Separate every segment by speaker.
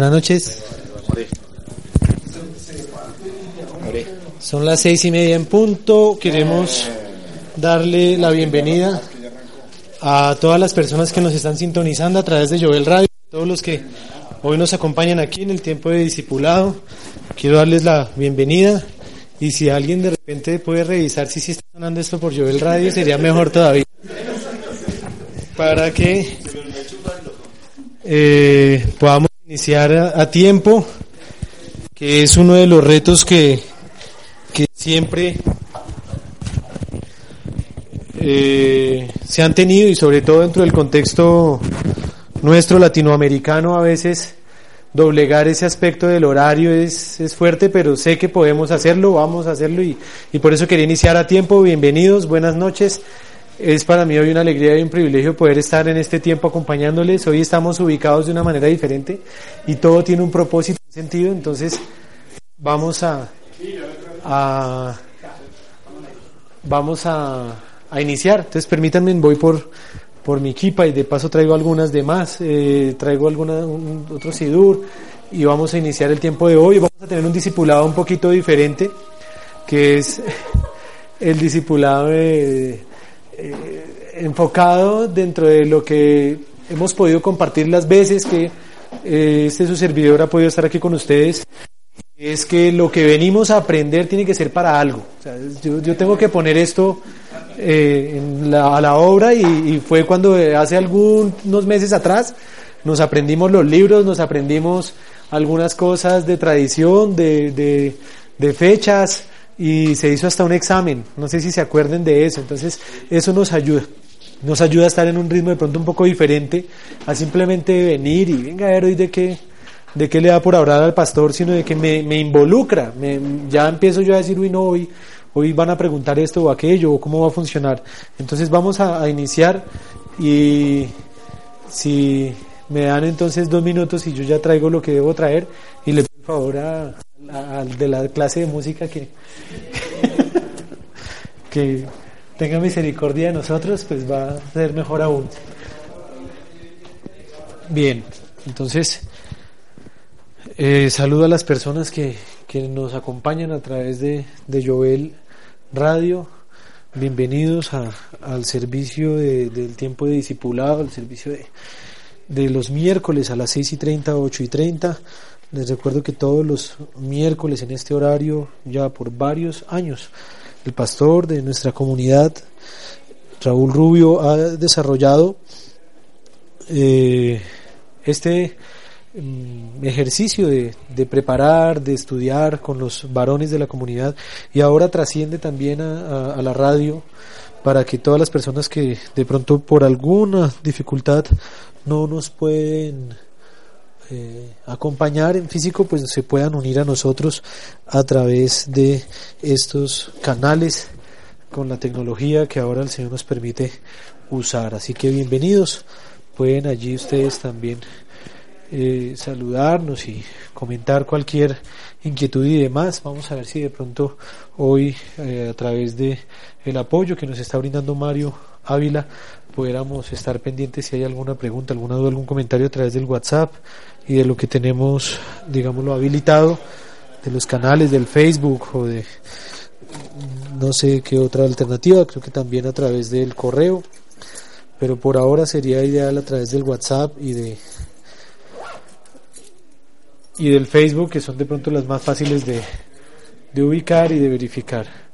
Speaker 1: Buenas noches. Son las seis y media en punto. Queremos darle la bienvenida a todas las personas que nos están sintonizando a través de Jovel Radio, todos los que hoy nos acompañan aquí en el tiempo de discipulado. Quiero darles la bienvenida y si alguien de repente puede revisar si sí está sonando esto por Jovel Radio sería mejor todavía. Para que eh, podamos iniciar a, a, tiempo, que es uno de los retos que, que siempre eh, se han tenido y sobre todo dentro del contexto nuestro latinoamericano a veces doblegar ese aspecto del horario es, es fuerte, pero sé que podemos hacerlo, vamos a hacerlo y, y por eso quería iniciar a tiempo. Bienvenidos, buenas noches. Es para mí hoy una alegría y un privilegio poder estar en este tiempo acompañándoles. Hoy estamos ubicados de una manera diferente y todo tiene un propósito, un sentido. Entonces vamos a, vamos a, iniciar. Entonces permítanme, voy por por mi equipa y de paso traigo algunas demás. Eh, traigo alguna un, otro sidur y vamos a iniciar el tiempo de hoy. Vamos a tener un discipulado un poquito diferente, que es el discipulado de eh, enfocado dentro de lo que hemos podido compartir las veces que eh, este su servidor ha podido estar aquí con ustedes, es que lo que venimos a aprender tiene que ser para algo. Yo, tengo que poner esto eh, a la obra y, fue cuando hace algunos meses atrás nos aprendimos los libros, nos aprendimos algunas cosas de tradición, de fechas, y se hizo hasta un examen, no sé si se acuerden de eso, entonces eso nos ayuda, nos ayuda a estar en un ritmo de pronto un poco diferente, a simplemente venir y venga a ver hoy de qué, de qué le da por hablar al pastor, sino de que me, me involucra, me, ya empiezo yo a decir, uy no, hoy, hoy van a preguntar esto o aquello, o cómo va a funcionar, entonces vamos a, a iniciar y si me dan entonces dos minutos y yo ya traigo lo que debo traer y le pido favor a, de la clase de música que, que tenga misericordia de nosotros, pues va a ser mejor aún. Bien, entonces eh, saludo a las personas que, que, nos acompañan a través de, de Radio. Bienvenidos a, al servicio de, del tiempo de discipulado, al servicio de, de los miércoles a las 6 y 30, 8 y 30. Les recuerdo que todos los miércoles en este horario, ya por varios años, el pastor de nuestra comunidad, Raúl Rubio, ha desarrollado eh, este mm, ejercicio de, de, preparar, de estudiar con los varones de la comunidad y ahora trasciende también a, a, a la radio para que todas las personas que de pronto por alguna dificultad no nos pueden eh, acompañar en físico, pues se puedan unir a nosotros a través de estos canales con la tecnología que ahora el Señor nos permite usar. Así que bienvenidos, pueden allí ustedes también eh, saludarnos y comentar cualquier inquietud y demás. Vamos a ver si de pronto hoy eh, a través de el apoyo que nos está brindando Mario Ávila pudiéramos estar pendientes si hay alguna pregunta, alguna duda, algún comentario a través del WhatsApp y de lo que tenemos, digámoslo, habilitado, de los canales del Facebook o de no sé qué otra alternativa, creo que también a través del correo, pero por ahora sería ideal a través del WhatsApp y de y del Facebook, que son de pronto las más fáciles de, de ubicar y de verificar.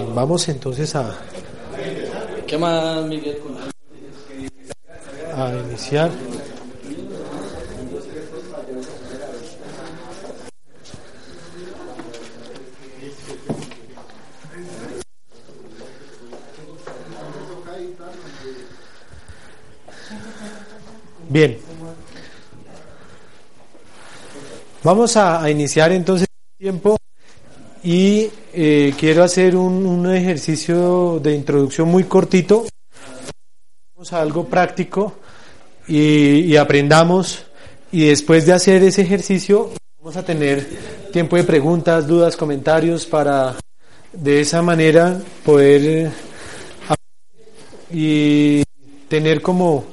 Speaker 1: Bien, vamos entonces a.
Speaker 2: ¿Qué más, Miguel?
Speaker 1: A iniciar. Bien. Vamos a, a iniciar entonces el tiempo y eh, quiero hacer un, ejercicio de introducción muy cortito. Vamos a algo práctico y, y aprendamos y después de hacer ese ejercicio vamos a tener tiempo de preguntas, dudas, comentarios para de esa manera poder eh, y tener como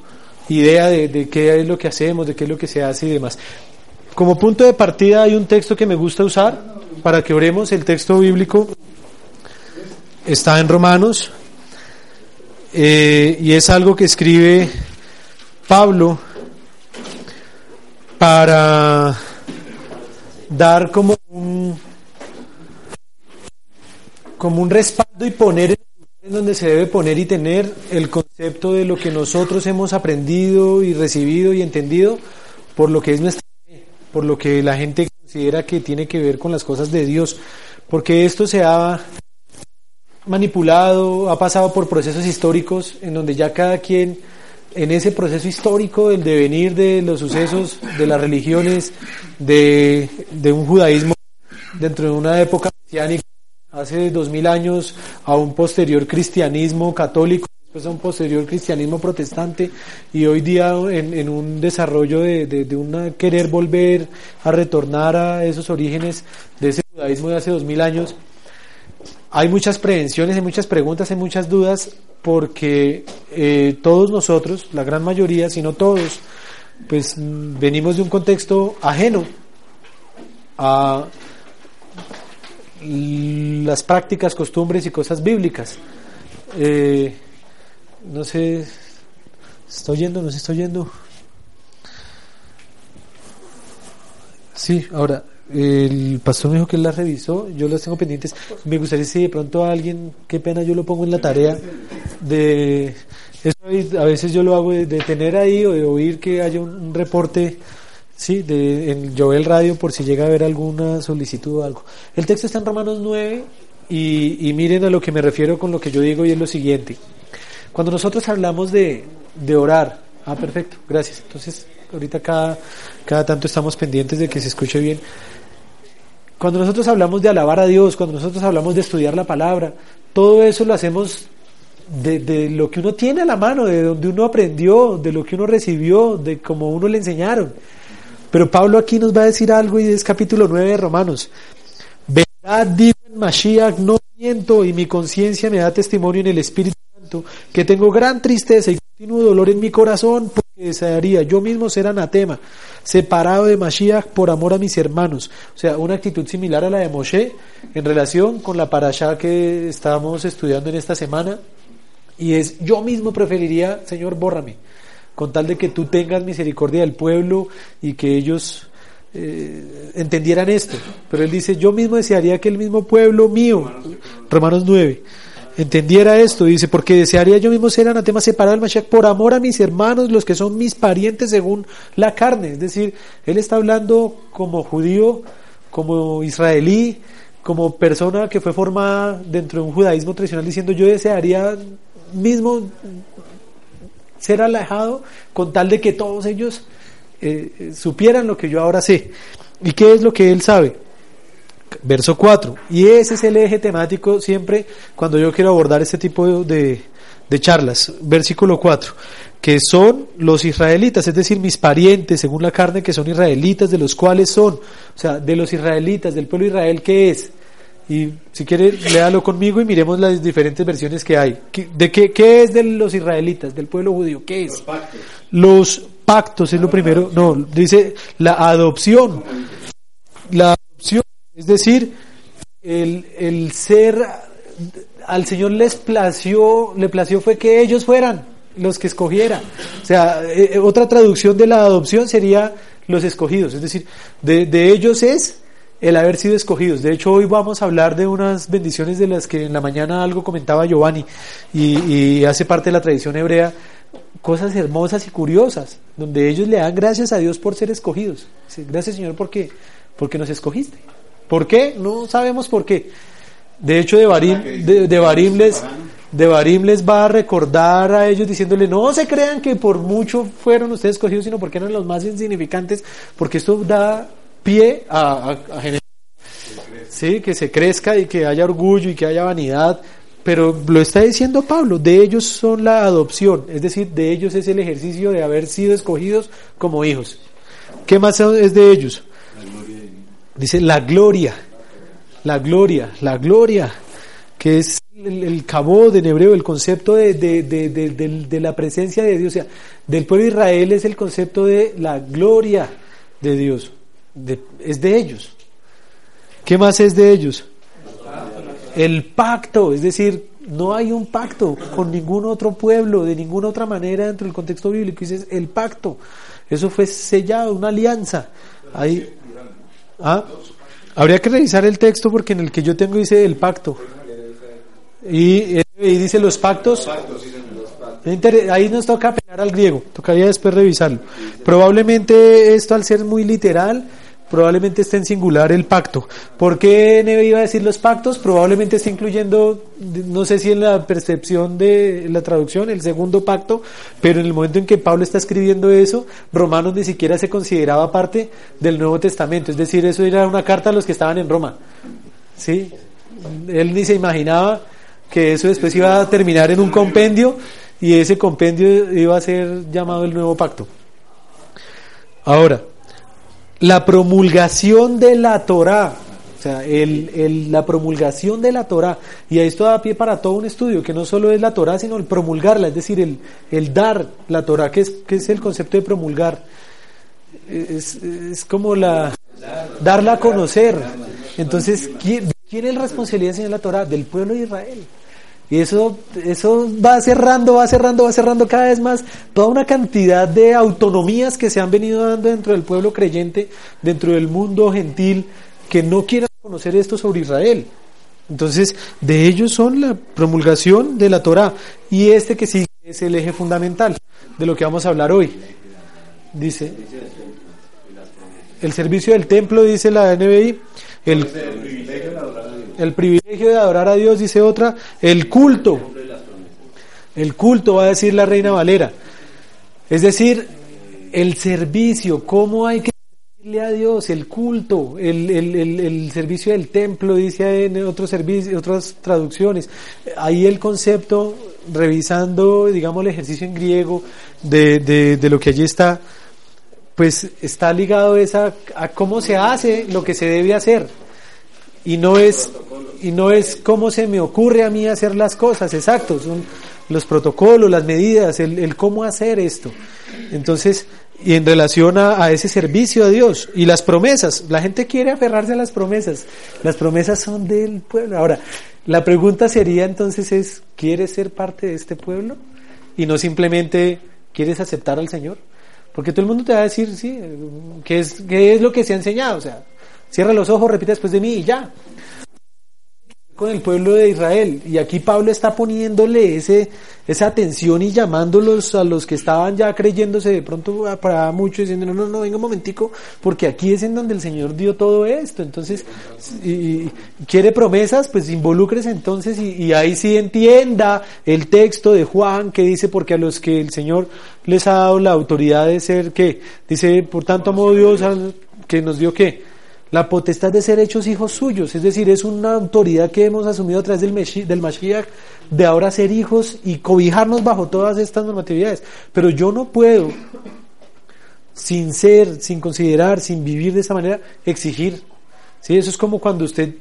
Speaker 1: idea de, de, qué es lo que hacemos, de qué es lo que se hace y demás. Como punto de partida hay un texto que me gusta usar para que oremos. El texto bíblico está en Romanos eh, y es algo que escribe Pablo para dar como un como un respaldo y poner en donde se debe poner y tener el concepto de lo que nosotros hemos aprendido y recibido y entendido por lo que es nuestra fe, por lo que la gente que tiene que ver con las cosas de Dios, porque esto se ha manipulado, ha pasado por procesos históricos en donde ya cada quien en ese proceso histórico del devenir de los sucesos, de las religiones, de, de un judaísmo dentro de una época mesiánica hace dos mil años a un posterior cristianismo católico, después a un posterior cristianismo protestante y hoy día en, un desarrollo de, de, de una querer volver a retornar a esos orígenes de ese judaísmo de hace dos mil años. Hay muchas prevenciones, hay muchas preguntas, hay muchas dudas, porque eh, todos nosotros, la gran mayoría, si no todos, pues venimos de un contexto ajeno a las prácticas, costumbres y cosas bíblicas. Eh, no sé, ¿se está oyendo? ¿No se está oyendo? Sí, ahora, el pastor me dijo que él las revisó, yo las tengo pendientes. Me gustaría si de pronto alguien, qué pena, yo lo pongo en la tarea de... Eso a veces yo lo hago de, tener ahí o de oír que haya un, un reporte Sí, de, en Joel Radio por si llega a haber alguna solicitud o algo. El texto está en Romanos 9 y, y, miren a lo que me refiero con lo que yo digo y es lo siguiente. Cuando nosotros hablamos de, de orar, ah, perfecto, gracias. Entonces, ahorita cada, cada tanto estamos pendientes de que se escuche bien. Cuando nosotros hablamos de alabar a Dios, cuando nosotros hablamos de estudiar la palabra, todo eso lo hacemos de, de, lo que uno tiene a la mano, de donde uno aprendió, de lo que uno recibió, de cómo uno le enseñaron. Pero Pablo aquí nos va a decir algo y es capítulo 9 de Romanos. Verdad digo en Mashiach, no miento y mi conciencia me da testimonio en el Espíritu Que tengo gran tristeza y continuo dolor en mi corazón porque desearía yo mismo ser anatema, separado de Mashiach por amor a mis hermanos. O sea, una actitud similar a la de Moshe en relación con la parashá que estábamos estudiando en esta semana. Y es, yo mismo preferiría, Señor, bórrame con tal de que tú tengas misericordia del pueblo y que ellos eh, entendieran esto. Pero él dice, yo mismo desearía que el mismo pueblo mío, Romanos 9, entendiera esto. Dice, porque desearía yo mismo ser anatema separado del Mashiach por amor a mis hermanos, los que son mis parientes según la carne. Es decir, él está hablando como judío, como israelí, como persona que fue formada dentro de un judaísmo tradicional, diciendo, yo desearía mismo ser alejado con tal de que todos ellos eh, supieran lo que yo ahora sé. ¿Y qué es lo que él sabe? Verso 4. Y ese es el eje temático siempre cuando yo quiero abordar este tipo de, de charlas. Versículo 4. Que son los israelitas, es decir, mis parientes según la carne, que son israelitas, de los cuales son, o sea, de los israelitas, del pueblo de Israel, ¿qué es? Y si quiere, léalo conmigo y miremos las diferentes versiones que hay. ¿De qué, qué es de los israelitas, del pueblo judío? ¿Qué es?
Speaker 2: Los pactos.
Speaker 1: Los pactos es lo primero. No, dice la adopción. La adopción, es decir, el, el ser, al Señor les plació, le plació fue que ellos fueran los que escogiera. O sea, eh, otra traducción de la adopción sería los escogidos. Es decir, de, de ellos es el haber sido escogidos. De hecho, hoy vamos a hablar de unas bendiciones de las que en la mañana algo comentaba Giovanni y, y, hace parte de la tradición hebrea, cosas hermosas y curiosas, donde ellos le dan gracias a Dios por ser escogidos. Gracias Señor porque, porque nos escogiste. ¿Por qué? No sabemos por qué. De hecho, de Barim, de, de Barim les, de Barim les va a recordar a ellos diciéndole, no se crean que por mucho fueron ustedes escogidos, sino porque eran los más insignificantes, porque esto da pie a, a, generar, sí, que se crezca y que haya orgullo y que haya vanidad, pero lo está diciendo Pablo, de ellos son la adopción, es decir, de ellos es el ejercicio de haber sido escogidos como hijos. ¿Qué más es de ellos? Dice la gloria, la gloria, la gloria, que es el, el de en hebreo, el concepto de, de, de, de, la presencia de Dios, o sea, del pueblo de Israel es el concepto de la gloria de Dios, es de ellos. ¿Qué más es de ellos? El pacto, es decir, no hay un pacto con ningún otro pueblo, de ninguna otra manera dentro del contexto bíblico, dice el pacto, eso fue sellado, una alianza. Ahí, ¿ah? Habría que revisar el texto porque en el que yo tengo dice el pacto. Y, dice los pactos. Ahí nos toca pegar al griego, tocaría después revisarlo. Probablemente esto al ser muy literal, probablemente esté en singular el pacto. ¿Por qué Neve iba a decir los pactos? Probablemente está incluyendo, no sé si en la percepción de la traducción, el segundo pacto, pero en el momento en que Pablo está escribiendo eso, Romanos ni siquiera se consideraba parte del Nuevo Testamento. Es decir, eso era una carta a los que estaban en Roma. ¿Sí? Él ni se imaginaba que eso después iba a terminar en un compendio y ese compendio iba a ser llamado el nuevo pacto. Ahora, la promulgación de la Torah, o sea, el, la promulgación de la Torah, y esto da pie para todo un estudio, que no solo es la Torah, sino el promulgarla, es decir, el, el dar la Torah, que es, es el concepto de promulgar. Es, es como la darla a conocer. Entonces, ¿quién, ¿Quién es la responsabilidad de enseñar la Torah? Del pueblo de Israel. Y eso, eso va cerrando, va cerrando, va cerrando cada vez más toda una cantidad de autonomías que se han venido dando dentro del pueblo creyente, dentro del mundo gentil, que no quieren conocer esto sobre Israel. Entonces, de ellos son la promulgación de la Torah. Y este que sí es el eje fundamental de lo que vamos a hablar hoy. Dice, el servicio del templo, dice la NBI, el, el privilegio de adorar a Dios, dice otra, el culto. El culto, va a decir la reina Valera. Es decir, el servicio, cómo hay que servirle a Dios, el culto, el, el, el, servicio del templo, dice en otros servicios, otras traducciones. Ahí el concepto, revisando, digamos, el ejercicio en griego de, de, de lo que allí está, pues está ligado esa, a cómo se hace lo que se debe hacer. Y no es, y no es cómo se me ocurre a mí hacer las cosas, exacto, son los protocolos, las medidas, el, el cómo hacer esto. Entonces, y en relación a, a, ese servicio a Dios y las promesas, la gente quiere aferrarse a las promesas, las promesas son del pueblo. Ahora, la pregunta sería entonces es, ¿quieres ser parte de este pueblo? Y no simplemente, ¿quieres aceptar al Señor? Porque todo el mundo te va a decir, sí, ¿qué es, qué es lo que se ha enseñado? O sea, cierra los ojos, repite después de mí y ya con el pueblo de Israel. Y aquí Pablo está poniéndole ese, esa atención y llamándolos a los que estaban ya creyéndose de pronto para muchos diciendo, no, no, no, venga un momentico, porque aquí es en donde el Señor dio todo esto. Entonces, y, quiere promesas, pues involúcrese entonces y, y, ahí sí entienda el texto de Juan que dice, porque a los que el Señor les ha dado la autoridad de ser, que Dice, por tanto amó Dios que nos dio que la potestad de ser hechos hijos suyos, es decir, es una autoridad que hemos asumido a través del, Mashiach de ahora ser hijos y cobijarnos bajo todas estas normatividades. Pero yo no puedo, sin ser, sin considerar, sin vivir de esa manera, exigir. ¿Sí? Eso es como cuando usted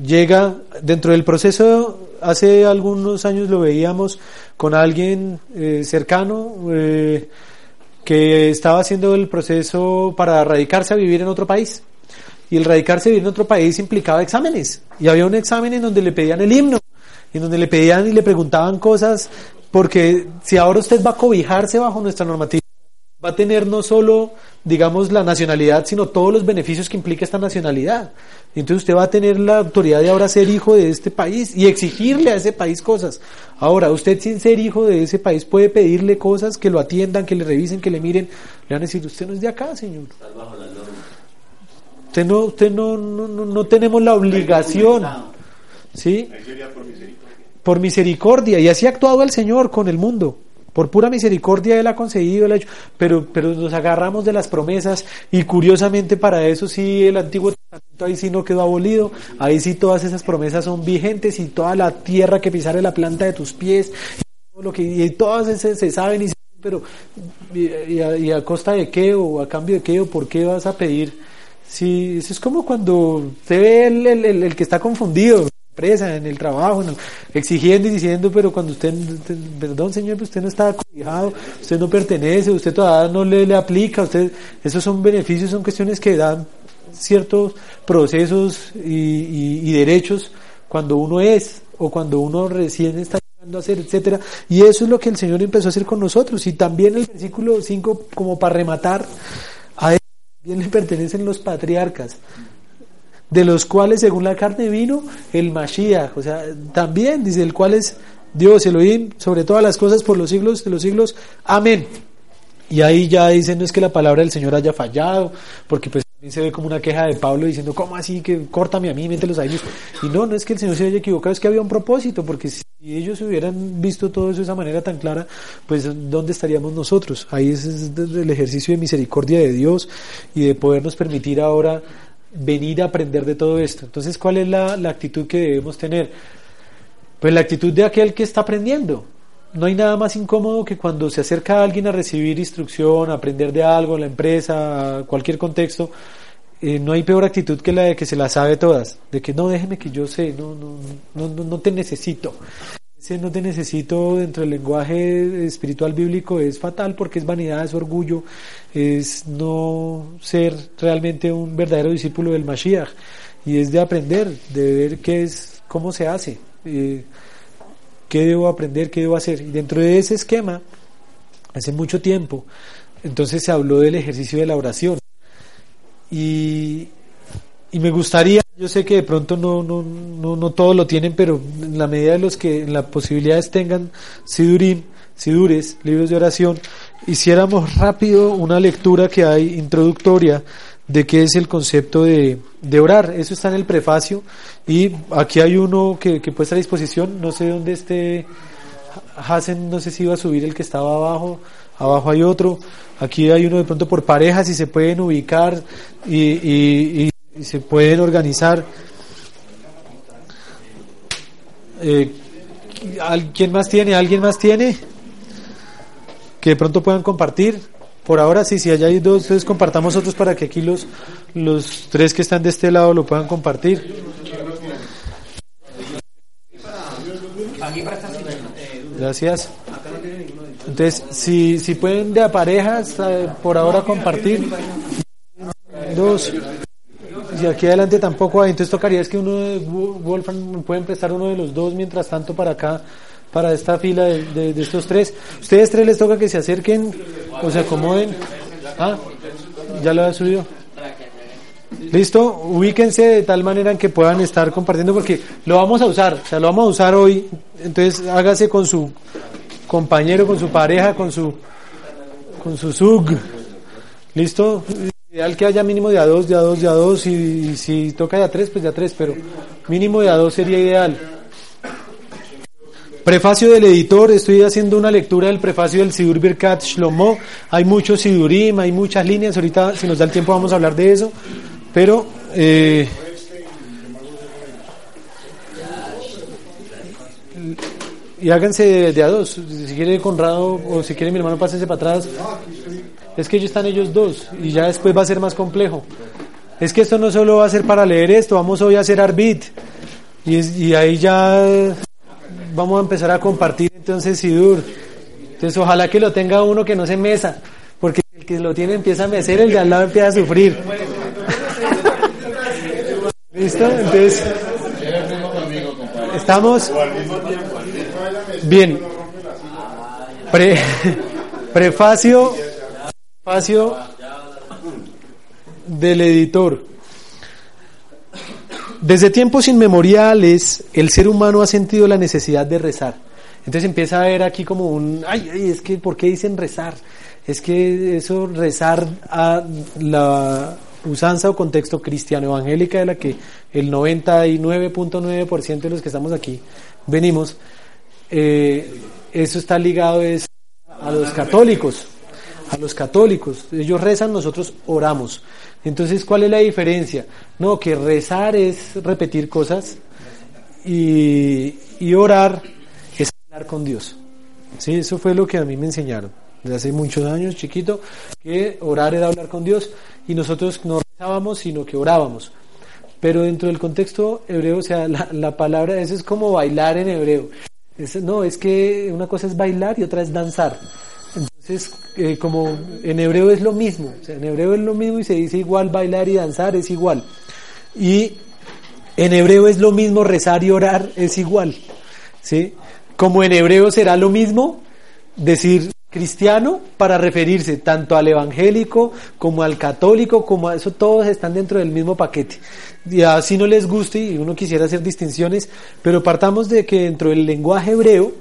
Speaker 1: llega dentro del proceso, hace algunos años lo veíamos con alguien eh, cercano eh, que estaba haciendo el proceso para radicarse a vivir en otro país y el radicarse vivir en otro país implicaba exámenes. Y había un examen en donde le pedían el himno, en donde le pedían y le preguntaban cosas, porque si ahora usted va a cobijarse bajo nuestra normativa, va a tener no solo, digamos, la nacionalidad, sino todos los beneficios que implica esta nacionalidad. Entonces usted va a tener la autoridad de ahora ser hijo de este país y exigirle a ese país cosas. Ahora, usted sin ser hijo de ese país puede pedirle cosas que lo atiendan, que le revisen, que le miren. Le van a decir, usted no es de acá, señor. Usted no, usted no, no, no, tenemos la obligación. ¿Sí? Por misericordia. Y así ha actuado el Señor con el mundo. por pura misericordia Él ha conseguido, Él hecho, pero, pero nos agarramos de las promesas y curiosamente para eso sí el Antiguo Testamento ahí sí no quedó abolido, ahí sí todas esas promesas son vigentes y toda la tierra que pisare la planta de tus pies, y, todo lo que, y todas esas se saben y pero y, a, y, a, costa de qué o a cambio de qué o por qué vas a pedir si eso es como cuando se ve el, el, el, que está confundido en la empresa en el trabajo ¿no? exigiendo y diciendo pero cuando usted, perdón señor usted no está acobijado usted no pertenece usted todavía no le, le aplica usted esos son beneficios son cuestiones que dan ciertos procesos y, y, y derechos cuando uno es o cuando uno recién está a hacer, etcétera. Y eso es lo que el Señor empezó a hacer con nosotros. Y también el versículo 5, como para rematar, también le pertenecen los patriarcas, de los cuales según la carne vino el Mashiach. O sea, también dice, el cual es Dios, Elohim, sobre todas las cosas por los siglos de los siglos. Amén. Y ahí ya dicen, no es que la palabra del Señor haya fallado, porque pues se ve como una queja de Pablo diciendo, ¿cómo así que córtame a mí, mételos a ellos? Y no, no es que el Señor se haya equivocado, es que había un propósito, porque si ellos hubieran visto todo eso de esa manera tan clara, pues ¿dónde estaríamos nosotros? Ahí es, el ejercicio de misericordia de Dios y de podernos permitir ahora venir a aprender de todo esto. Entonces, ¿cuál es la, la actitud que debemos tener? Pues la actitud de aquel que está aprendiendo, no hay nada más incómodo que cuando se acerca alguien a recibir instrucción, aprender de algo, la empresa, cualquier contexto, eh, no hay peor actitud que la de que se la sabe todas, de que no, déjeme que yo sé, no, no, no, no te necesito. Ese no te necesito dentro del lenguaje espiritual bíblico es fatal porque es vanidad, es orgullo, es no ser realmente un verdadero discípulo del Mashiach y es de aprender, de ver qué es, cómo se hace. Eh, qué debo aprender, qué debo hacer. Y dentro de ese esquema, hace mucho tiempo, entonces se habló del ejercicio de la oración. Y, me gustaría, yo sé que de pronto no, no, no, no todos lo tienen, pero en la medida de los que en las posibilidades tengan sidurim, sidures, libros de oración, hiciéramos rápido una lectura que hay introductoria de qué es el concepto de, de, orar. Eso está en el prefacio y aquí hay uno que, que puede estar a disposición. No sé dónde esté Hasen, no sé si iba a subir el que estaba abajo. Abajo hay otro. Aquí hay uno de pronto por parejas y se pueden ubicar y, y, se pueden organizar. Eh, ¿Quién más tiene? ¿Alguien más tiene? Que de pronto puedan compartir. Por ahora sí, si hay dos, entonces compartamos otros para que aquí los, los tres que están de este lado lo puedan compartir. Gracias. Entonces, si, si pueden de a parejas, por ahora compartir. Dos. Y aquí adelante tampoco hay, entonces tocaría es que uno de Wolfram puede prestar uno de los dos mientras tanto para acá para esta fila de, estos tres. Ustedes tres les toca que se acerquen o se acomoden. Ah, ya lo ha subido. Listo, ubíquense de tal manera en que puedan estar compartiendo porque lo vamos a usar, o sea, lo vamos a usar hoy. Entonces hágase con su compañero, con su pareja, con su con su sug. ¿Listo? Ideal que haya mínimo de a dos, de a dos, de a dos y, y si toca de a tres, pues de a tres, pero mínimo de a dos sería ideal. Prefacio del editor, estoy haciendo una lectura del prefacio del Sidur Birkat Shlomo. Hay muchos Sidurim, hay muchas líneas. Ahorita, si nos da el tiempo, vamos a hablar de eso. Pero, eh, y háganse de, a dos. Si quiere Conrado o si quiere mi hermano, pásense para atrás. Es que ellos están ellos dos y ya después va a ser más complejo. Es que esto no solo va a ser para leer esto, vamos hoy a hacer Arbit. Y, y ahí ya vamos a empezar a compartir entonces Sidur. Entonces ojalá que lo tenga uno que no se mesa, porque el que lo tiene empieza a mecer, el de al lado empieza a sufrir. ¿Listo? Entonces, estamos bien. Pre, prefacio, prefacio del editor. Desde tiempos inmemoriales el ser humano ha sentido la necesidad de rezar. Entonces empieza a ver aquí como un, ay, ay, es que, ¿por qué dicen rezar? Es que eso, rezar a la usanza o contexto cristiano evangélica de la que el 99.9% de los que estamos aquí venimos, eh, eso está ligado es A los católicos. A los católicos. Ellos rezan, nosotros oramos. Entonces, ¿cuál es la diferencia? No, que rezar es repetir cosas y, y orar es hablar con Dios. Sí, eso fue lo que a mí me enseñaron desde hace muchos años, chiquito, que orar era hablar con Dios y nosotros no rezábamos, sino que orábamos. Pero dentro del contexto hebreo, o sea, la, la palabra, eso es como bailar en hebreo. no, es que una cosa es bailar y otra es danzar. Entonces, eh, como en hebreo es lo mismo, o sea, en hebreo es lo mismo y se dice igual bailar y danzar es igual. Y en hebreo es lo mismo rezar y orar es igual. ¿sí? Como en hebreo será lo mismo decir cristiano para referirse tanto al evangélico como al católico, como a eso todos están dentro del mismo paquete. Y así no les guste y uno quisiera hacer distinciones, pero partamos de que dentro del lenguaje hebreo,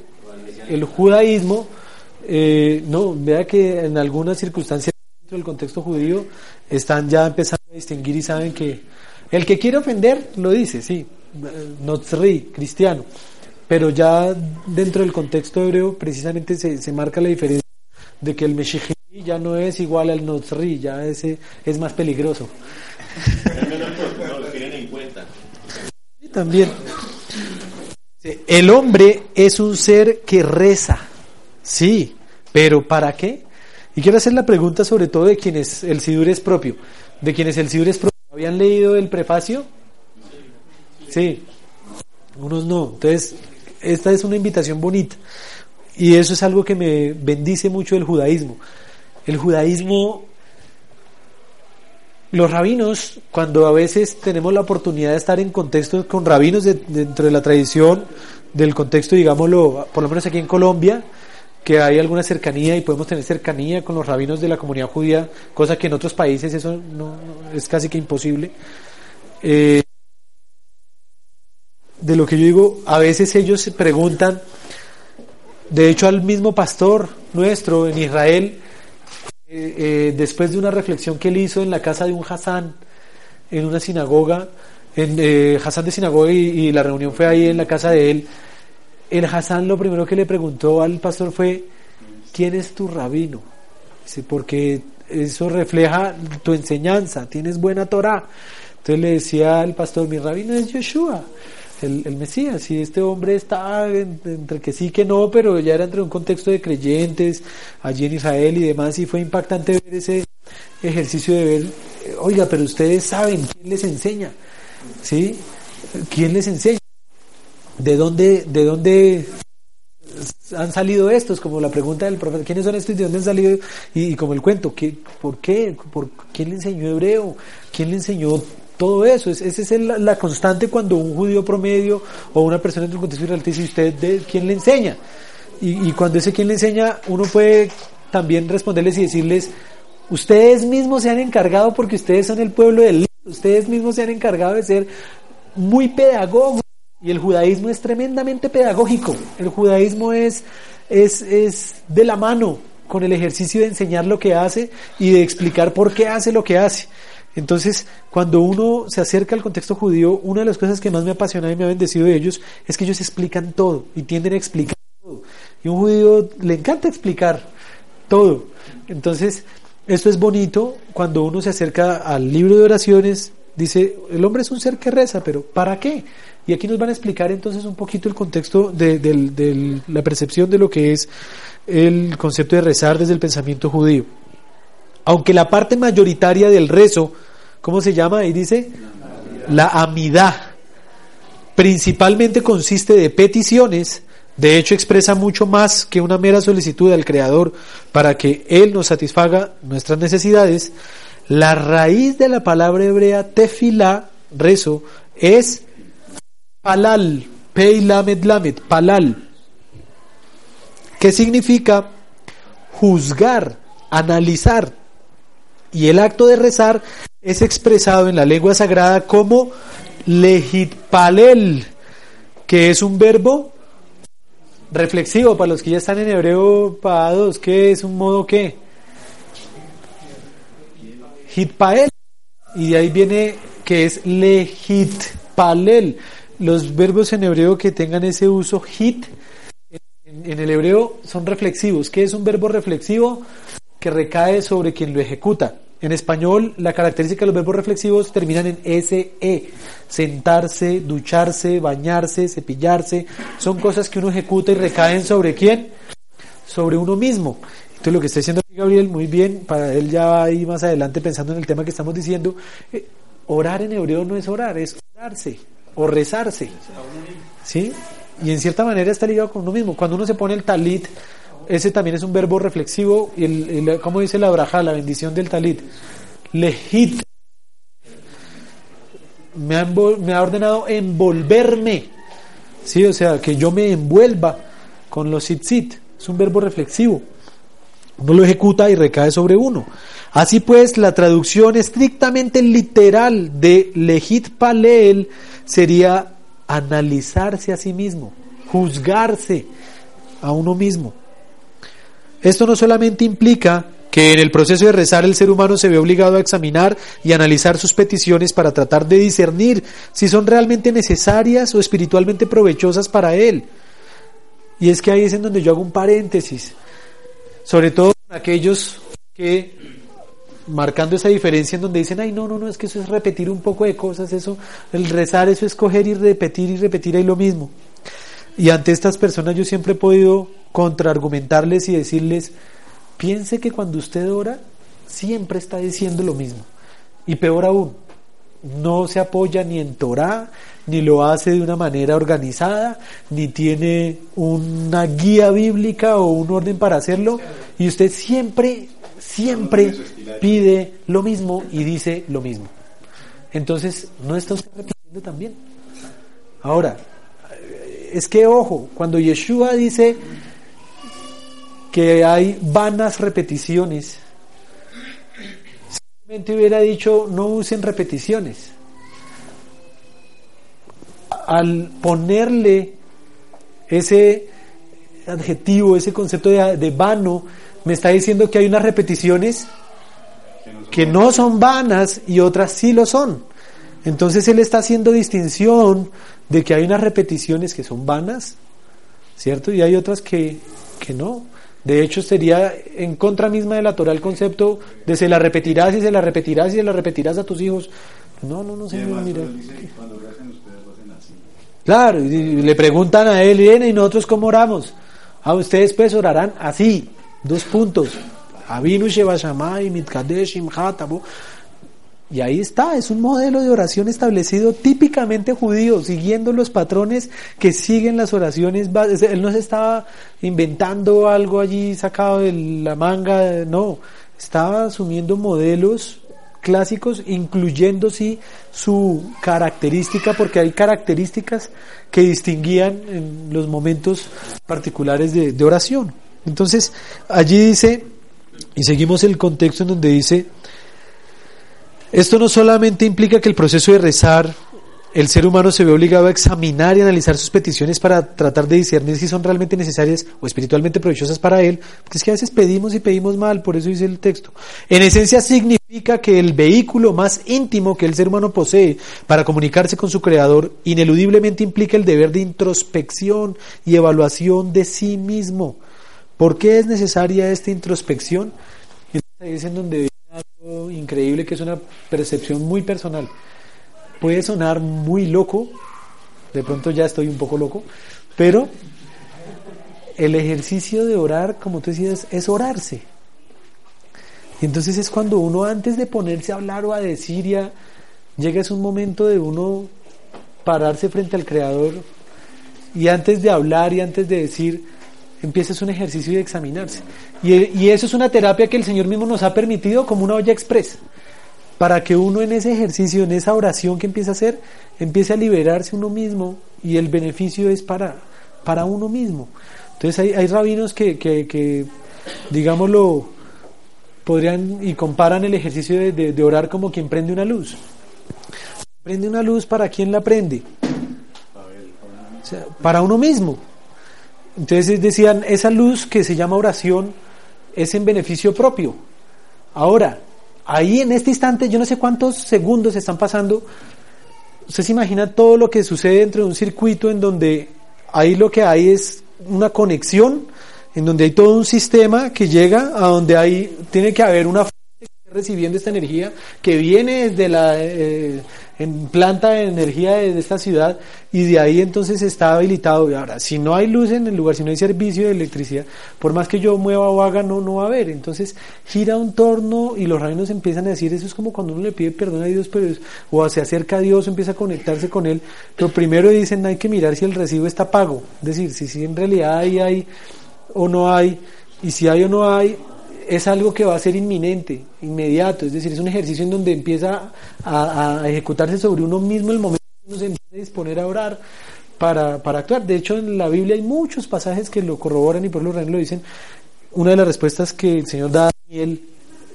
Speaker 1: el judaísmo, eh, no, vea que en algunas circunstancias dentro del contexto judío están ya empezando a distinguir y saben que el que quiere ofender lo dice, sí, notzri, cristiano, pero ya dentro del contexto hebreo precisamente se, se marca la diferencia de que el Meshichi ya no es igual al Notzri, ya ese es más peligroso. No lo tienen en cuenta. también. El hombre es un ser que reza, sí, pero ¿para qué? Y quiero hacer la pregunta sobre todo de quienes el Sidur es propio. ¿De quienes el Sidur es propio? ¿Habían leído el prefacio? Sí. Unos no. Entonces, esta es una invitación bonita. Y eso es algo que me bendice mucho el judaísmo. El judaísmo, los rabinos, cuando a veces tenemos la oportunidad de estar en contextos con rabinos dentro de la tradición, del contexto, digámoslo, por lo menos aquí en Colombia, que hay alguna cercanía y podemos tener cercanía con los rabinos de la comunidad judía, cosa que en otros países eso no, es casi que imposible. Eh, de lo que yo digo, a veces ellos se preguntan, de hecho, al mismo pastor nuestro en Israel, eh, eh, después de una reflexión que él hizo en la casa de un Hassan, en una sinagoga, en eh, Hassan de sinagoga y, la reunión fue ahí en la casa de él, el Hassan lo primero que le preguntó al pastor fue, ¿quién es tu rabino? Dice, porque eso refleja tu enseñanza, tienes buena Torah. Entonces le decía al pastor, mi rabino es Yeshua el, Mesías. Y este hombre está entre que sí que no, pero ya era entre un contexto de creyentes allí en Israel y demás, y fue impactante ver ese ejercicio de ver, oiga, pero ustedes saben quién les enseña, ¿sí? ¿Quién les enseña? ¿De dónde, de dónde han salido estos? Como la pregunta del profeta, ¿quiénes son estos y de dónde han salido? Y, como el cuento, ¿qué, ¿por qué? ¿Por, ¿Quién le enseñó hebreo? ¿Quién le enseñó todo eso, esa es la, constante cuando un judío promedio o una persona en un contexto israelí dice, ¿usted de quién le enseña? Y, cuando ese quién le enseña, uno puede también responderles y decirles, ustedes mismos se han encargado porque ustedes son el pueblo del ustedes mismos se han encargado de ser muy pedagogos. Y el judaísmo es tremendamente pedagógico. El judaísmo es, es, es de la mano con el ejercicio de enseñar lo que hace y de explicar por qué hace lo que hace. Entonces, cuando uno se acerca al contexto judío, una de las cosas que más me apasiona y me ha bendecido de ellos es que ellos explican todo y tienden a explicar todo. Y un judío le encanta explicar todo. Entonces, esto es bonito cuando uno se acerca al libro de oraciones, dice, el hombre es un ser que reza, pero ¿para qué? Y aquí nos van a explicar entonces un poquito el contexto de la percepción de lo que es el concepto de rezar desde el pensamiento judío. Aunque la parte mayoritaria del rezo, ¿cómo se llama? Ahí dice la amidad. Principalmente consiste de peticiones, de hecho expresa mucho más que una mera solicitud al Creador para que Él nos satisfaga nuestras necesidades. La raíz de la palabra hebrea tefilá, rezo, es palal, peilamed lamed, palal, que significa juzgar, analizar, y el acto de rezar es expresado en la lengua sagrada como legitpalel, que es un verbo reflexivo para los que ya están en hebreo pagados, que es un modo que hitpael y de ahí viene que es legitpalel. Los verbos en hebreo que tengan ese uso hit en el hebreo son reflexivos. ¿Qué es un verbo reflexivo? Que recae sobre quien lo ejecuta. En español, la característica de los verbos reflexivos terminan en SE. Sentarse, ducharse, bañarse, cepillarse. Son cosas que uno ejecuta y recaen sobre quién? Sobre uno mismo. Entonces, lo que está diciendo Gabriel, muy bien, para él ya va ahí más adelante pensando en el tema que estamos diciendo. Eh, orar en hebreo no es orar, es orarse o rezarse. ¿Sí? Y en cierta manera está ligado con uno mismo. Cuando uno se pone el talit, ese también es un verbo reflexivo. Y ¿Cómo dice la braja, la bendición del talit? Lejit. Me ha, me ha ordenado envolverme. Sí, o sea, que yo me envuelva con los sit Es un verbo reflexivo. Uno lo ejecuta y recae sobre uno. Así pues, la traducción estrictamente literal de legit paleel sería analizarse a sí mismo, juzgarse a uno mismo. Esto no solamente implica que en el proceso de rezar el ser humano se ve obligado a examinar y analizar sus peticiones para tratar de discernir si son realmente necesarias o espiritualmente provechosas para él. Y es que ahí es en donde yo hago un paréntesis, sobre todo aquellos que marcando esa diferencia en donde dicen, ay, no, no, no, es que eso es repetir un poco de cosas, eso, el rezar, eso es coger y repetir y repetir ahí lo mismo. Y ante estas personas yo siempre he podido contraargumentarles y decirles, piense que cuando usted ora, siempre está diciendo lo mismo. Y peor aún, no se apoya ni en Torah, ni lo hace de una manera organizada, ni tiene una guía bíblica o un orden para hacerlo, y usted siempre siempre pide lo mismo y dice lo mismo. Entonces, ¿no está usted repitiendo también? Ahora, es que ojo, cuando Yeshua dice que hay vanas repeticiones, simplemente hubiera dicho no usen repeticiones. Al ponerle ese adjetivo, ese concepto de, vano, me está diciendo que hay unas repeticiones que no son vanas y otras sí lo son. Entonces él está haciendo distinción de que hay unas repeticiones que son vanas, ¿cierto? Y hay otras que, que no. De hecho, sería en contra misma de la Torah el concepto de se la repetirás y se la repetirás y se la repetirás a tus hijos. No, no, no, señor, mira. Claro, y le preguntan a él, ¿y nosotros cómo oramos? A ustedes pues orarán así. Dos puntos. Y ahí está, es un modelo de oración establecido típicamente judío, siguiendo los patrones que siguen las oraciones. Él no se estaba inventando algo allí sacado de la manga, no, estaba asumiendo modelos clásicos, incluyendo sí su característica, porque hay características que distinguían en los momentos particulares de oración. Entonces, allí dice, y seguimos el contexto en donde dice, esto no solamente implica que el proceso de rezar, el ser humano se ve obligado a examinar y analizar sus peticiones para tratar de discernir si son realmente necesarias o espiritualmente provechosas para él, porque es que a veces pedimos y pedimos mal, por eso dice el texto. En esencia significa que el vehículo más íntimo que el ser humano posee para comunicarse con su creador ineludiblemente implica el deber de introspección y evaluación de sí mismo ¿Por qué es necesaria esta introspección? Algo increíble que es una percepción muy personal. Puede sonar muy loco, de pronto ya estoy un poco loco, pero el ejercicio de orar, como tú decías, es orarse. Y entonces es cuando uno antes de ponerse a hablar o a decir ya, llega es un momento de uno pararse frente al Creador y antes de hablar y antes de decir, empieza un ejercicio de examinarse. Y, eso es una terapia que el Señor mismo nos ha permitido como una olla express, para que uno en ese ejercicio, en esa oración que empieza a hacer, empiece a liberarse uno mismo y el beneficio es para, para uno mismo. Entonces hay, hay rabinos que, que, digámoslo, podrían y comparan el ejercicio de, de, orar como quien prende una luz. Prende una luz para quién la prende. para uno mismo. Entonces decían, esa luz que se llama oración es en beneficio propio. Ahora, ahí en este instante, yo no sé cuántos segundos están pasando, usted se imagina todo lo que sucede dentro de un circuito en donde ahí lo que hay es una conexión en donde hay todo un sistema que llega a donde hay, tiene que haber una recibiendo esta energía que viene desde la eh, en planta de energía de, esta ciudad y de ahí entonces está habilitado. Y ahora, si no hay luz en el lugar, si no hay servicio de electricidad, por más que yo mueva o haga, no, no va a haber. Entonces gira un torno y los reinos empiezan a decir, eso es como cuando uno le pide perdón a Dios, pero o se acerca a Dios, empieza a conectarse con Él. Pero primero dicen, hay que mirar si el recibo está pago. Es decir, si, si en realidad hay, hay o no hay, y si hay o no hay, es algo que va a ser inminente, inmediato, es decir, es un ejercicio en donde empieza a, ejecutarse sobre uno mismo el momento en que uno se empieza a disponer a orar para, para, actuar. De hecho, en la Biblia hay muchos pasajes que lo corroboran y por lo lo dicen. Una de las respuestas que el Señor da a Daniel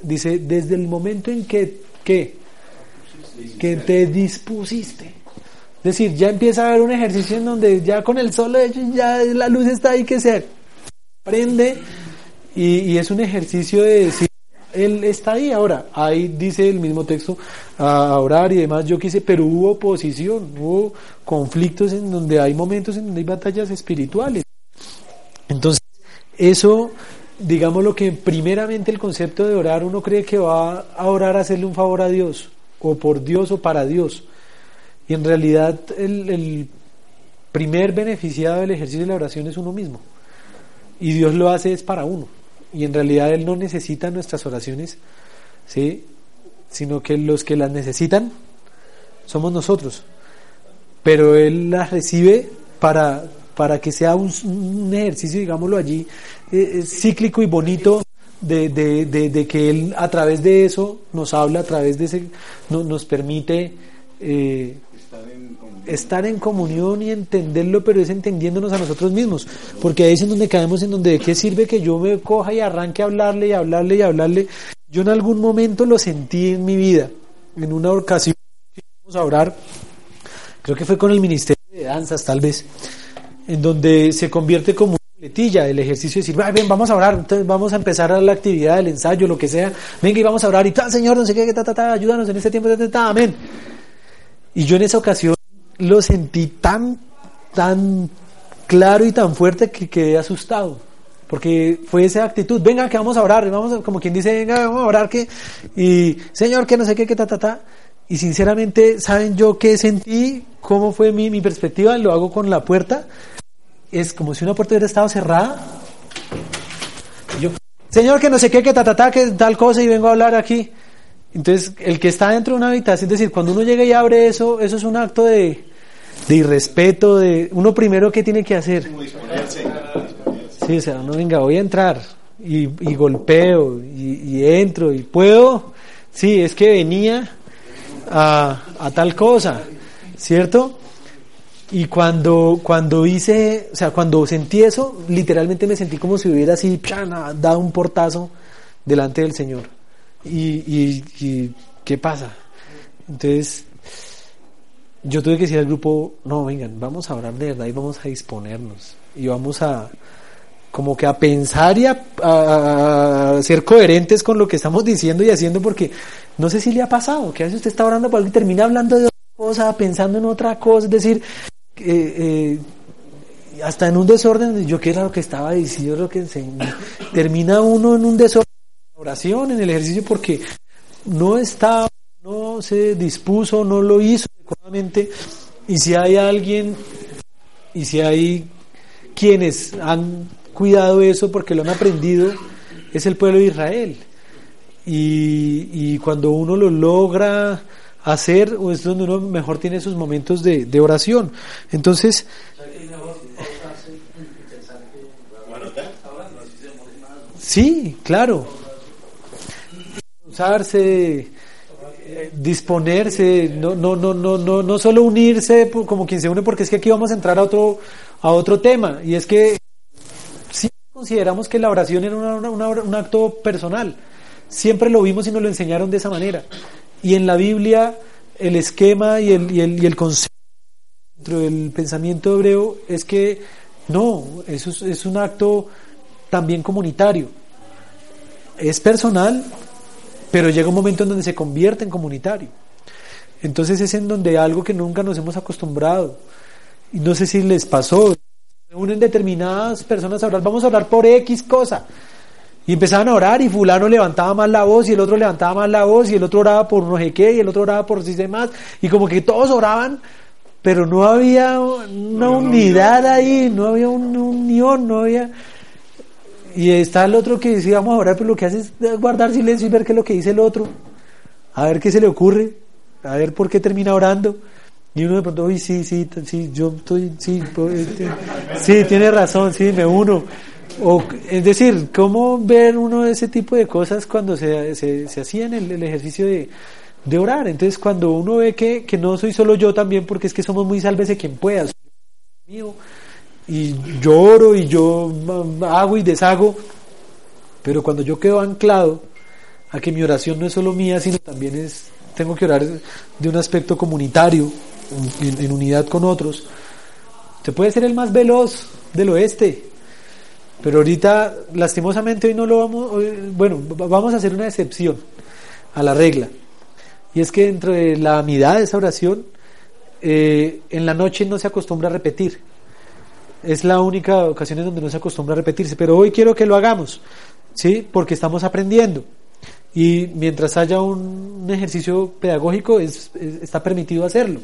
Speaker 1: dice, desde el momento en que, que, que te dispusiste. Es decir, ya empieza a haber un ejercicio en donde ya con el solo hecho ya la luz está ahí que se prende y, es un ejercicio de decir, Él está ahí ahora. Ahí dice el mismo texto a orar y demás. Yo quise, pero hubo oposición, hubo conflictos en donde hay momentos en donde hay batallas espirituales. Entonces, eso, digamos lo que primeramente el concepto de orar, uno cree que va a orar a hacerle un favor a Dios, o por Dios o para Dios. Y en realidad el primer beneficiado del ejercicio de la oración es uno mismo. Y Dios lo hace es para uno y en realidad Él no necesita nuestras oraciones, ¿sí? sino que los que las necesitan somos nosotros. Pero Él las recibe para, para que sea un, ejercicio, digámoslo allí, eh, eh, cíclico y bonito de, de, de, que Él a través de eso nos habla, a través de ese, nos permite eh, estar en comunión y entenderlo, pero es entendiéndonos a nosotros mismos, porque ahí es en donde caemos, en donde de qué sirve que yo me coja y arranque a hablarle y hablarle y hablarle. Yo en algún momento lo sentí en mi vida, en una ocasión vamos a orar, creo que fue con el Ministerio de Danzas tal vez, en donde se convierte como una letilla el ejercicio de decir, ven, vamos a orar, entonces vamos a empezar la actividad, el ensayo, lo que sea, venga y vamos a orar y tal, Señor, no sé qué, ta, ta, ta, ayúdanos en este tiempo, ta, ta, amén. Y yo en esa ocasión lo sentí tan, tan claro y tan fuerte que quedé asustado. Porque fue esa actitud, venga que vamos a orar, vamos como quien dice, venga, vamos a orar que, y Señor, que no sé qué, que ta. Y sinceramente, ¿saben yo qué sentí? ¿Cómo fue mi, mi perspectiva? Lo hago con la puerta. Es como si una puerta hubiera estado cerrada. yo, Señor, que no sé qué, que ta, ta, ta, que tal cosa, y vengo a hablar aquí. Entonces, el que está dentro de una habitación, es decir, cuando uno llega y abre eso, eso es un acto de, de irrespeto, de uno primero qué tiene que hacer. Sí, o sea, no venga, voy a entrar y, golpeo y, entro y puedo. Sí, es que venía a, a tal cosa, ¿cierto? Y cuando, cuando hice, o sea, cuando sentí eso, literalmente me sentí como si hubiera así, dado un portazo delante del Señor. Y, y ¿qué pasa? Entonces, yo tuve que decir al grupo, no, vengan, vamos a orar de verdad y vamos a disponernos. Y vamos a, como que a pensar y a, ser coherentes con lo que estamos diciendo y haciendo, porque no sé si le ha pasado, que a veces usted está orando por algo termina hablando de otra cosa, pensando en otra cosa, es decir, eh, eh, hasta en un desorden, yo qué era lo que estaba diciendo, lo que termina uno en un desorden, en oración, en el ejercicio, porque no está, no se dispuso, no lo hizo y si hay alguien y si hay quienes han cuidado eso porque lo han aprendido, es el pueblo de Israel. Y, cuando uno lo logra hacer, es donde uno mejor tiene sus momentos de, de oración. Entonces, sí, claro. Usarse disponerse, no, no, no, no, no, no solo unirse como quien se une, porque es que aquí vamos a entrar a otro, a otro tema, y es que si consideramos que la oración era un acto personal, siempre lo vimos y nos lo enseñaron de esa manera, y en la Biblia el esquema y el, y el, y el concepto dentro del pensamiento hebreo es que no, eso es, es un acto también comunitario, es personal, pero llega un momento en donde se convierte en comunitario. Entonces es en donde algo que nunca nos hemos acostumbrado, y no sé si les pasó, unen determinadas personas a orar, vamos a orar por X cosa. Y empezaban a orar y fulano levantaba más la voz y el otro levantaba más la voz y el otro oraba por no sé qué y el otro oraba por sí demás. Y como que todos oraban, pero no había una unidad ahí, no había una unión, no había... Y está el otro que decía, vamos a orar, pero lo que hace es guardar silencio y ver qué es lo que dice el otro. A ver qué se le ocurre, a ver por qué termina orando. Y uno de pronto, uy, sí, sí, sí, yo estoy, sí, este, sí, tiene razón, sí, me uno. O, es decir, ¿cómo ver uno ese tipo de cosas cuando se, se, se en el, ejercicio de, de, orar? Entonces, cuando uno ve que, que, no soy solo yo también, porque es que somos muy sálvese quien pueda, mío, y lloro y yo hago y deshago, pero cuando yo quedo anclado a que mi oración no es solo mía, sino también es, tengo que orar de un aspecto comunitario, en, unidad con otros, se puede ser el más veloz del oeste, pero ahorita, lastimosamente, hoy no lo vamos, bueno, vamos a hacer una excepción a la regla. Y es que entre la amidad de esa oración, eh, en la noche no se acostumbra a repetir. Es la única ocasión en donde no se acostumbra a repetirse. Pero hoy quiero que lo hagamos, ¿sí? Porque estamos aprendiendo. Y mientras haya un, ejercicio pedagógico, está permitido hacerlo.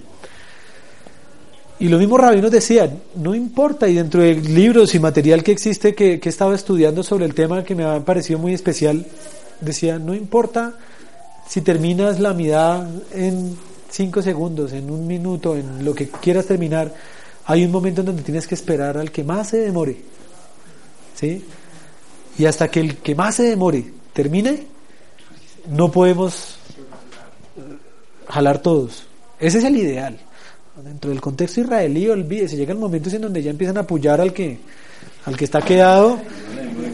Speaker 1: Y lo mismo rabinos decían, no importa, y dentro de libros y material que existe que, que he estado estudiando sobre el tema que me ha parecido muy especial, decía, no importa si terminas la mitad en cinco segundos, en un minuto, en lo que quieras terminar, hay un momento en donde tienes que esperar al que más se demore. ¿Sí? Y hasta que el que más se demore termine, no podemos jalar todos. Ese es el ideal dentro del contexto israelí, olvídese, llegan momentos en donde ya empiezan a apoyar al que, al que está quedado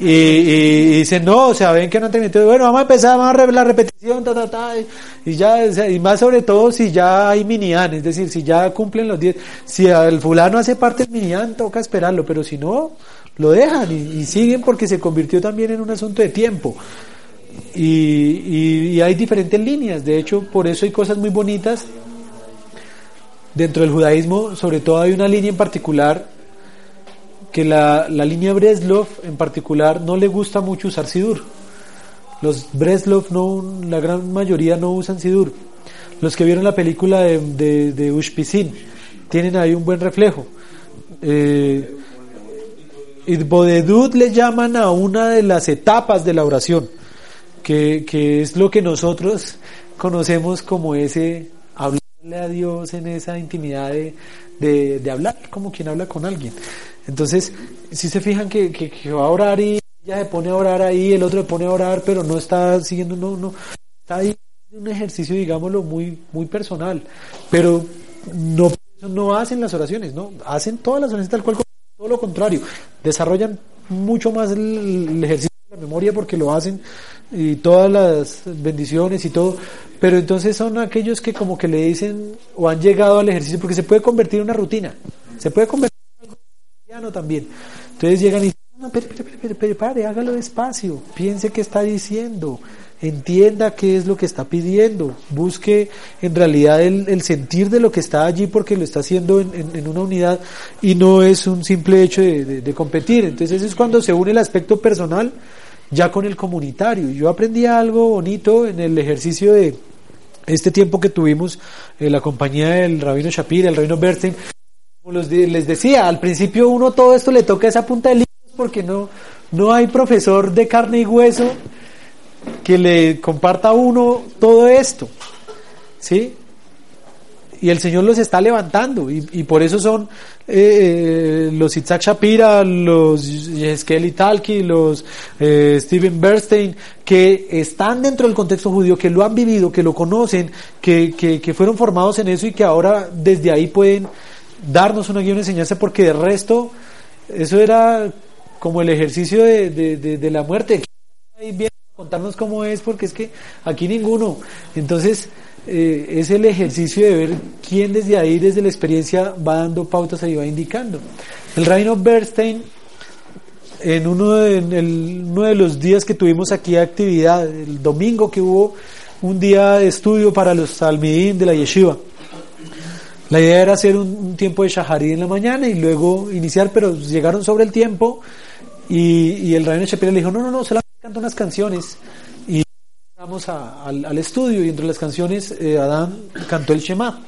Speaker 1: y, y, dicen, no, o sea, ven que no han terminado, bueno, vamos a empezar, vamos a la repetición, ta, ta, ta, y ya, y más sobre todo si ya hay minian, es decir, si ya cumplen los 10, si el fulano hace parte del minian, toca esperarlo, pero si no, lo dejan y, siguen porque se convirtió también en un asunto de tiempo. Y, y hay diferentes líneas, de hecho, por eso hay cosas muy bonitas Dentro del judaísmo, sobre todo, hay una línea en particular que la, la línea Breslov en particular no le gusta mucho usar Sidur. Los Breslov, no, la gran mayoría no usan Sidur. Los que vieron la película de, de, de tienen ahí un buen reflejo. Eh, Bodedud le llaman a una de las etapas de la oración, que, que es lo que nosotros conocemos como ese hablar a Dios en esa intimidad de, de, hablar como quien habla con alguien. Entonces, si se fijan que, que, va a orar y ella se pone a orar ahí, el otro se pone a orar, pero no está siguiendo, no, no, está ahí un ejercicio, digámoslo, muy, muy personal. Pero no, no hacen las oraciones, ¿no? Hacen todas las oraciones tal cual, todo lo contrario. Desarrollan mucho más el ejercicio de la memoria porque lo hacen y todas las bendiciones y todo, pero entonces son aquellos que como que le dicen o han llegado al ejercicio porque se puede convertir en una rutina, se puede convertir también. Entonces llegan y dicen, no, pare, pare, pare, pare, hágalo despacio, piense qué está diciendo, entienda qué es lo que está pidiendo, busque en realidad el, sentir de lo que está allí porque lo está haciendo en, una unidad y no es un simple hecho de, de competir. Entonces es cuando se une el aspecto personal ya con el comunitario. Yo aprendí algo bonito en el ejercicio de este tiempo que tuvimos en la compañía del rabino Shapir, el rabino Bernstein. Como les decía, al principio uno todo esto le toca esa punta de libros porque no, no hay profesor de carne y hueso que le comparta a uno todo esto. ¿Sí? y el Señor los está levantando y, por eso son eh, los Isaac Shapira, los Skelly Talki, los eh, Steven Bernstein, que están dentro del contexto judío, que lo han vivido, que lo conocen, que, que fueron formados en eso y que ahora desde ahí pueden darnos una guía, una enseñanza, porque de resto eso era como el ejercicio de, de, de, la muerte. contarnos cómo es, porque es que aquí ninguno. Entonces, eh, es el ejercicio de ver quién desde ahí, desde la experiencia, va dando pautas y va indicando. El Reino Bernstein, en uno de, uno de los días que tuvimos aquí actividad, el domingo que hubo un día de estudio para los Talmidim de la Yeshiva, La idea era hacer un, tiempo de shaharí en la mañana y luego iniciar, pero llegaron sobre el tiempo y, el rabino Shapira le dijo, no, no, no, solamente canto unas canciones. Y vamos al, estudio y entre las canciones eh, Adán cantó el Shema.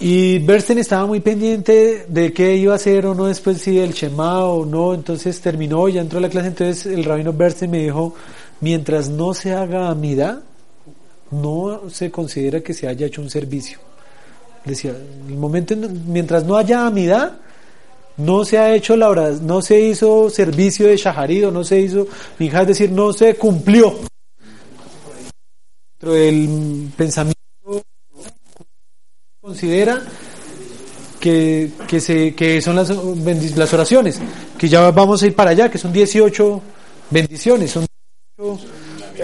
Speaker 1: Y Bernstein estaba muy pendiente de qué iba a hacer o no después, si el Shema o no. Entonces terminó, ya entró a la clase. Entonces el rabino Bernstein me dijo: mientras no se haga amida, no se considera que se haya hecho un servicio. Decía: el momento, mientras no haya amida, no se ha hecho la hora, no se hizo servicio de shaharido, no se hizo, es decir, no se cumplió. Dentro del pensamiento considera que, que, se, que son las, las oraciones, que ya vamos a ir para allá, que son 18 bendiciones, son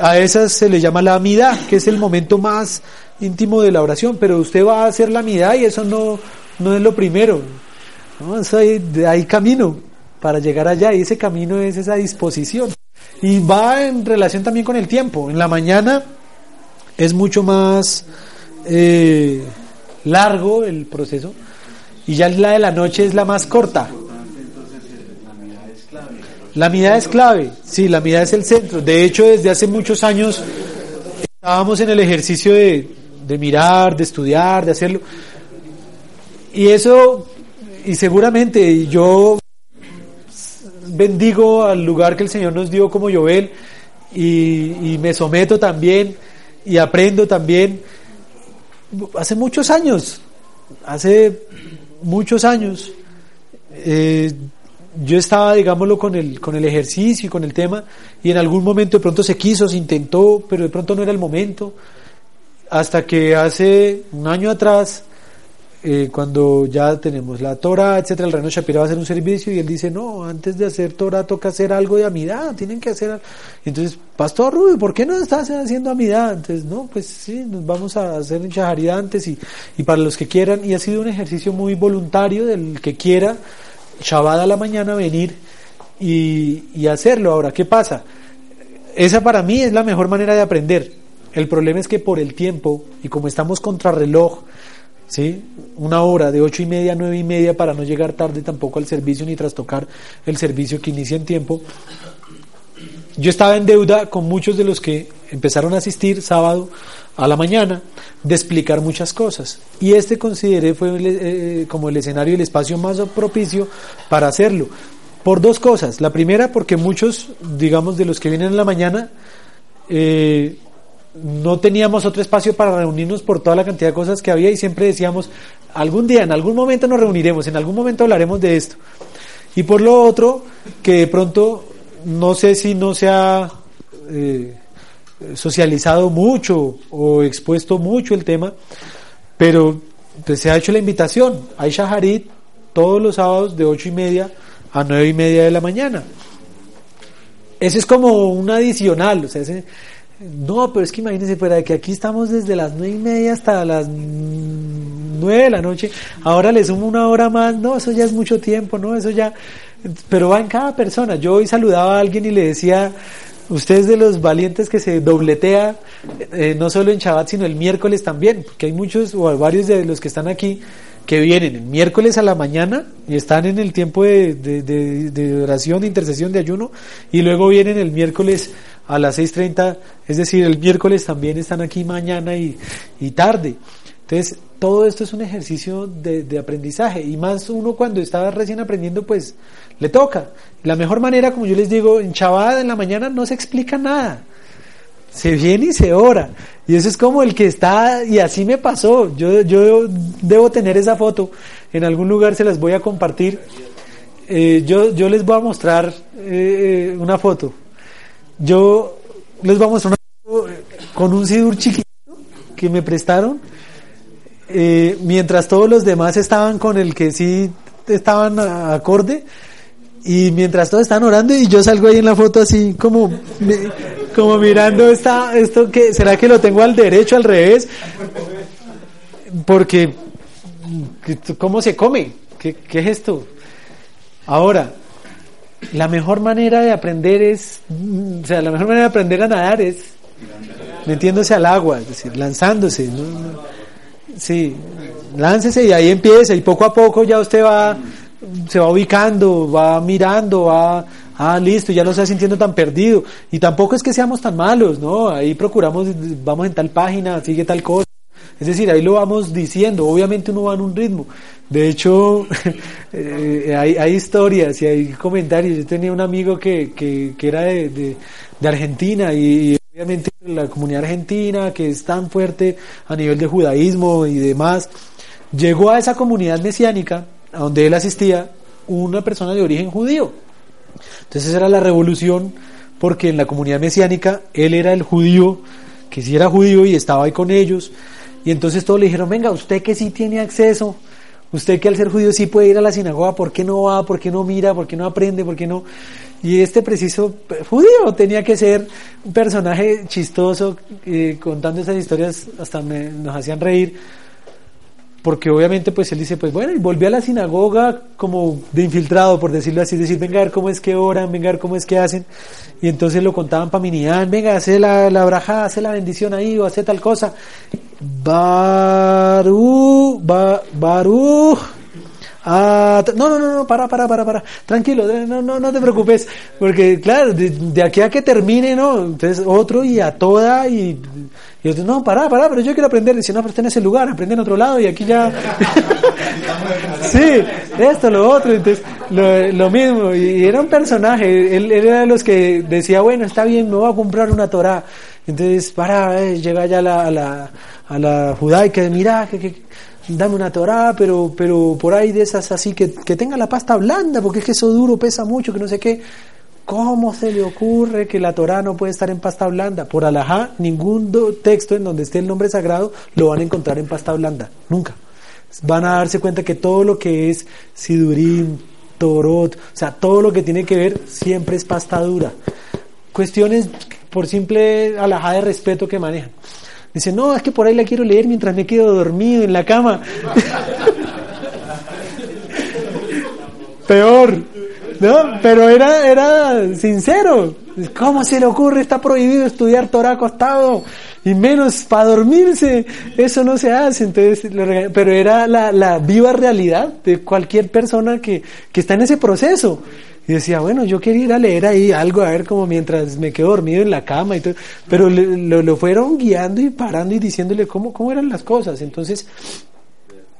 Speaker 1: a esas se le llama la amidad, que es el momento más íntimo de la oración, pero usted va a hacer la amidad y eso no, no es lo primero, hay, hay camino para llegar allá y ese camino es esa disposición. Y va en relación también con el tiempo. En la mañana es mucho más eh, largo el proceso y ya la de la noche es la más corta. La mirada es clave, sí, la mirada es el centro. De hecho, desde hace muchos años estábamos en el ejercicio de, de mirar, de estudiar, de hacerlo. Y eso, y seguramente yo bendigo al lugar que el Señor nos dio como Jovel y, y me someto también y aprendo también hace muchos años, hace muchos años, eh, yo estaba, digámoslo, con el, con el ejercicio y con el tema, y en algún momento de pronto se quiso, se intentó, pero de pronto no era el momento, hasta que hace un año atrás eh, cuando ya tenemos la Torah, etcétera, el reino Shapira va a hacer un servicio y él dice, no, antes de hacer Torah toca hacer algo de amidad, tienen que hacer Entonces, Pastor Rubio, ¿por qué no estás haciendo amidad? Entonces, no, pues sí, nos vamos a hacer en Shaharidad antes y, y para los que quieran, y ha sido un ejercicio muy voluntario del que quiera, Shabbat a la mañana venir y, y hacerlo. Ahora, ¿qué pasa? Esa para mí es la mejor manera de aprender. El problema es que por el tiempo y como estamos contra reloj, ¿sí? Una hora de ocho y media nueve y media para no llegar tarde tampoco al servicio ni trastocar el servicio que inicia en tiempo. Yo estaba en deuda con muchos de los que empezaron a asistir sábado a la mañana de explicar muchas cosas y este consideré fue eh, como el escenario el espacio más propicio para hacerlo por dos cosas la primera porque muchos digamos de los que vienen en la mañana eh, no teníamos otro espacio para reunirnos por toda la cantidad de cosas que había y siempre decíamos, algún día, en algún momento nos reuniremos, en algún momento hablaremos de esto. Y por lo otro, que de pronto, no sé si no se ha eh, socializado mucho o expuesto mucho el tema, pero pues, se ha hecho la invitación. Hay Shaharit todos los sábados de ocho y media a nueve y media de la mañana. Ese es como un adicional, o sea, ese, no, pero es que imagínense, fuera de que aquí estamos desde las nueve y media hasta las nueve de la noche, ahora le sumo una hora más, no, eso ya es mucho tiempo, no, eso ya, pero va en cada persona. Yo hoy saludaba a alguien y le decía, usted es de los valientes que se dobletea, eh, no solo en Shabbat, sino el miércoles también, porque hay muchos o varios de los que están aquí que vienen el miércoles a la mañana y están en el tiempo de, de, de oración, de intercesión, de ayuno, y luego vienen el miércoles a las 6.30, es decir, el miércoles también están aquí mañana y, tarde. Entonces, todo esto es un ejercicio de, aprendizaje y más uno cuando está recién aprendiendo, pues le toca. La mejor manera, como yo les digo, en chavada en la mañana no se explica nada. Se viene y se ora. Y eso es como el que está, y así me pasó. Yo, yo debo tener esa foto. En algún lugar se las voy a compartir. Eh, yo, yo les voy a mostrar eh, una foto. Yo les voy a mostrar con un sidur chiquito que me prestaron, eh, mientras todos los demás estaban con el que sí estaban acorde, y mientras todos estaban orando y yo salgo ahí en la foto así como como mirando esta, esto que será que lo tengo al derecho al revés porque cómo se come qué, qué es esto ahora la mejor manera de aprender es, o sea, la mejor manera de aprender a nadar es metiéndose al agua, es decir, lanzándose. Sí, láncese y ahí empieza y poco a poco ya usted va, se va ubicando, va mirando, va, ah, listo, ya no va sintiendo tan perdido. Y tampoco es que seamos tan malos, ¿no? Ahí procuramos, vamos en tal página, sigue tal cosa. Es decir, ahí lo vamos diciendo, obviamente uno va en un ritmo. De hecho, eh, hay, hay, historias y hay comentarios. Yo tenía un amigo que, que, era de, de, Argentina y obviamente la comunidad argentina, que es tan fuerte a nivel de judaísmo y demás, llegó a esa comunidad mesiánica, a donde él asistía, una persona de origen judío. Entonces era la revolución, porque en la comunidad mesiánica él era el judío, que sí era judío y estaba ahí con ellos, y entonces todos le dijeron, venga, usted que sí tiene acceso, usted que al ser judío sí puede ir a la sinagoga, ¿por qué no va? ¿Por qué no mira? ¿Por qué no aprende? ¿Por qué no? Y este preciso judío tenía que ser un personaje chistoso, eh, contando esas historias hasta me, nos hacían reír, porque obviamente pues él dice, pues bueno, y volvió a la sinagoga como de infiltrado, por decirlo así, decir, venga a ver cómo es que oran, venga a ver cómo es que hacen, y entonces lo contaban para Minian, venga, hace la, la braja, hace la bendición ahí, o hace tal cosa, Baru, ba, Baru, Ah, no, no, no, no, para, para, para, para, tranquilo, no, no, no te preocupes, porque claro, de, aquí a que termine, ¿no? Entonces otro y a toda y, y otro, no, para, para, pero yo quiero aprender, dice, no, pero está en ese lugar, aprende en otro lado y aquí ya, sí, esto, lo otro, entonces, lo, mismo, y era un personaje, él, él, era de los que decía, bueno, está bien, me voy a comprar una Torah, entonces, para, eh, llega ya a la, a la, a la judaica, mira, que, que dame una Torah, pero, pero por ahí de esas así que, que tenga la pasta blanda, porque es que eso duro pesa mucho, que no sé qué. ¿Cómo se le ocurre que la Torah no puede estar en pasta blanda? Por alajá, ningún texto en donde esté el nombre sagrado lo van a encontrar en pasta blanda. Nunca. Van a darse cuenta que todo lo que es Sidurim, Torot, o sea, todo lo que tiene que ver siempre es pasta dura. Cuestiones por simple alajá de respeto que manejan. Dice, no, es que por ahí la quiero leer mientras me quedo dormido en la cama. Peor, ¿no? Pero era, era sincero. ¿Cómo se le ocurre? Está prohibido estudiar Torah acostado y menos para dormirse. Eso no se hace. Entonces, pero era la, la viva realidad de cualquier persona que, que está en ese proceso. Y decía, bueno, yo quería ir a leer ahí algo, a ver como mientras me quedo dormido en la cama y todo. Pero lo, lo fueron guiando y parando y diciéndole cómo, cómo eran las cosas. Entonces,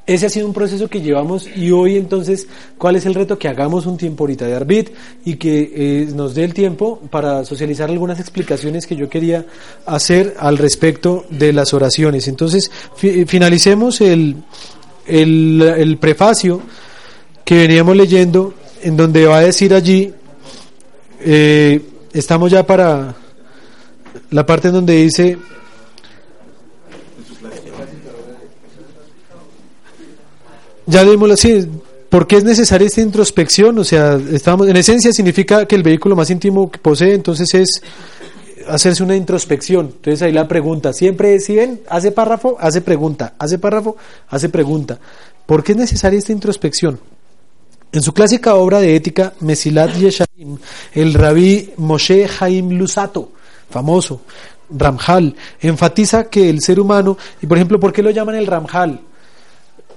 Speaker 1: ese ha sido un proceso que llevamos y hoy entonces, ¿cuál es el reto? Que hagamos un tiempo ahorita de Arbit y que eh, nos dé el tiempo para socializar algunas explicaciones que yo quería hacer al respecto de las oraciones. Entonces, fi finalicemos el, el, el prefacio que veníamos leyendo en donde va a decir allí, eh, estamos ya para la parte en donde dice, ya dimos así, ¿por qué es necesaria esta introspección? O sea, estamos, en esencia significa que el vehículo más íntimo que posee, entonces es hacerse una introspección. Entonces ahí la pregunta, siempre, si ven, hace párrafo, hace pregunta, hace párrafo, hace pregunta. ¿Por qué es necesaria esta introspección? En su clásica obra de ética, Mesilat Yesharim, el rabí Moshe Haim Lusato, famoso, Ramjal, enfatiza que el ser humano, y por ejemplo, ¿por qué lo llaman el Ramjal?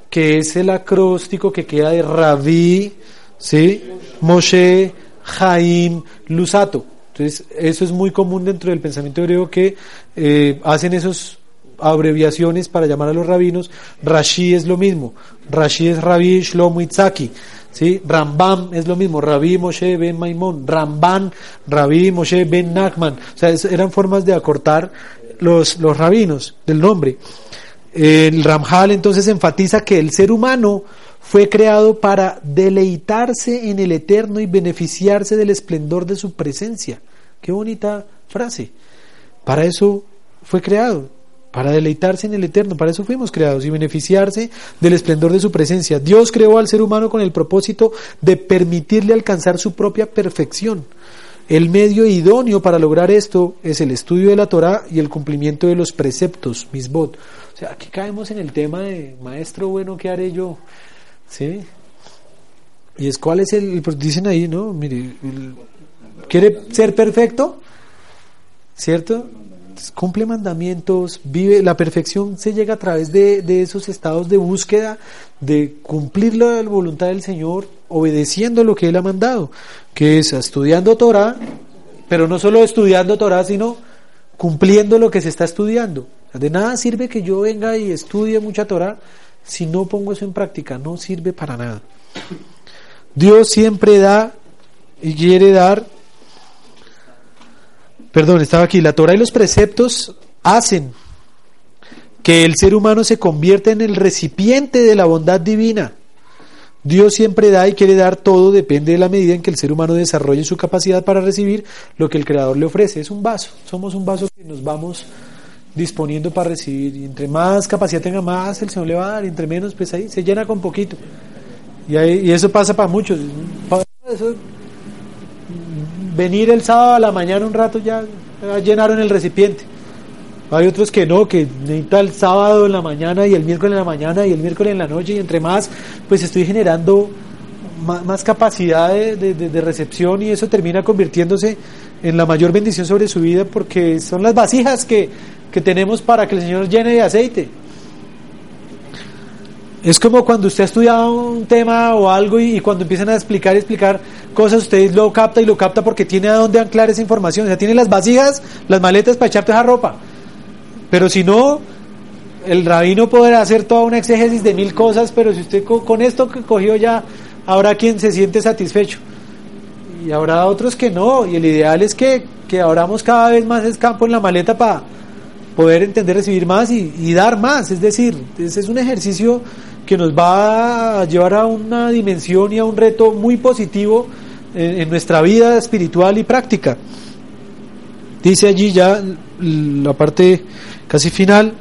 Speaker 1: Que es el acróstico que queda de rabí, ¿sí? Moshe Haim Lusato. Entonces, eso es muy común dentro del pensamiento griego que eh, hacen esos abreviaciones para llamar a los rabinos. Rashi es lo mismo. Rashi es Rabbi Shlomo Itzaki. ¿Sí? Rambam es lo mismo, Rabbi Moshe ben Maimón, Ramban, Rabbi Moshe ben Nachman, o sea, eran formas de acortar los, los rabinos del nombre. El Ramjal entonces enfatiza que el ser humano fue creado para deleitarse en el eterno y beneficiarse del esplendor de su presencia. Qué bonita frase. Para eso fue creado para deleitarse en el eterno, para eso fuimos creados y beneficiarse del esplendor de su presencia. Dios creó al ser humano con el propósito de permitirle alcanzar su propia perfección. El medio idóneo para lograr esto es el estudio de la Torah y el cumplimiento de los preceptos, misbot. O sea, aquí caemos en el tema de maestro bueno, ¿qué haré yo? ¿Sí? Y es cuál es el, dicen ahí, ¿no? Mire, ¿quiere ser perfecto? ¿Cierto? Cumple mandamientos, vive, la perfección se llega a través de, de esos estados de búsqueda, de cumplir la voluntad del Señor, obedeciendo lo que Él ha mandado, que es estudiando Torah, pero no solo estudiando Torah, sino cumpliendo lo que se está estudiando. De nada sirve que yo venga y estudie mucha Torah si no pongo eso en práctica, no sirve para nada. Dios siempre da y quiere dar, perdón, estaba aquí, la Torah y los preceptos hacen que el ser humano se convierta en el recipiente de la bondad divina. Dios siempre da y quiere dar todo, depende de la medida en que el ser humano desarrolle su capacidad para recibir lo que el Creador le ofrece. Es un vaso, somos un vaso que nos vamos disponiendo para recibir. Y entre más capacidad tenga, más el Señor le va a dar, y entre menos, pues ahí se llena con poquito. Y, y eso pasa para muchos. Venir el sábado a la mañana un rato ya llenaron el recipiente. Hay otros que no, que necesita el sábado en la mañana y el miércoles en la mañana y el miércoles en la noche y entre más, pues estoy generando más, capacidad de, recepción y eso termina convirtiéndose en la mayor bendición sobre su vida porque son las vasijas que, que tenemos para que el Señor llene de aceite. Es como cuando usted ha estudiado un tema o algo y, cuando empiezan a explicar y explicar cosas, usted lo capta y lo capta porque tiene a dónde anclar esa información. O sea, tiene las vasijas, las maletas para echarte esa ropa. Pero si no, el rabino podrá hacer toda una exégesis de mil cosas, pero si usted con, esto que cogió ya, habrá quien se siente satisfecho. Y habrá otros que no. Y el ideal es que, que abramos cada vez más el campo en la maleta para poder entender, recibir más y, dar más. Es decir, ese es un ejercicio que nos va a llevar a una dimensión y a un reto muy positivo en, nuestra vida espiritual y práctica. Dice allí ya la parte casi final,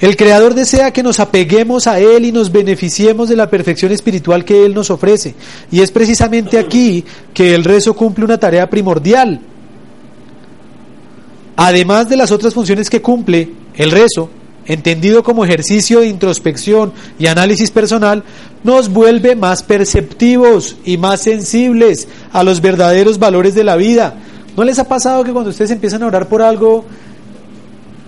Speaker 1: el Creador desea que nos apeguemos a Él y nos beneficiemos de la perfección espiritual que Él nos ofrece. Y es precisamente aquí que el rezo cumple una tarea primordial. Además de las otras funciones que cumple, el rezo entendido como ejercicio de introspección y análisis personal, nos vuelve más perceptivos y más sensibles a los verdaderos valores de la vida. ¿No les ha pasado que cuando ustedes empiezan a orar por algo,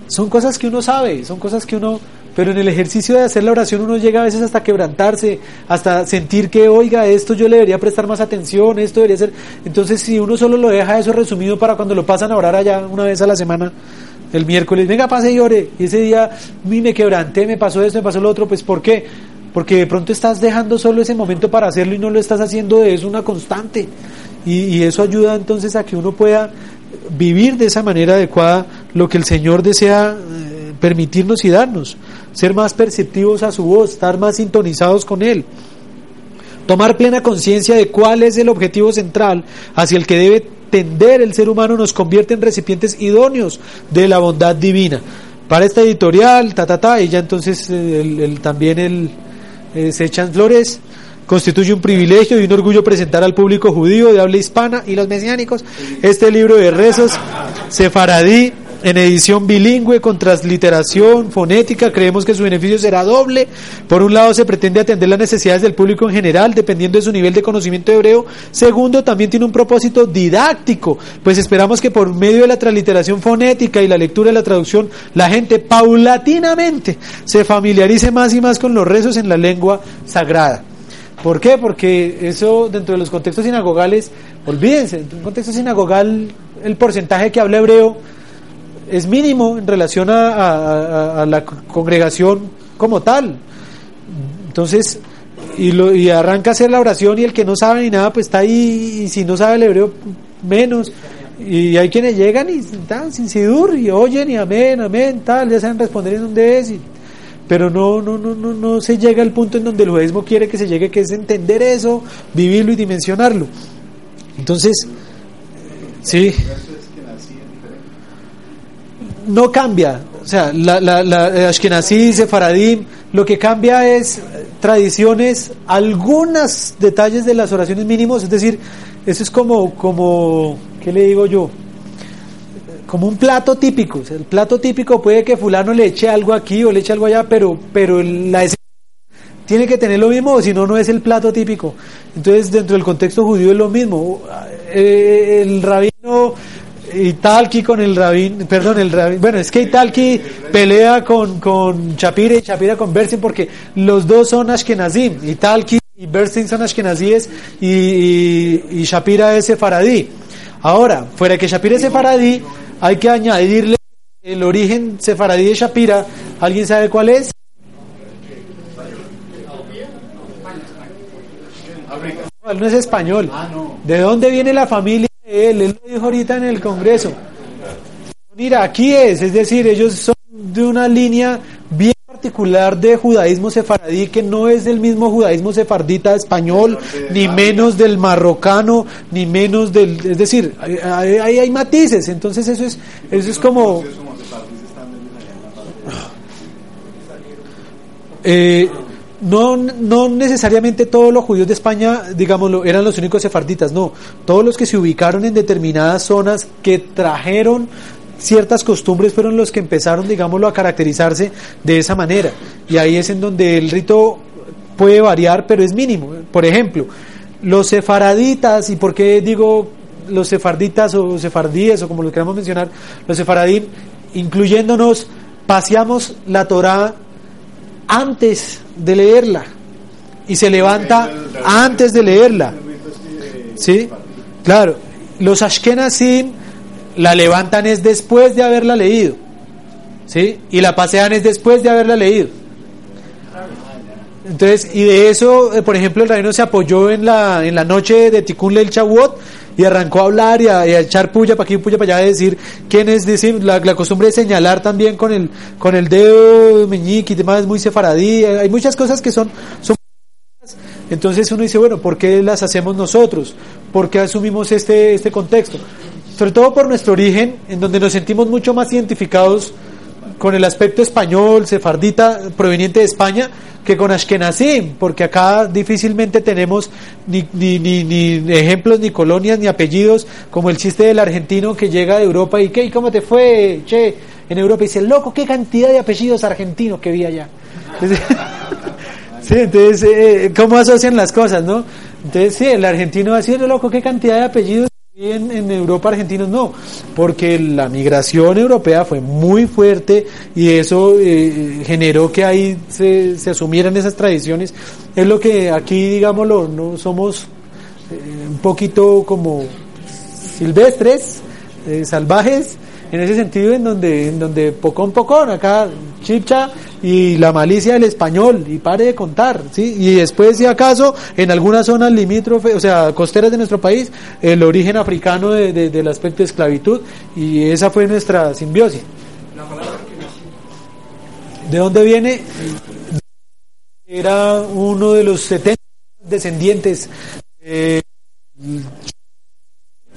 Speaker 1: son cosas que uno sabe, son cosas que uno... Pero en el ejercicio de hacer la oración uno llega a veces hasta quebrantarse, hasta sentir que, oiga, esto yo le debería prestar más atención, esto debería ser... Entonces si uno solo lo deja eso resumido para cuando lo pasan a orar allá una vez a la semana, el miércoles, venga, pase y ore. Y ese día, me quebranté, me pasó esto, me pasó lo otro. Pues, ¿por qué? Porque de pronto estás dejando solo ese momento para hacerlo y no lo estás haciendo de eso una constante. Y, eso ayuda entonces a que uno pueda vivir de esa manera adecuada lo que el Señor desea eh, permitirnos y darnos. Ser más perceptivos a su voz, estar más sintonizados con Él. Tomar plena conciencia de cuál es el objetivo central hacia el que debe entender el ser humano nos convierte en recipientes idóneos de la bondad divina. Para esta editorial, ta, ta, ta, y ya entonces eh, el, también el, eh, se echan flores, constituye un privilegio y un orgullo presentar al público judío de habla hispana y los mesiánicos este libro de rezos sefaradí en edición bilingüe con transliteración fonética. Creemos que su beneficio será doble. Por un lado, se pretende atender las necesidades del público en general, dependiendo de su nivel de conocimiento hebreo. Segundo, también tiene un propósito didáctico, pues esperamos que por medio de la transliteración fonética y la lectura de la traducción, la gente paulatinamente se familiarice más y más con los rezos en la lengua sagrada. ¿Por qué? Porque eso dentro de los contextos sinagogales, olvídense, en un contexto sinagogal el porcentaje que habla hebreo es mínimo en relación a, la congregación como tal. Entonces, y, lo, y arranca a hacer la oración y el que no sabe ni nada, pues está ahí, y si no sabe el hebreo, menos. Y hay quienes llegan y están sin sidur y oyen y amén, amén, tal, ya saben responder en donde es. pero no, no, no, no, no se llega al punto en donde el judaísmo quiere que se llegue, que es entender eso, vivirlo y dimensionarlo. Entonces, sí no cambia. O sea, la, la, la eh, Ashkenazi, Sefaradim, lo que cambia es tradiciones, algunos detalles de las oraciones mínimos, es decir, eso es como, como, ¿qué le digo yo? Como un plato típico. el plato típico puede que fulano le eche algo aquí o le eche algo allá, pero, pero la tiene que tener lo mismo, o si no, no es el plato típico. Entonces, dentro del contexto judío es lo mismo. Eh, el rabino Italki con el Rabin, perdón, el Rabin, bueno, es que Italki pelea con, con Chapira y Chapira con Bersin porque los dos son Ashkenazim, Italki y Bersin son Ashkenazíes y, y, y Shapira es sefaradí. Ahora, fuera que Shapira es sefaradí, hay que añadirle el origen sefaradí de Shapira, ¿alguien sabe cuál es? No, él no es español. ¿De dónde viene la familia él? Él lo dijo ahorita en el Congreso. Mira, aquí es, es decir, ellos son de una línea bien particular de judaísmo sefaradí que no es el mismo judaísmo sefardita español, ni menos del marrocano, ni menos del, es decir, ahí hay, hay, matices, entonces eso es, eso es como eh, no, no necesariamente todos los judíos de España, digámoslo, eran los únicos sefarditas, no. Todos los que se ubicaron en determinadas zonas que trajeron ciertas costumbres fueron los que empezaron, digámoslo, a caracterizarse de esa manera. Y ahí es en donde el rito puede variar, pero es mínimo. Por ejemplo, los sefaraditas, ¿y por qué digo los sefarditas o sefardíes o como lo queramos mencionar? Los sefaradín, incluyéndonos, paseamos la Torá antes de leerla y se levanta antes de leerla. ¿Sí? Claro. Los Ashkenazim la levantan es después de haberla leído. ¿Sí? Y la pasean es después de haberla leído. Entonces, y de eso, eh, por ejemplo, el reino se apoyó en la, en la noche de Tikkun Leil Shavuot y arrancó a hablar y a, echar puya para aquí, puya para allá, a decir quién es, decir, la, costumbre de señalar también con el, con el dedo meñique y demás, muy sefaradí, hay muchas cosas que son, son entonces uno dice, bueno, ¿por qué las hacemos nosotros? ¿Por qué asumimos este, este contexto? Sobre todo por nuestro origen, en donde nos sentimos mucho más identificados con el aspecto español, sefardita, proveniente de España, que con Ashkenazim, porque acá difícilmente tenemos ni, ni, ni, ni, ejemplos, ni colonias, ni apellidos, como el chiste del argentino que llega de Europa y, ¿qué? ¿Y cómo te fue, che? En Europa y dice, loco, qué cantidad de apellidos argentinos que vi allá. sí, entonces, eh, ¿cómo asocian las cosas, no? Entonces, sí, el argentino va a decir, loco, qué cantidad de apellidos en, en, Europa argentinos no, porque la migración europea fue muy fuerte y eso eh, generó que ahí se, se, asumieran esas tradiciones. Es lo que aquí, digámoslo, no somos eh, un poquito como silvestres, eh, salvajes, en ese sentido en donde, en donde pocón pocón, acá chipcha y la malicia del español y pare de contar, ¿sí? Y después si acaso en algunas zonas limítrofes, o sea, costeras de nuestro país, el origen africano de, de, del aspecto de esclavitud y esa fue nuestra simbiosis. ¿De dónde viene? Era uno de los 70 descendientes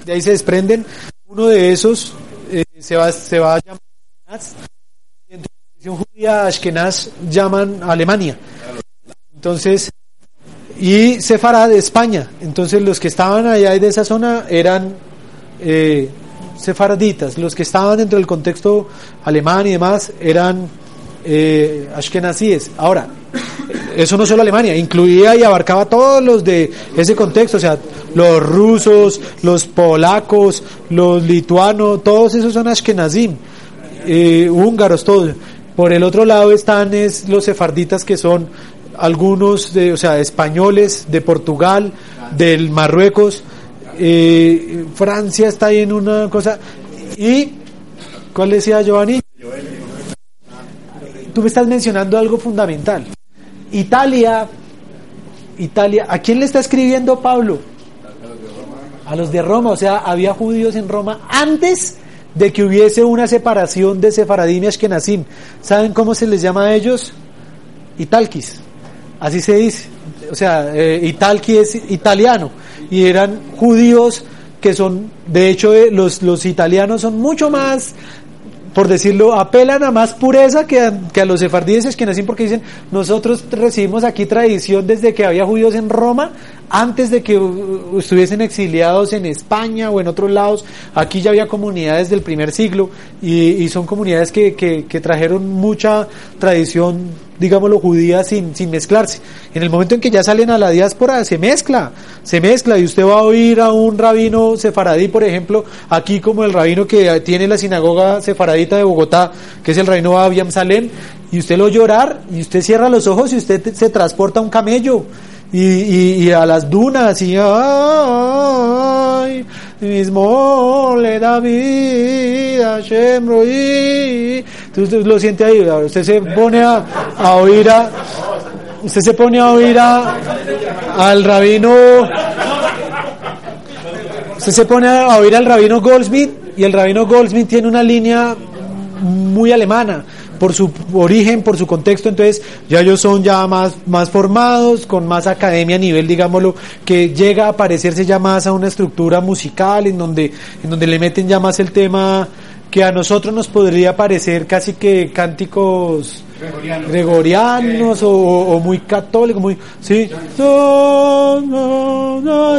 Speaker 1: de ahí se desprenden uno de esos se va se va a llamar en tradición judía Ashkenaz llaman Alemania. Entonces y Sefarad de España. Entonces los que estaban allá de esa zona eran eh, sefaraditas. Los que estaban dentro del contexto alemán y demás eran eh, ashkenazíes ahora eso no solo Alemania, incluía y abarcaba todos los de ese contexto, o sea, los rusos, los polacos, los lituanos, todos esos son ashkenazim, eh, húngaros, todos. Por el otro lado están es, los sefarditas que son algunos, de, o sea, españoles de Portugal, del Marruecos, eh, Francia está ahí en una cosa. ¿Y cuál decía Giovanni? Tú me estás mencionando algo fundamental. Italia, Italia, ¿a quién le está escribiendo Pablo? A los de Roma, o sea, había judíos en Roma antes de que hubiese una separación de Sefaradim y Ashkenazim. ¿Saben cómo se les llama a ellos? Italquis, así se dice. O sea, eh, es italiano y eran judíos que son, de hecho, eh, los, los italianos son mucho más por decirlo, apelan a más pureza que a, los sefardíes que nacen porque dicen, nosotros recibimos aquí tradición desde que había judíos en Roma, antes de que estuviesen exiliados en España o en otros lados, aquí ya había comunidades del primer siglo y, son comunidades que, trajeron mucha tradición digámoslo, judía sin, sin mezclarse. En el momento en que ya salen a la diáspora, se mezcla, se mezcla, y usted va a oír a un rabino sefaradí, por ejemplo, aquí como el rabino que tiene la sinagoga sefaradita de Bogotá, que es el rabino Abiam Salem, y usted lo llorar, y usted cierra los ojos y usted se transporta a un camello, y, y, a las dunas, y ay, mismo le da vida, y usted lo siente ahí, usted se pone a, a oír a, usted se pone a oír a, al rabino, usted se pone a oír al rabino Goldsmith, y el rabino Goldsmith tiene una línea muy alemana, por su origen, por su contexto, entonces ya ellos son ya más, más formados, con más academia a nivel, digámoslo, que llega a parecerse ya más a una estructura musical, en donde, en donde le meten ya más el tema que a nosotros nos podría parecer casi que cánticos gregorianos, o, muy católicos, muy, sí,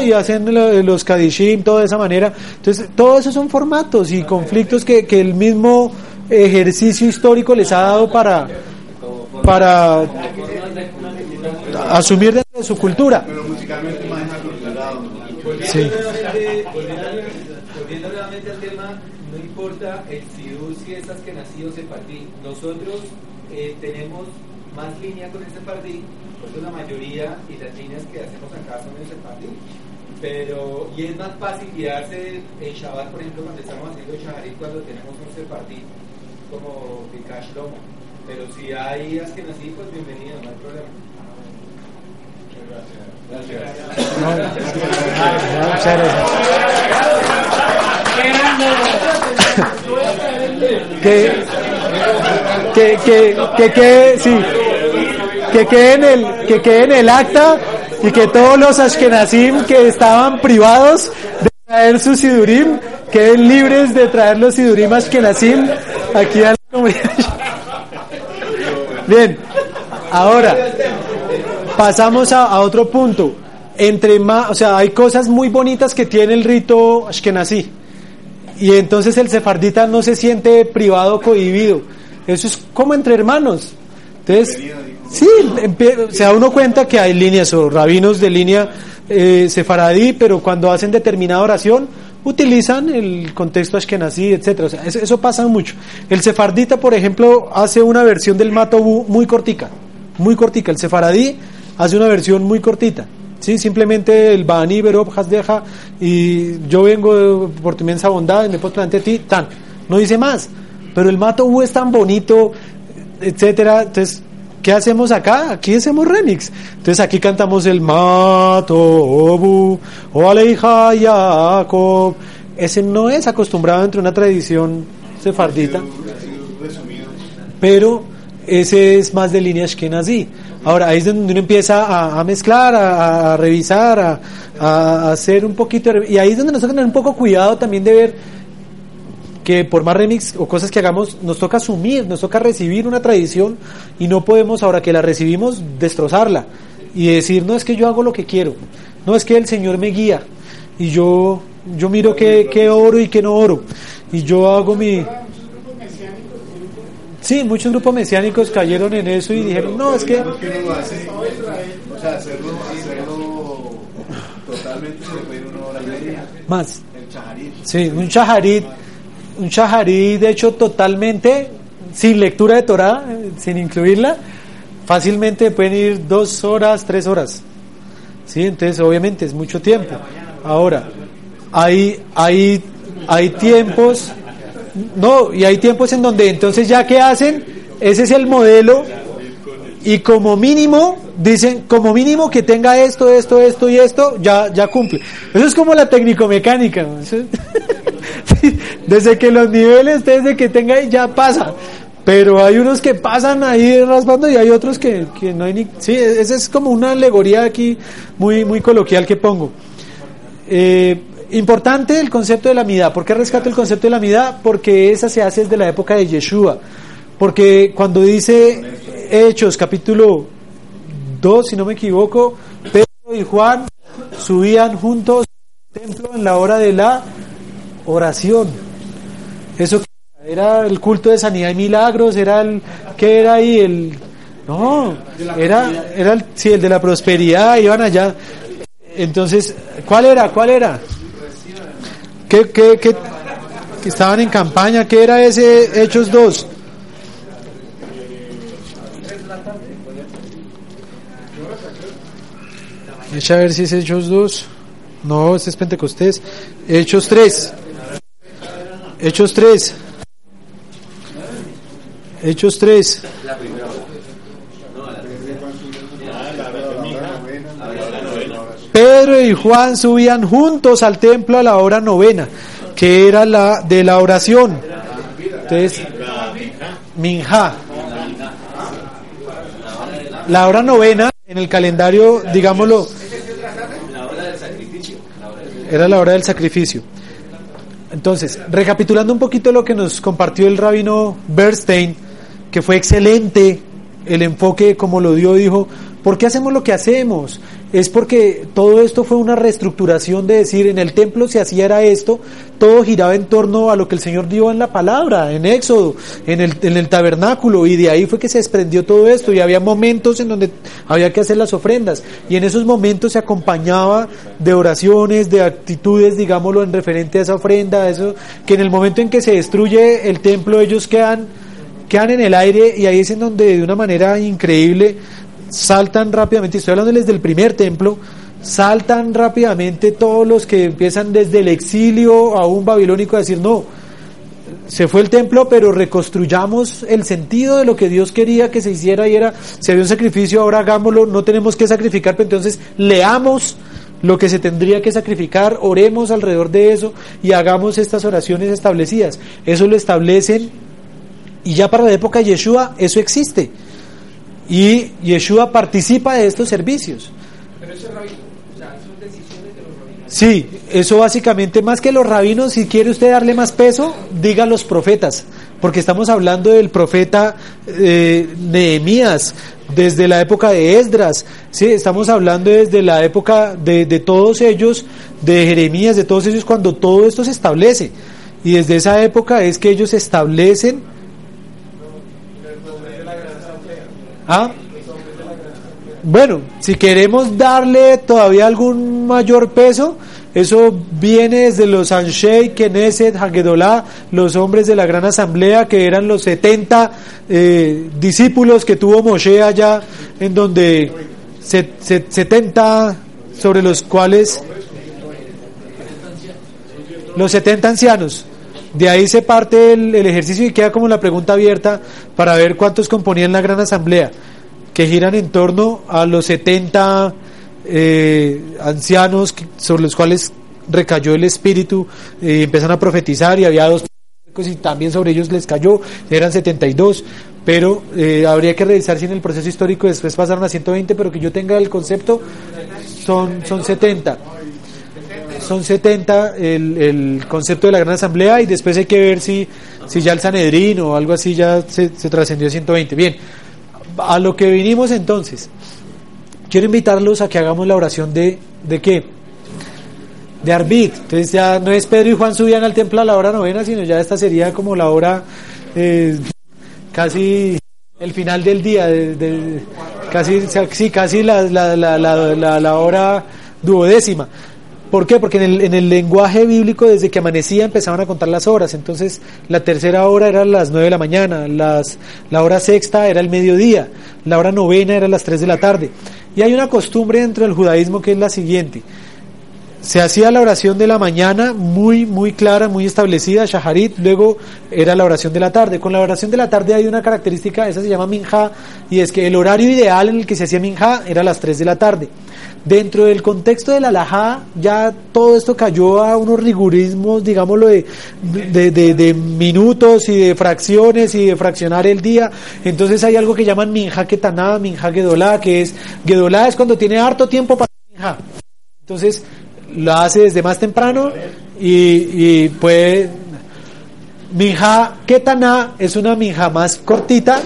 Speaker 1: y hacen los kadishim, toda esa manera. Entonces, todos esos son formatos y conflictos que, que el mismo ejercicio histórico les ha dado para, para asumir dentro de su cultura.
Speaker 3: Sí. Volviendo nuevamente al tema, no importa el sidur si es askenazí o sefardí, nosotros eh, tenemos más línea con el sefardí, por eso la mayoría y las líneas que hacemos acá son el sefardí. Pero, y es más fácil guiarse en Shabbat, por ejemplo, cuando estamos haciendo Shaharit, cuando tenemos un sefardí como Pikash Lomo. Pero si hay Askenazi, pues bienvenido, no hay problema.
Speaker 1: Que, que, que, que quede, sí, que quede en el, que quede en el acta y que todos los Ashkenazim que estaban privados de traer su Sidurim queden libres de traer los Sidurim Ashkenazim aquí a la comunidad. Bien, ahora pasamos a, otro punto. Entre más, o sea, hay cosas muy bonitas que tiene el rito Ashkenazi. Y entonces el sefardita no se siente privado cohibido. Eso es como entre hermanos. Entonces, sí, se da uno cuenta que hay líneas o rabinos de línea eh, sefaradí, pero cuando hacen determinada oración, utilizan el contexto ashkenazí, etcétera. O sea, eso, pasa mucho. El sefardita, por ejemplo, hace una versión del matobu muy cortica, muy cortica. El sefaradí hace una versión muy cortita. Sí, simplemente el Bani Berob Hasdeja y yo vengo por tu inmensa bondad y me pongo delante de ti, tan. No dice más. Pero el matobu es tan bonito, etcétera. Entonces, ¿Qué hacemos acá? Aquí hacemos remix. Entonces aquí cantamos el Mato Obu o Aleija Jacob. Ese no es acostumbrado entre una tradición sefardita. Pero ese es más de líneas que nazi. Ahora, ahí es donde uno empieza a, mezclar, a, revisar, a, a, hacer un poquito. Y ahí es donde nosotros tenemos un poco cuidado también de ver que por más remix o cosas que hagamos, nos toca asumir, nos toca recibir una tradición y no podemos, ahora que la recibimos, destrozarla y decir, no es que yo hago lo que quiero, no es que el Señor me guía y yo, yo miro qué, oro y qué no oro y yo hago mi... Sí, muchos grupos mesiánicos cayeron en eso y dijeron, no, es que... Más. Sí, un chaharit un shaharí, de hecho, totalmente sin lectura de Torah, sin incluirla, fácilmente pueden ir dos horas, tres horas. ¿Sí? Entonces, obviamente, es mucho tiempo. Ahora, hay, hay, hay tiempos, no, y hay tiempos en donde entonces ya que hacen, ese es el modelo, y como mínimo, dicen, como mínimo que tenga esto, esto, esto y esto, ya, ya cumple. Eso es como la técnico-mecánica. desde que los niveles, desde que tenga ya pasa. Pero hay unos que pasan ahí raspando y hay otros que, que no hay ni... Sí, esa es como una alegoría aquí muy, muy coloquial que pongo. Eh, importante el concepto de la mida. ¿Por qué rescato el concepto de la mida? Porque esa se hace desde la época de Yeshua. Porque cuando dice Hechos capítulo 2, si no me equivoco, Pedro y Juan subían juntos al templo en la hora de la oración. Eso era el culto de sanidad y milagros, era el que era ahí el No, era, era el, sí, el de la prosperidad, iban allá. Entonces, ¿cuál era? ¿Cuál era? ¿Qué, qué, qué, estaban en campaña? ¿Qué era ese Hechos 2? Echa a ver si es Hechos 2. No, este es Pentecostés. Hechos 3. Hechos 3. Hechos 3. Pedro y Juan subían juntos al templo a la hora novena, que era la de la oración. Entonces, Minja. La hora novena en el calendario, digámoslo, era la hora del sacrificio. Entonces, recapitulando un poquito lo que nos compartió el rabino Bernstein, que fue excelente el enfoque como lo dio, dijo, ¿por qué hacemos lo que hacemos? Es porque todo esto fue una reestructuración de decir, en el templo se hacía era esto, todo giraba en torno a lo que el Señor dio en la palabra, en Éxodo, en el, en el tabernáculo, y de ahí fue que se desprendió todo esto, y había momentos en donde había que hacer las ofrendas, y en esos momentos se acompañaba de oraciones, de actitudes, digámoslo, en referente a esa ofrenda, eso, que en el momento en que se destruye el templo ellos quedan quedan en el aire y ahí es en donde de una manera increíble saltan rápidamente, estoy hablándoles del primer templo, saltan rápidamente todos los que empiezan desde el exilio a un babilónico a decir, no, se fue el templo, pero reconstruyamos el sentido de lo que Dios quería que se hiciera y era, se había un sacrificio, ahora hagámoslo, no tenemos que sacrificar, pero entonces leamos lo que se tendría que sacrificar, oremos alrededor de eso y hagamos estas oraciones establecidas. Eso lo establecen y ya para la época de Yeshua eso existe. Y Yeshua participa de estos servicios.
Speaker 3: Pero eso es rabino, o sea, son decisiones de los rabinos.
Speaker 1: Sí, eso básicamente más que los rabinos, si quiere usted darle más peso, diga los profetas, porque estamos hablando del profeta eh, Nehemías, desde la época de Esdras, sí, estamos hablando desde la época de, de todos ellos, de Jeremías, de todos ellos, cuando todo esto se establece. Y desde esa época es que ellos establecen ¿Ah? Bueno, si queremos darle todavía algún mayor peso, eso viene desde los Anshei, Knesset, Hagedolá, los hombres de la gran asamblea, que eran los 70 eh, discípulos que tuvo Moshe allá, en donde se, se, 70 sobre los cuales los 70 ancianos. De ahí se parte el, ejercicio y queda como la pregunta abierta para ver cuántos componían la gran asamblea, que giran en torno a los 70 eh, ancianos sobre los cuales recayó el espíritu y empiezan a profetizar y había dos y también sobre ellos les cayó, eran 72, pero eh, habría que revisar si en el proceso histórico después pasaron a 120, pero que yo tenga el concepto, son, son 70 son 70 el, el, concepto de la Gran Asamblea y después hay que ver si, si ya el Sanedrín o algo así ya se, trascendió a 120. Bien, a lo que vinimos entonces, quiero invitarlos a que hagamos la oración de, ¿de qué? De Arbit. Entonces ya no es Pedro y Juan subían al templo a la hora novena, sino ya esta sería como la hora eh, casi el final del día, de, de, casi, sí, casi la, la, la, la hora duodécima. ¿Por qué? Porque en el, en el, lenguaje bíblico desde que amanecía empezaban a contar las horas. Entonces la tercera hora era las nueve de la mañana, las, la hora sexta era el mediodía, la hora novena era las tres de la tarde. Y hay una costumbre dentro del judaísmo que es la siguiente. Se hacía la oración de la mañana muy, muy clara, muy establecida, Shaharit, luego era la oración de la tarde. Con la oración de la tarde hay una característica, esa se llama Minja, y es que el horario ideal en el que se hacía Minja era las tres de la tarde. Dentro del contexto de la alajá, ya todo esto cayó a unos rigurismos, digámoslo, de, de, de, de, minutos y de fracciones y de fraccionar el día. Entonces hay algo que llaman minja ketaná, minja gedolá, que es, gedolá es cuando tiene harto tiempo para minja. Entonces lo hace desde más temprano y, y puede... Minja ketaná es una minja más cortita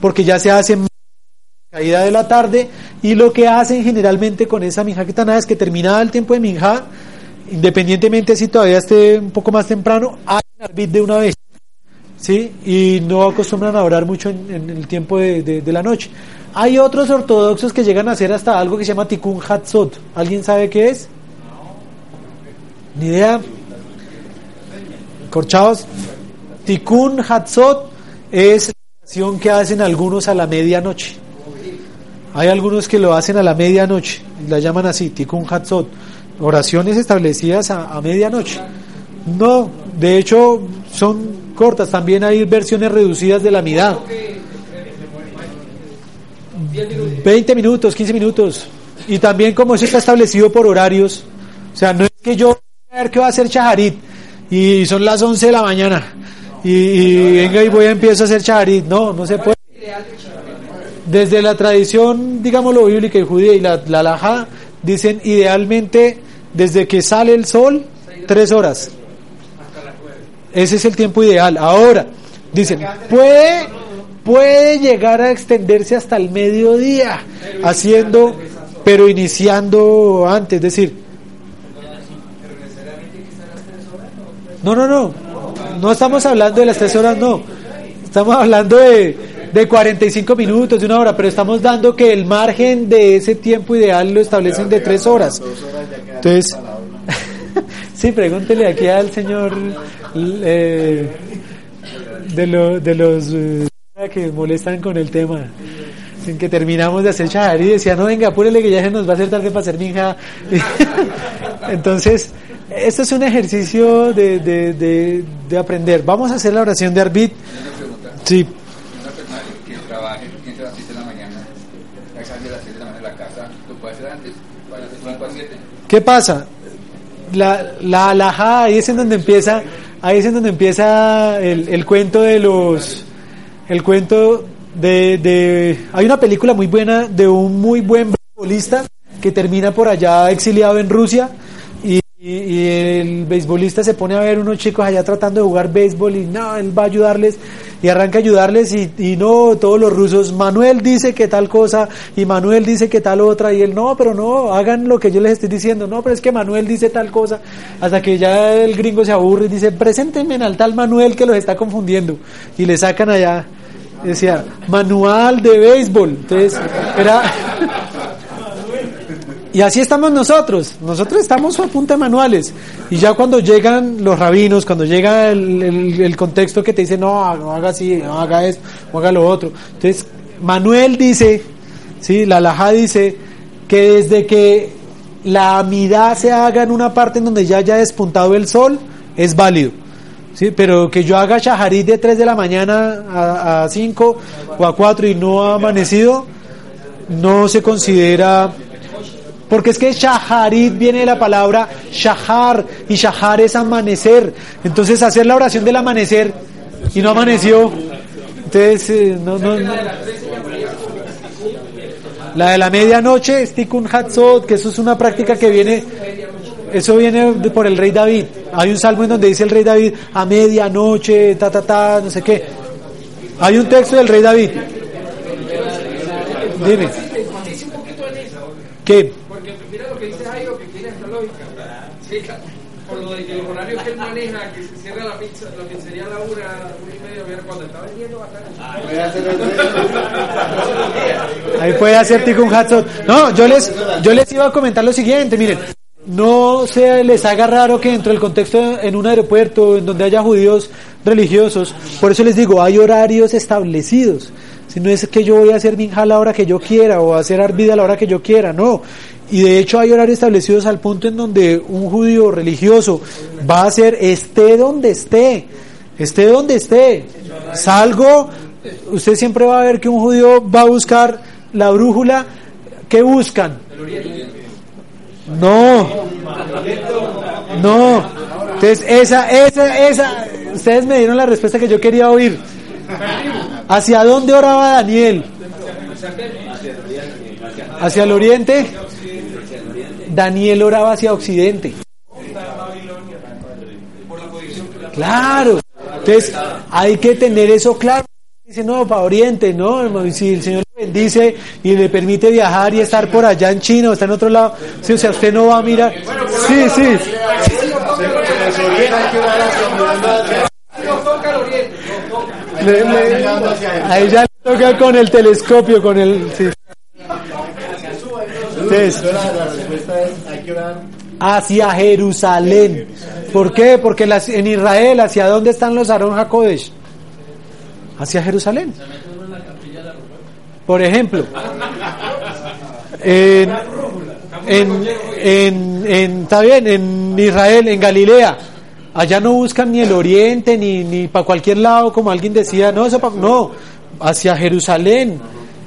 Speaker 1: porque ya se hace caída de la tarde y lo que hacen generalmente con esa minja ketaná es que terminada el tiempo de minja, independientemente si todavía esté un poco más temprano, hay arbit de una vez. ¿sí? Y no acostumbran a orar mucho en, en el tiempo de, de- de la noche. Hay otros ortodoxos que llegan a hacer hasta algo que se llama Tikkun Hatzot. ¿Alguien sabe qué es? Ni idea. Corchados. Tikkun Hatzot es la oración que hacen algunos a la medianoche. Hay algunos que lo hacen a la medianoche, la llaman así, Tikkun Hatzot, oraciones establecidas a, a medianoche. No, de hecho son cortas, también hay versiones reducidas de la mitad. 20 minutos, 15 minutos. Y también como eso está establecido por horarios, o sea, no es que yo a ver qué va a hacer Chaharit y son las 11 de la mañana y, venga y voy a empiezo a hacer Chaharit, no, no se puede. Desde la tradición, digámoslo, bíblica y judía y la, la alajá, dicen idealmente desde que sale el sol, tres horas. Ese es el tiempo ideal. Ahora, dicen, puede, puede llegar a extenderse hasta el mediodía, haciendo, pero iniciando antes, es decir, no, no, no, no estamos hablando de las tres horas, no, estamos hablando de, de 45 minutos, de una hora, pero estamos dando que el margen de ese tiempo ideal lo establecen de tres horas. Entonces, sí, pregúntele aquí al señor eh, de, lo- de los eh, que molestan con el tema. En que terminamos de hacer shahar y decía, no, venga, apúrele que ya se nos va a hacer tarde para hacer minja. Entonces, esto es un ejercicio de, de, de, de aprender. Vamos a hacer la oración de Arbit. Sí,
Speaker 4: Una persona que trabaje, a las 7 de la mañana, ya sale a las 7 de la mañana la casa, ¿lo puede hacer antes? ¿Para las 5 a 7?
Speaker 1: ¿Qué pasa? La, la alajá, ahí es en donde empieza, ahí es en donde empieza el, el cuento de los, el cuento de, de, hay una película muy buena de un muy buen beisbolista que termina por allá exiliado en Rusia y, el beisbolista se pone a ver unos chicos allá tratando de jugar béisbol y no, él va a ayudarles y arranca a ayudarles y, y no, todos los rusos, Manuel dice que tal cosa y Manuel dice que tal otra y él no, pero no, hagan lo que yo les estoy diciendo, no, pero es que Manuel dice tal cosa, hasta que ya el gringo se aburre y dice, preséntenme al tal Manuel que los está confundiendo y le sacan allá, decía, manual de béisbol, entonces era... Y así estamos nosotros. Nosotros estamos a punta de manuales. Y ya cuando llegan los rabinos, cuando llega el, el- contexto que te dice, no, no haga así, no haga eso, no haga lo otro. Entonces, Manuel dice, sí, la alajá dice, que desde que la amidad se haga en una parte en donde ya haya despuntado el sol, es válido. Sí, pero que yo haga shaharit de 3 de la mañana a, a 5 o a 4 y no ha amanecido, no se considera porque es que shaharit viene de la palabra shahar y shahar es amanecer. Entonces hacer la oración del amanecer y no amaneció. Entonces, eh, no, no. La de la medianoche es tikkun hatzot, que eso es una práctica que viene, eso viene por el rey David. Hay un salmo en donde dice el rey David a medianoche, ta, ta, ta, no sé qué. Hay un texto del rey David. Dime. ¿Qué?
Speaker 2: Porque mira lo que dice Jairo, que tiene esta lógica. Sí, claro. Por lo de que los que se cierra la pizza, la pizzería a la una, una y media, cuando está vendiendo a estar
Speaker 1: Ahí puede hacer Tikkun Hatzot. No, yo les, yo les iba a comentar lo siguiente, miren, no se les haga raro que dentro del contexto en un aeropuerto, en donde haya judíos religiosos, por eso les digo, hay horarios establecidos. Si no es que yo voy a hacer minja a la hora que yo quiera o hacer arbida a la hora que yo quiera, no. Y de hecho hay horarios establecidos al punto en donde un judío religioso va a hacer esté donde esté, esté donde esté. Salgo, usted siempre va a ver que un judío va a buscar la brújula. ¿Qué buscan? No, no. Entonces, esa, esa, esa, ustedes me dieron la respuesta que yo quería oír. ¿Hacia dónde oraba Daniel? ¿Hacia el oriente? Daniel oraba hacia occidente. Claro. Entonces, hay que tener eso claro. Dice, no, para Oriente, ¿no? Si el Señor le bendice y le permite viajar y estar por allá en China o está en otro lado, sí, o sea, usted no va a mirar. Sí, sí.
Speaker 2: nos toca
Speaker 1: toca con el telescopio, con el... sí. Hacia Jerusalén. ¿Por qué? Porque en Israel, ¿hacia dónde están los Aarón HaKodesh? Hacia Jerusalén. Por ejemplo, en, en, en, en- está bien, en Israel, en Galilea, allá no buscan ni el oriente ni, ni para cualquier lado, como alguien decía, no, eso pa- no, hacia Jerusalén.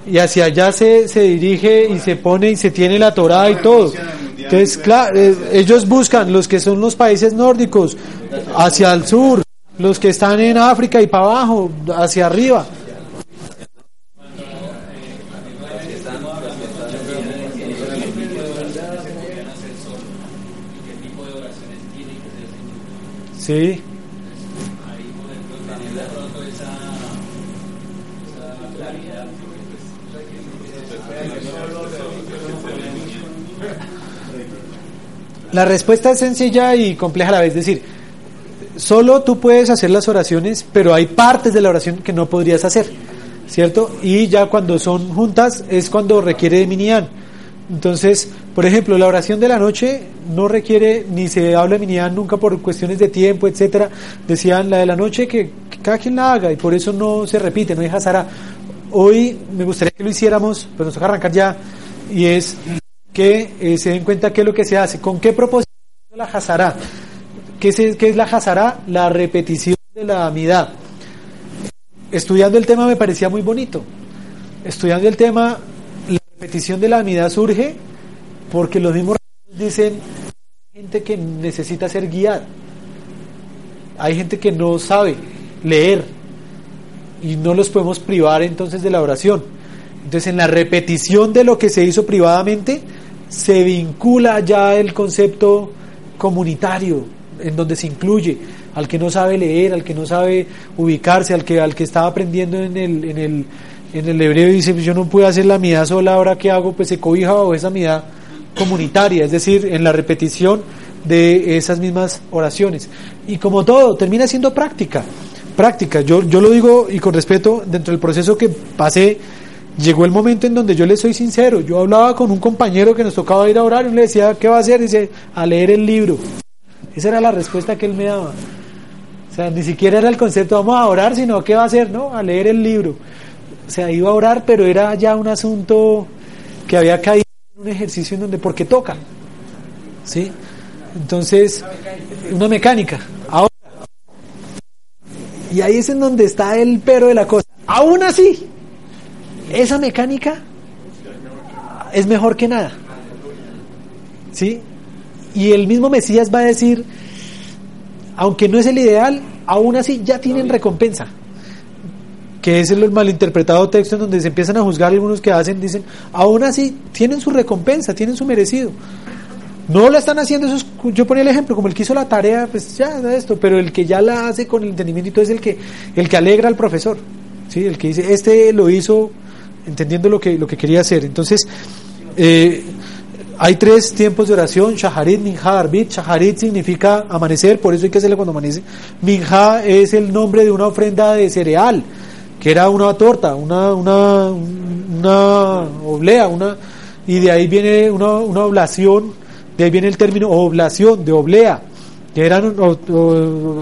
Speaker 1: Y hacia allá se, se dirige y se pone y se tiene la Torá y todo. Entonces, claro, eh, ellos buscan los que son los países nórdicos hacia el sur, los que están en África y para abajo, hacia arriba. Sí. La respuesta es sencilla y compleja a la vez, es decir, solo tú puedes hacer las oraciones, pero hay partes de la oración que no podrías hacer, ¿cierto? Y ya cuando son juntas es cuando requiere de minián. Entonces, por ejemplo, la oración de la noche no requiere ni se habla de minián nunca por cuestiones de tiempo, etcétera. Decían la de la noche que, cada quien la haga y por eso no se repite, no hay hazara. Hoy me gustaría que lo hiciéramos, pero nos toca arrancar ya y es que eh, se den cuenta qué es lo que se hace, con qué propósito la hazara. ¿Qué qué es la hazara? La repetición de la amidad. Estudiando el tema me parecía muy bonito. Estudiando el tema, la repetición de la amidad surge porque los mismos dicen gente que necesita ser guiada. Hay gente que no sabe leer y no los podemos privar entonces de la oración. Entonces en la repetición de lo que se hizo privadamente se vincula ya el concepto comunitario en donde se incluye al que no sabe leer, al que no sabe ubicarse, al que al que estaba aprendiendo en el en el en el hebreo y dice, pues yo no puedo hacer la mitad sola, ahora qué hago, pues se cobija bajo esa mitad comunitaria, es decir, en la repetición de esas mismas oraciones. Y como todo, termina siendo práctica, práctica. Yo, yo lo digo y con respeto, dentro del proceso que pasé, llegó el momento en donde yo le soy sincero. Yo hablaba con un compañero que nos tocaba ir a orar y le decía, ¿qué va a hacer? Dice, a leer el libro. Esa era la respuesta que él me daba. O sea, ni siquiera era el concepto, vamos a orar, sino, ¿qué va a hacer? No, a leer el libro. O sea, iba a orar, pero era ya un asunto que había caído en un ejercicio en donde, porque toca. ¿Sí? Entonces, una mecánica. Ahora, y ahí es en donde está el pero de la cosa. Aún así, esa mecánica es mejor que nada. ¿Sí? Y el mismo Mesías va a decir, aunque no es el ideal, aún así ya tienen recompensa. Que es el malinterpretado texto en donde se empiezan a juzgar algunos que hacen, dicen, aún así tienen su recompensa, tienen su merecido. No lo están haciendo, eso es- yo ponía el ejemplo, como el que hizo la tarea, pues ya esto, pero el que ya la hace con el entendimiento es el que, el que alegra al profesor, ¿sí? el que dice, este lo hizo entendiendo lo que, lo que quería hacer. Entonces, eh, hay tres tiempos de oración, Shaharit, Minha, Arbit. Shaharit significa amanecer, por eso hay que hacerle cuando amanece. Minha es el nombre de una ofrenda de cereal, que era una torta, una, una, una oblea, una, y de ahí viene una, una oblación, de ahí viene el término oblación, de oblea, que eran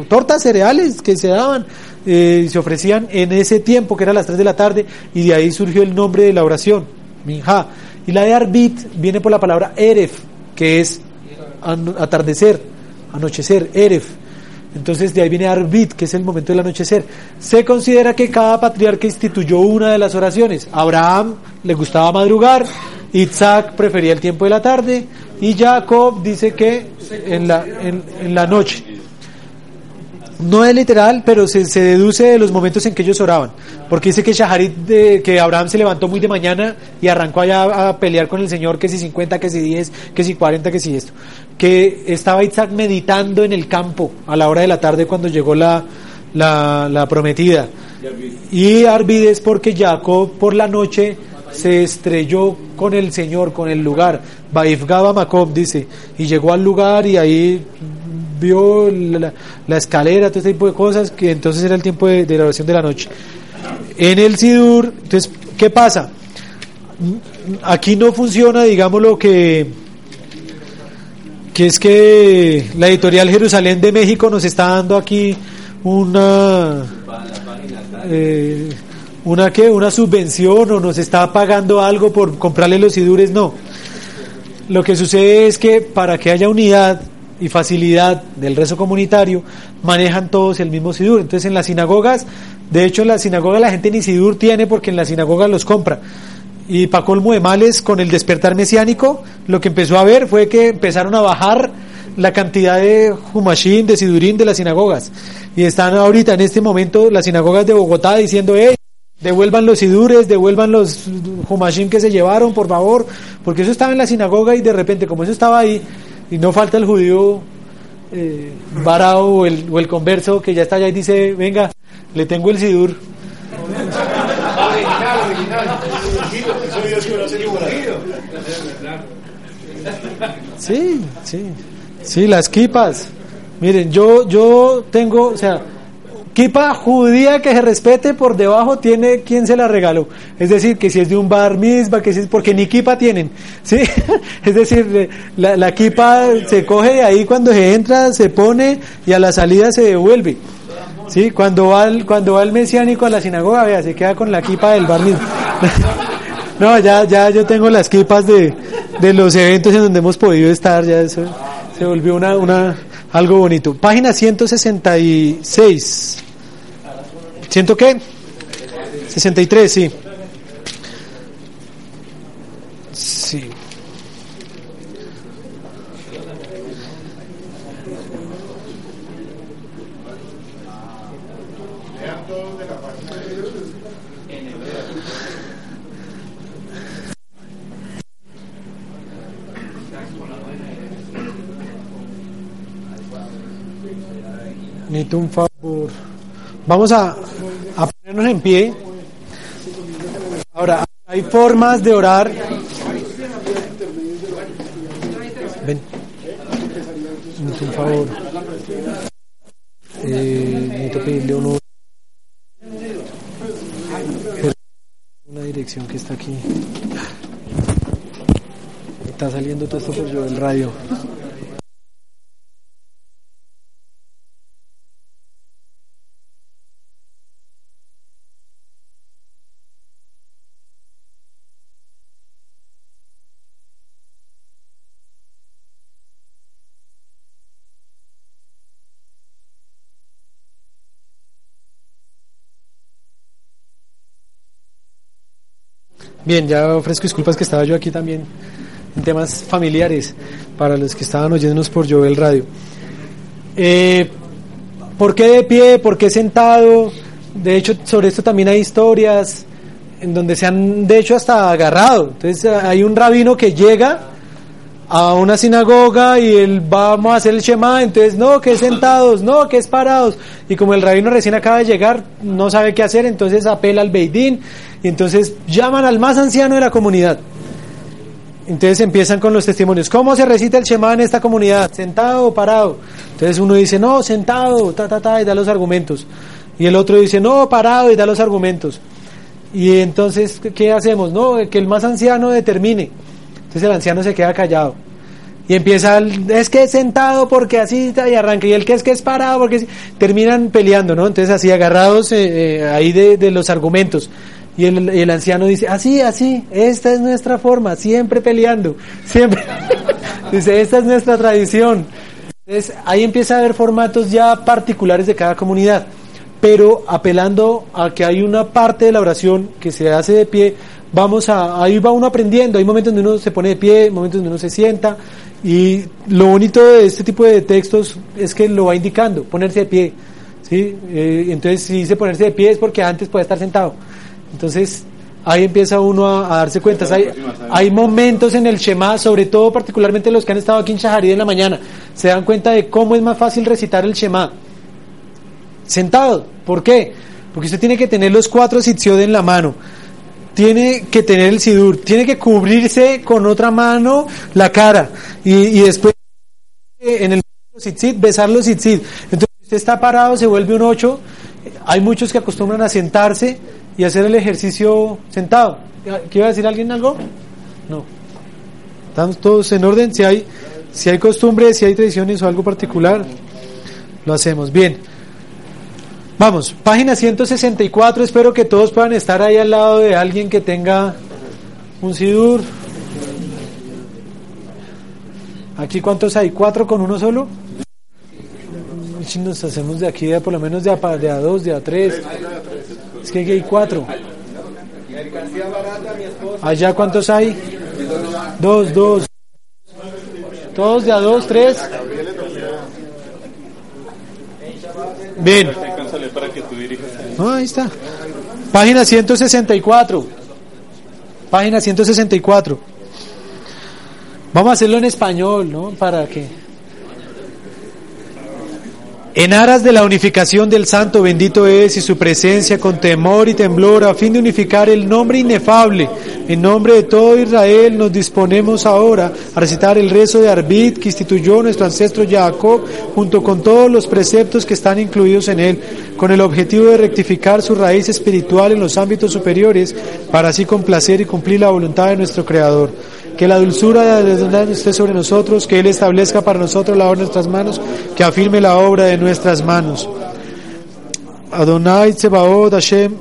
Speaker 1: tortas cereales que se daban, eh, se ofrecían en ese tiempo, que era las 3 de la tarde, y de ahí surgió el nombre de la oración, Minha. Y la de Arbit viene por la palabra Eref, que es atardecer, anochecer, Eref. Entonces de ahí viene Arbit, que es el momento del anochecer. Se considera que cada patriarca instituyó una de las oraciones. Abraham le gustaba madrugar, Isaac prefería el tiempo de la tarde y Jacob dice que en la, en la noche. No es literal, pero se, se deduce de los momentos en que ellos oraban. Porque dice que Shaharit, que Abraham se levantó muy de mañana y arrancó allá a pelear con el Señor, que si 50, que si 10, que si 40, que si esto. Que estaba Isaac meditando en el campo a la hora de la tarde cuando llegó la, la, prometida. Y Arvid es porque Jacob por la noche se estrelló con el Señor, con el lugar. Baifgaba Macob dice, y llegó al lugar y ahí vio la, la escalera, todo este tipo de cosas, que entonces era el tiempo de, la oración de la noche. En el Sidur, entonces, ¿qué pasa? Aquí no funciona, digamos, lo que, que es que la editorial Jerusalén de México nos está dando aquí una eh, una que una subvención o nos está pagando algo por comprarle los sidures, no. Lo que sucede es que para que haya unidad y facilidad del rezo comunitario, manejan todos el mismo sidur. Entonces en las sinagogas, de hecho en la sinagoga la gente ni sidur tiene porque en la sinagoga los compra. Y para colmo con el despertar mesiánico, lo que empezó a ver fue que empezaron a bajar la cantidad de Humashim, de Sidurín de las sinagogas. Y están ahorita en este momento las sinagogas de Bogotá diciendo, hey, devuelvan los Sidures, devuelvan los Humashim que se llevaron, por favor, porque eso estaba en la sinagoga y de repente, como eso estaba ahí, y no falta el judío eh, o el, o el converso que ya está allá y dice, venga, le tengo el Sidur. Sí, sí. Sí, las kipas. Miren, yo, yo tengo, o sea, kipa judía que se respete por debajo tiene quien se la regaló. Es decir, que si es de un bar misma, que si es porque ni kipa tienen. ¿sí? Es decir, la, la kipa se coge de ahí cuando se entra, se pone y a la salida se devuelve. ¿Sí? Cuando va el, cuando va el mesiánico a la sinagoga, vea, se queda con la kipa del bar mismo. No, ya, ya yo tengo las kipas de, de los eventos en donde hemos podido estar, ya eso se volvió una, una, algo bonito. Página 166. ¿Ciento qué? 63, sí. Sí. Necesito un favor. Vamos a, ponernos en pie. Ahora, hay formas de orar. Ven. Necesito un favor. Eh, necesito pedirle uno. Una dirección que está aquí. Está saliendo todo esto por yo del radio. Bien, ya ofrezco disculpas que estaba yo aquí también en temas familiares para los que estaban oyéndonos por Jovel Radio. Eh, ¿Por qué de pie? ¿Por qué sentado? De hecho, sobre esto también hay historias en donde se han, de hecho, hasta agarrado. Entonces, hay un rabino que llega a una sinagoga y él vamos a hacer el Shema, entonces no, que es sentados, no, que es parados. Y como el rabino recién acaba de llegar, no sabe qué hacer, entonces apela al Beidín y entonces llaman al más anciano de la comunidad. Entonces empiezan con los testimonios. ¿Cómo se recita el Shema en esta comunidad? ¿Sentado o parado? Entonces uno dice, no, sentado, ta, ta, ta, y da los argumentos. Y el otro dice, no, parado, y da los argumentos. Y entonces, ¿qué hacemos? No, que el más anciano determine. Entonces el anciano se queda callado. Y empieza, el, es que es sentado porque así está, y arranca. Y el que es que es parado porque terminan peleando, ¿no? Entonces así agarrados eh, eh, ahí de, de, los argumentos. Y el, el, anciano dice, así, así, esta es nuestra forma, siempre peleando, siempre. dice, esta es nuestra tradición. Entonces ahí empieza a haber formatos ya particulares de cada comunidad, pero apelando a que hay una parte de la oración que se hace de pie, vamos a, ahí va uno aprendiendo, hay momentos donde uno se pone de pie, momentos donde uno se sienta, y lo bonito de este tipo de textos es que lo va indicando, ponerse de pie, ¿sí? Eh, entonces si dice ponerse de pie es porque antes puede estar sentado, entonces ahí empieza uno a, a darse cuenta, hay, hay momentos en el Shema, sobre todo particularmente los que han estado aquí en Shaharid en la mañana, se dan cuenta de cómo es más fácil recitar el Shema, sentado, ¿por qué? Porque usted tiene que tener los cuatro sitziot en la mano, tiene que tener el sidur, tiene que cubrirse con otra mano la cara y, después en el tzitzit, besar los tzitzit. Entonces, usted está parado, se vuelve un 8. Hay muchos que acostumbran a sentarse y hacer el ejercicio sentado. ¿Quiere decir alguien algo? No. Estamos todos en orden. Si hay, si hay costumbres, si hay tradiciones o algo particular, lo hacemos. Bien. Vamos, página 164. Espero que todos puedan estar ahí al lado de alguien que tenga un sidur. ¿Aquí cuántos hay? ¿Cuatro con uno solo? Si nos hacemos de aquí de por lo menos de a, dos, de a tres. Es que hay cuatro. ¿Allá cuántos hay? Dos, dos. Todos de a dos, tres. Bien. Ah, ahí está. Página 164. Página 164. Vamos a hacerlo en español, ¿no? Para que en aras de la unificación del Santo bendito es y su presencia con temor y temblor a fin de unificar el nombre inefable, en nombre de todo Israel nos disponemos ahora a recitar el rezo de Arbit que instituyó nuestro ancestro Jacob junto con todos los preceptos que están incluidos en él, con el objetivo de rectificar su raíz espiritual en los ámbitos superiores para así complacer y cumplir la voluntad de nuestro Creador que la dulzura de Dios esté sobre nosotros, que Él establezca para nosotros la obra de nuestras manos, que afirme la obra de nuestras manos. Adonai Tsebaot, Hashem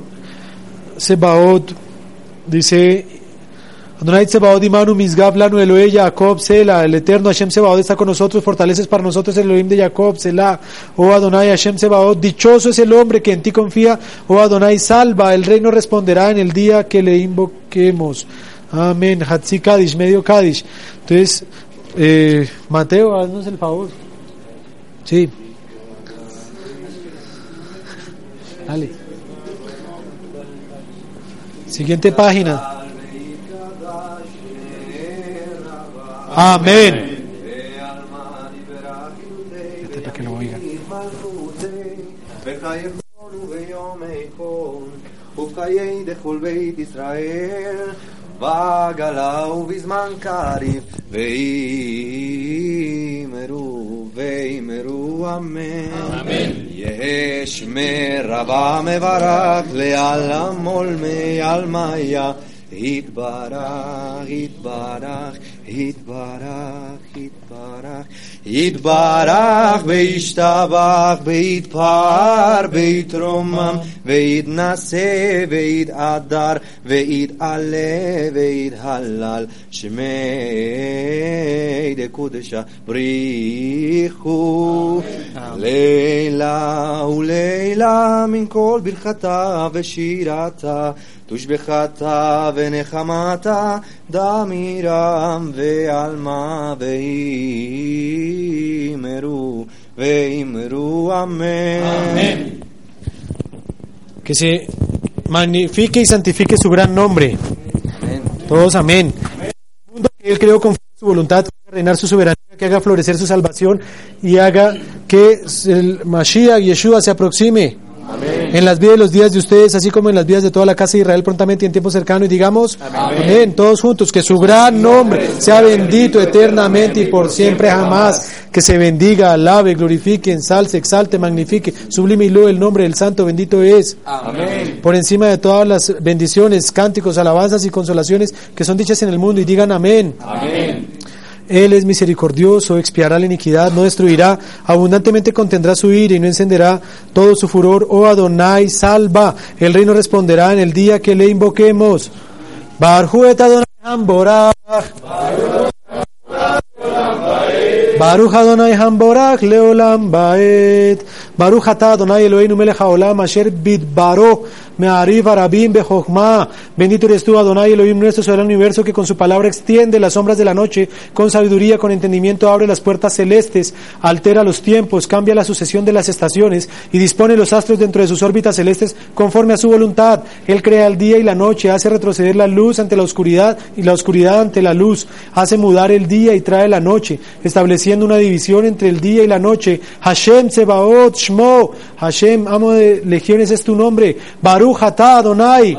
Speaker 1: Sebaot, dice Adonai Tsebaot Imanu Misgab Lanu Elohe Jacob Sela, el eterno Hashem Sebaot está con nosotros, fortaleces para nosotros el Elohim de Jacob Sela, oh Adonai Hashem Sebaot, dichoso es el hombre que en ti confía, oh Adonai salva, el reino responderá en el día que le invoquemos. Amén. Hatzi Kadish, medio Kadish. Entonces, eh, Mateo, haznos el favor. Sí. Dale. Siguiente página. Amén. Este para que lo oigan.
Speaker 5: וחיי דכל בית ישראל ועגלה ובזמן קריב ואימרו ואימרו אמן יש מרבה מברך לעלם עולמי עלמיה יתברך, יתברך, יתברך, יתברך, יתברך וישתבח ויתפאר ויתרומם ויתנשא ויתהדר ויתעלה ויתהלל. שמי דקודשה בריחו לילה ולילה מן כל ברכתה ושירתה תושבחתה ונחמתה דמירם ועלמה ואימרו ואימרו אמן.
Speaker 1: Que se magnifique y santifique su gran nombre. Todos amén. El mundo que Él creó con su voluntad, que haga reinar su soberanía, que haga florecer su salvación y haga que el Mashiach Yeshua se aproxime en las vidas de los días de ustedes, así como en las vidas de toda la casa de Israel prontamente y en tiempo cercano. Y digamos, amén. todos juntos, que su gran nombre sea bendito eternamente y por siempre jamás. Que se bendiga, alabe, glorifique, ensalce, exalte, magnifique, sublime y lo el nombre del santo bendito es.
Speaker 3: Amén.
Speaker 1: Por encima de todas las bendiciones, cánticos, alabanzas y consolaciones que son dichas en el mundo y digan amén.
Speaker 3: Amén.
Speaker 1: Él es misericordioso, expiará la iniquidad, no destruirá, abundantemente contendrá su ira y no encenderá todo su furor. Oh Adonai, salva, el reino responderá en el día que le invoquemos. Barjuet Adonai Hamborach. Baruch Adonai Hamborach Leolam Baet. Baruch Adonai Eloheinu Melech Haolam Asher Me'ariv Arabim Bejochma. Bendito eres tú Adonai Elohim nuestro sobre el universo que con su palabra extiende las sombras de la noche, con sabiduría, con entendimiento abre las puertas celestes, altera los tiempos, cambia la sucesión de las estaciones y dispone los astros dentro de sus órbitas celestes conforme a su voluntad. Él crea el día y la noche, hace retroceder la luz ante la oscuridad y la oscuridad ante la luz, hace mudar el día y trae la noche, estableciendo una división entre el día y la noche. Hashem Sebaot Shmo, Hashem, amo de legiones es tu nombre. Baruch Adonai.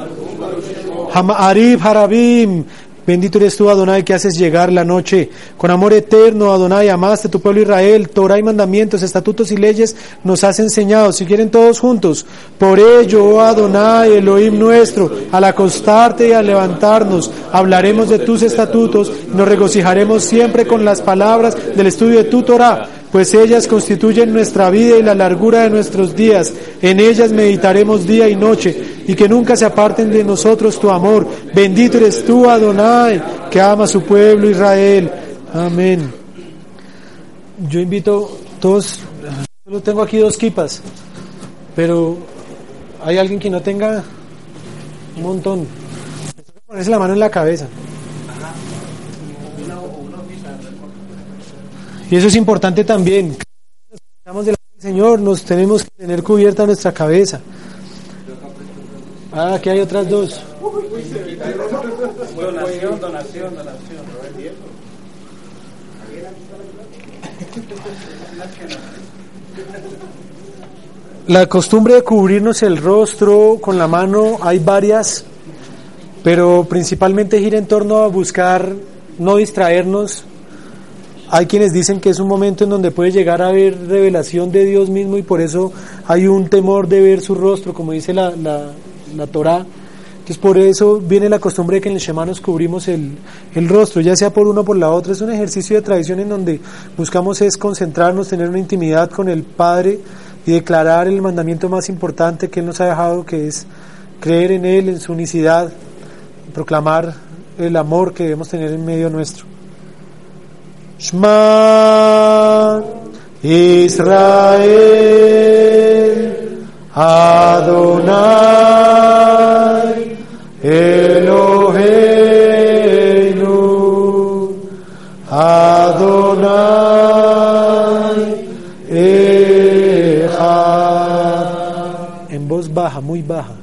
Speaker 1: Arif Harabim, Bendito eres tú, Adonai, que haces llegar la noche. Con amor eterno, Adonai, amaste tu pueblo Israel. Torah y mandamientos, estatutos y leyes nos has enseñado. Si quieren todos juntos. Por ello, oh Adonai, Elohim nuestro, al acostarte y al levantarnos, hablaremos de tus estatutos nos regocijaremos siempre con las palabras del estudio de tu Torah pues ellas constituyen nuestra vida y la largura de nuestros días. En ellas meditaremos día y noche, y que nunca se aparten de nosotros tu amor. Bendito eres tú, Adonai, que ama a su pueblo Israel. Amén. Yo invito a todos, solo tengo aquí dos kipas, pero hay alguien que no tenga un montón. Ponerse la mano en la cabeza. Y eso es importante también. Estamos del Señor, nos tenemos que tener cubierta nuestra cabeza. Ah, aquí hay otras dos. Donación, donación, donación. La costumbre de cubrirnos el rostro con la mano hay varias, pero principalmente gira en torno a buscar no distraernos hay quienes dicen que es un momento en donde puede llegar a haber revelación de Dios mismo y por eso hay un temor de ver su rostro, como dice la, la, la Torah. Entonces por eso viene la costumbre de que en el Shema nos cubrimos el, el, rostro, ya sea por uno o por la otra. Es un ejercicio de tradición en donde buscamos es concentrarnos, tener una intimidad con el Padre y declarar el mandamiento más importante que Él nos ha dejado, que es creer en Él, en su unicidad, proclamar el amor que debemos tener en medio nuestro. Shema Israel Adonai Eloheinu Adonai Echad en voz baja, muy baja.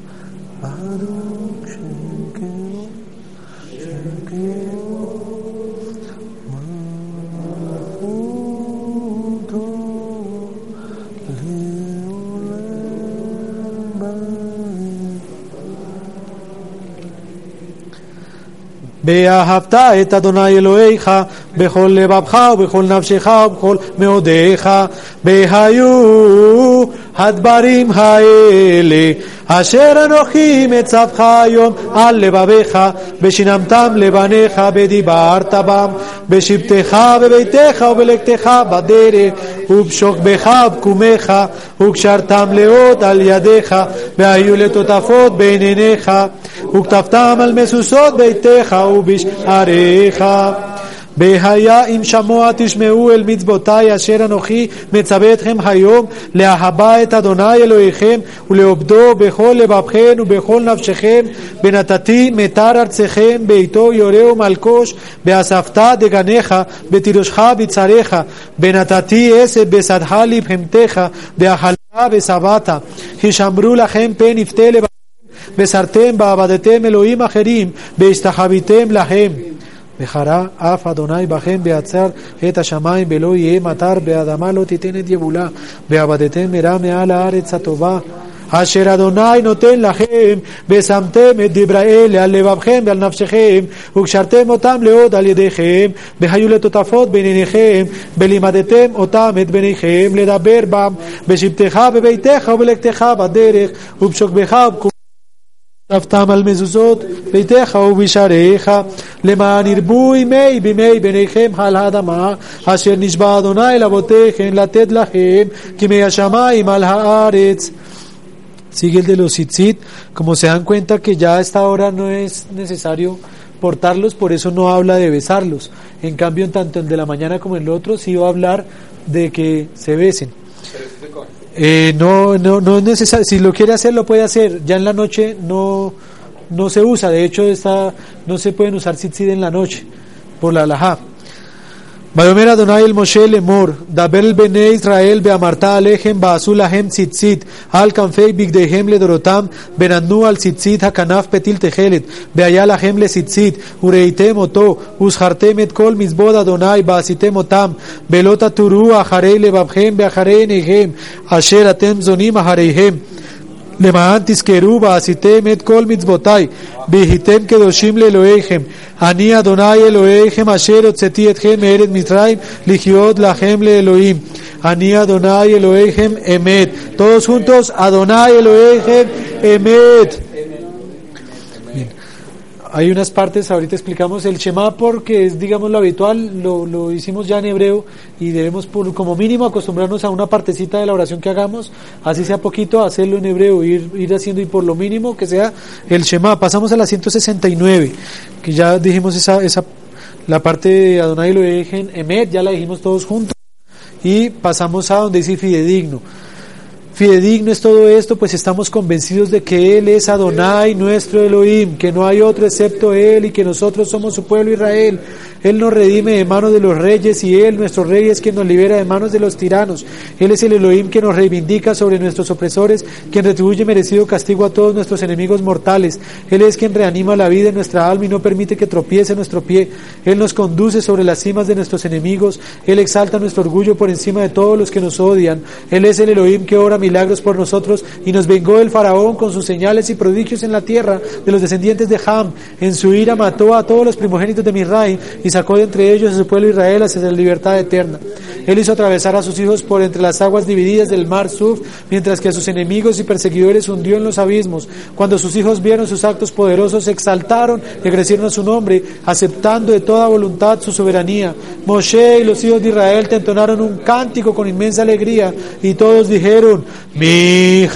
Speaker 1: ואהבת את אדוני אלוהיך בכל לבבך ובכל נפשך ובכל מאודיך. והיו הדברים האלה אשר אנוכי מצווך היום על לבביך ושינמתם לבניך ודיברת בם בשבתך בביתך ובלכתך בדרך ובשוכבך ובקומך וקשרתם לאות על ידיך והיו לטוטפות בין עיניך וכתבתם על משושות ביתך ובשעריך והיה אם שמוע תשמעו אל מצוותי אשר אנוכי מצווה אתכם היום להבא את אדוני אלוהיכם ולעובדו בכל לבבכם ובכל נפשכם ונתתי מטר ארצכם בעתו יורה ומלקוש באספת דגניך בתירושך בצריך ונתתי עשב בשדך לבהמתך ואכלת ושבעת. הישמרו לכם פן יפתה לבבכם וסרתם ועבדתם אלוהים אחרים והשתחוויתם להם. וחרה אף אדוני בכם בעצר את השמיים ולא יהיה מטר באדמה לא תיתן את יבולה. ועבדתם מרע מעל הארץ הטובה אשר אדוני נותן לכם ושמתם את דברי אלה על לבבכם ועל נפשכם וקשרתם אותם לעוד על ידיכם והיו לטוטפות בין עיניכם ולימדתם אותם את בניכם לדבר בם בשבתך בביתך ובלכתך בדרך ובשוכבך ובקומך כתבתם על מזוזות ביתך ובשעריך למען ירבו ימי בימי בניכם על האדמה אשר נשבע אדוני לאבותיכם לתת לכם כמי השמיים על הארץ. Sigue el de los tzitzit, como se dan cuenta que ya a esta hora no es necesario portarlos, por eso no habla de besarlos. En cambio, en tanto el de la mañana como el otro, sí va a hablar de que se besen. eh, no, no, no es necesario. Si lo quiere hacer, lo puede hacer. Ya en la noche no, no se usa. De hecho, está, no se pueden usar tzitzit en la noche por la alajá. ויאמר אדוני אל משה לאמור, דבר אל בני ישראל ואמרת עליכם ועשו להם ציצית על כנפי בגדיהם לדורותם ונתנו על ציצית הכנף פתיל תכלת והיה לכם לציצית וראיתם אותו וזכרתם את כל מזבוד אדוני ועשיתם אותם ולא תתורו אחרי לבבכם ואחרי עיניכם אשר אתם זונים אחריהם למען תזכרו ועשיתם את כל מצוותיי, והייתם קדושים לאלוהיכם. אני אדוני אלוהיכם אשר הוצאתי אתכם מארץ מצרים לחיות לכם לאלוהים. אני אדוני אלוהיכם אמת. Todos juntos, אדוני אלוהיכם אמת. Hay unas partes, ahorita explicamos el Shema porque es, digamos, lo habitual, lo, lo hicimos ya en hebreo y debemos por, como mínimo acostumbrarnos a una partecita de la oración que hagamos, así sea poquito, hacerlo en hebreo, ir, ir haciendo y por lo mínimo que sea el Shema. Pasamos a la 169, que ya dijimos esa, esa la parte de Adonai lo dejen, Emet, ya la dijimos todos juntos, y pasamos a donde dice fidedigno. Fidedigno es todo esto, pues estamos convencidos de que Él es Adonai, nuestro Elohim, que no hay otro excepto Él y que nosotros somos su pueblo Israel. Él nos redime de manos de los reyes y Él, nuestro rey, es quien nos libera de manos de los tiranos. Él es el Elohim que nos reivindica sobre nuestros opresores, quien retribuye merecido castigo a todos nuestros enemigos mortales. Él es quien reanima la vida en nuestra alma y no permite que tropiece nuestro pie. Él nos conduce sobre las cimas de nuestros enemigos. Él exalta nuestro orgullo por encima de todos los que nos odian. Él es el Elohim que ora milagros por nosotros y nos vengó el faraón con sus señales y prodigios en la tierra de los descendientes de Ham. En su ira mató a todos los primogénitos de Misraim y sacó de entre ellos a su pueblo Israel hacia la libertad eterna. Él hizo atravesar a sus hijos por entre las aguas divididas del mar Suf, mientras que a sus enemigos y perseguidores hundió en los abismos. Cuando sus hijos vieron sus actos poderosos, se exaltaron y agradecieron a su nombre, aceptando de toda voluntad su soberanía. Moshe y los hijos de Israel te entonaron un cántico con inmensa alegría y todos dijeron, Mi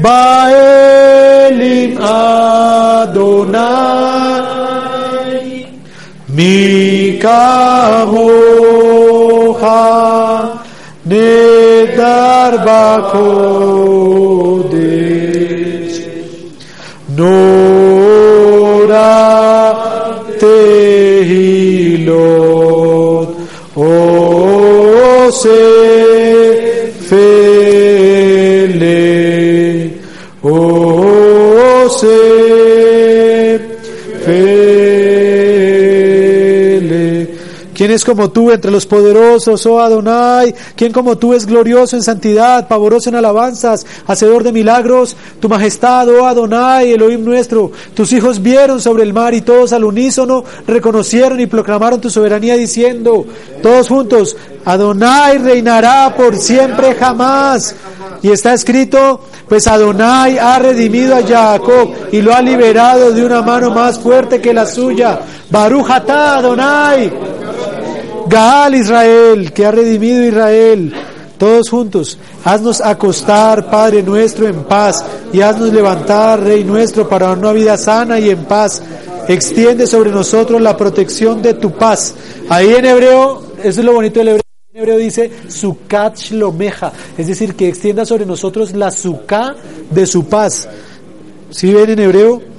Speaker 1: Baelim Adonai Mi kamocha Nedar Bakodesh Nora Tehilot Ose Say, faith. ¿Quién es como tú entre los poderosos, oh Adonai? ¿Quién como tú es glorioso en santidad, pavoroso en alabanzas, hacedor de milagros? Tu majestad, oh Adonai, Elohim nuestro. Tus hijos vieron sobre el mar y todos al unísono reconocieron y proclamaron tu soberanía diciendo, todos juntos, Adonai reinará por siempre jamás. Y está escrito, pues Adonai ha redimido a Jacob y lo ha liberado de una mano más fuerte que la suya. Baruch atah Adonai. Gaal Israel, que ha redimido Israel. Todos juntos, haznos acostar, Padre nuestro, en paz, y haznos levantar, Rey nuestro, para una vida sana y en paz. Extiende sobre nosotros la protección de tu paz. Ahí en hebreo, eso es lo bonito del hebreo. En hebreo dice Sukat Shlomeja, es decir, que extienda sobre nosotros la Suká de su paz. ¿Sí ven en hebreo?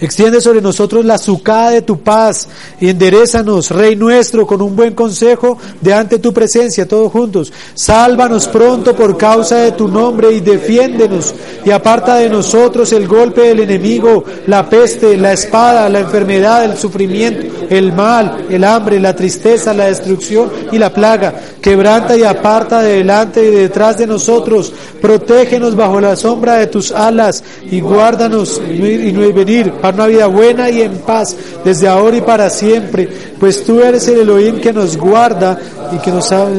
Speaker 1: Extiende sobre nosotros la sucada de tu paz y enderezanos, Rey nuestro, con un buen consejo de ante tu presencia, todos juntos. Sálvanos pronto por causa de tu nombre y defiéndenos y aparta de nosotros el golpe del enemigo, la peste, la espada, la enfermedad, el sufrimiento, el mal, el hambre, la tristeza, la destrucción y la plaga. Quebranta y aparta de delante y detrás de nosotros. Protégenos bajo la sombra de tus alas y guárdanos y no venir para una vida buena y en paz desde ahora y para siempre, pues tú eres el Elohim que nos guarda y que nos sabe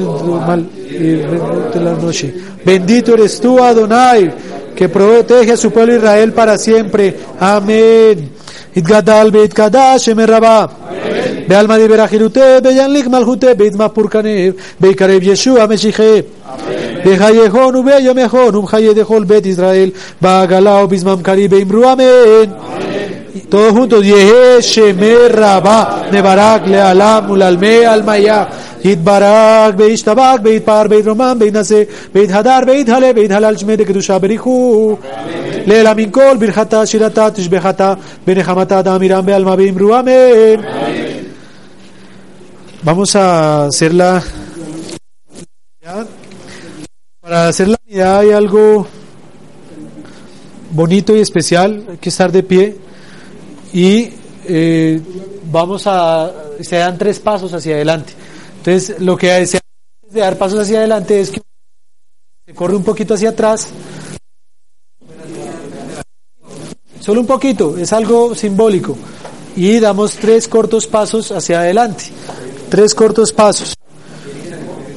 Speaker 1: mal de la noche. Bendito eres tú, Adonai, que protege a su pueblo Israel para siempre. Amén. התגדל והתקדש שמר רבה. בעלמא דיבר חירותי, ביינליק מלכותי, ביתמה פורקניב, ויקרב ישוע משיחי. בחייכון וביומכון ומחיי דכל בית ישראל, בעגלה ובזמם קרי באמרו אמן. Todos juntos, Yehe Shemer Rabá, Nebarak, Lealam, Ulalme, Almaya, יתברך וישתבח ויתפאר ויתרומם ויתנשא ויתהדר ויתהלה ויתהלל שמי דקדושה בריחו לעילה מן כל ברכתה שירתה תשבחתה בנחמתה דאמירם בעלמא באמרו אמן Vamos a hacer la para hacer la unidad hay algo bonito y especial, hay que estar de pie y eh, vamos a se dan tres pasos hacia adelante. Entonces, lo que se de dar pasos hacia adelante es que Se corre un poquito hacia atrás. Solo un poquito, es algo simbólico. Y damos tres cortos pasos hacia adelante. Tres cortos pasos.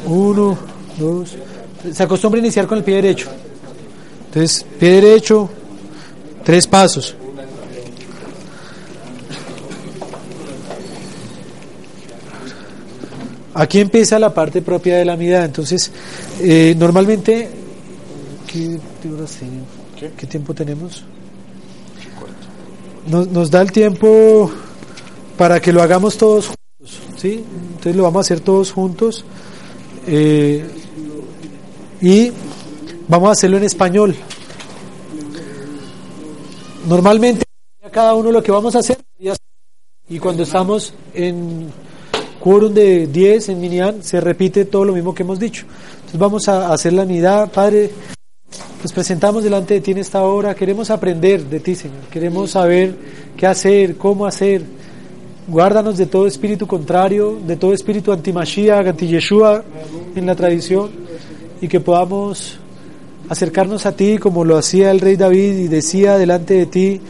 Speaker 1: Uno, dos. Se acostumbra a iniciar con el pie derecho. Entonces, pie derecho, tres pasos. Aquí empieza la parte propia de la mirada. Entonces, eh, normalmente, ¿qué, ¿qué tiempo tenemos? Nos, nos, da el tiempo para que lo hagamos todos juntos, ¿sí? Entonces lo vamos a hacer todos juntos eh, y vamos a hacerlo en español. Normalmente cada uno lo que vamos a hacer y cuando estamos en quórum de 10 en Minian se repite todo lo mismo que hemos dicho. Entonces vamos a hacer la unidad, Padre. Nos presentamos delante de ti en esta hora. Queremos aprender de ti, Señor. Queremos saber qué hacer, cómo hacer. Guárdanos de todo espíritu contrario, de todo espíritu anti-Mashiach, anti-Yeshua en la tradición y que podamos acercarnos a ti como lo hacía el rey David y decía delante de ti,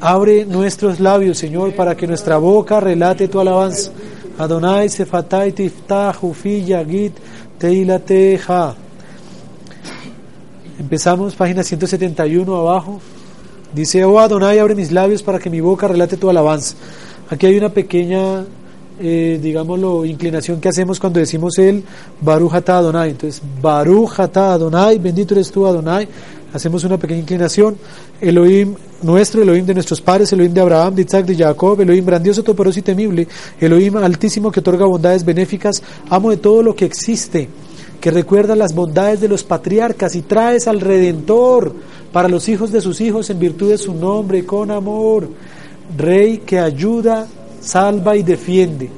Speaker 1: abre nuestros labios, Señor, para que nuestra boca relate tu alabanza. Adonai sefatai tiftah ufi yagit teilateja. Empezamos, página 171 abajo. Dice, oh Adonai, abre mis labios para que mi boca relate tu alabanza. Aquí hay una pequeña, eh, digámoslo, inclinación que hacemos cuando decimos el Baruch Adonai. Entonces, Baruch Adonai, bendito eres tú Adonai. Hacemos una pequeña inclinación. Elohim nuestro, Elohim de nuestros padres, Elohim de Abraham, de Isaac, de Jacob, Elohim grandioso, todopoderoso y temible, Elohim altísimo que otorga bondades benéficas, amo de todo lo que existe, que recuerda las bondades de los patriarcas y traes al Redentor para los hijos de sus hijos en virtud de su nombre, con amor, Rey que ayuda, salva y defiende.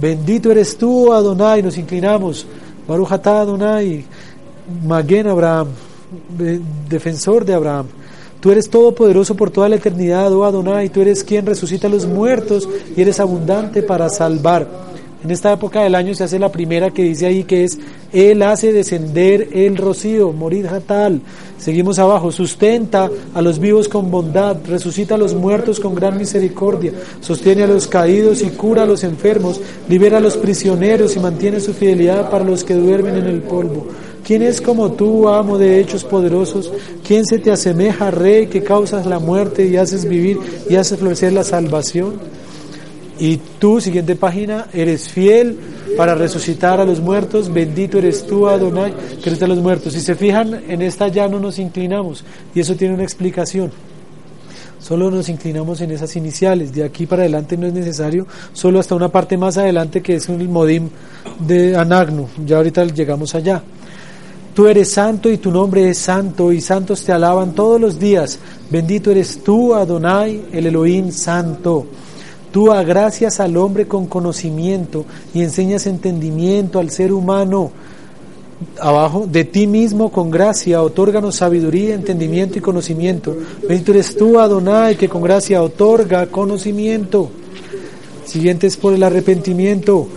Speaker 1: Bendito eres tú, Adonai, nos inclinamos. Baruch Adonai, Maguen Abraham, defensor de Abraham. Tú eres todopoderoso por toda la eternidad, oh Adonai, tú eres quien resucita a los muertos y eres abundante para salvar. En esta época del año se hace la primera que dice ahí que es Él hace descender el rocío, morir jatal. Seguimos abajo, sustenta a los vivos con bondad, resucita a los muertos con gran misericordia, sostiene a los caídos y cura a los enfermos, libera a los prisioneros y mantiene su fidelidad para los que duermen en el polvo. ¿Quién es como tú, amo de hechos poderosos? ¿Quién se te asemeja, rey, que causas la muerte y haces vivir y haces florecer la salvación? Y tú, siguiente página, eres fiel para resucitar a los muertos. Bendito eres tú, Adonai, que eres a los muertos. Si se fijan, en esta ya no nos inclinamos. Y eso tiene una explicación. Solo nos inclinamos en esas iniciales. De aquí para adelante no es necesario. Solo hasta una parte más adelante que es el modim de Anagno. Ya ahorita llegamos allá. Tú eres santo y tu nombre es santo y santos te alaban todos los días. Bendito eres tú, Adonai, el Elohim santo. Tú agracias al hombre con conocimiento y enseñas entendimiento al ser humano. Abajo, de ti mismo con gracia, otórganos sabiduría, entendimiento y conocimiento. Bendito eres tú, Adonai, que con gracia otorga conocimiento. Siguiente es por el arrepentimiento.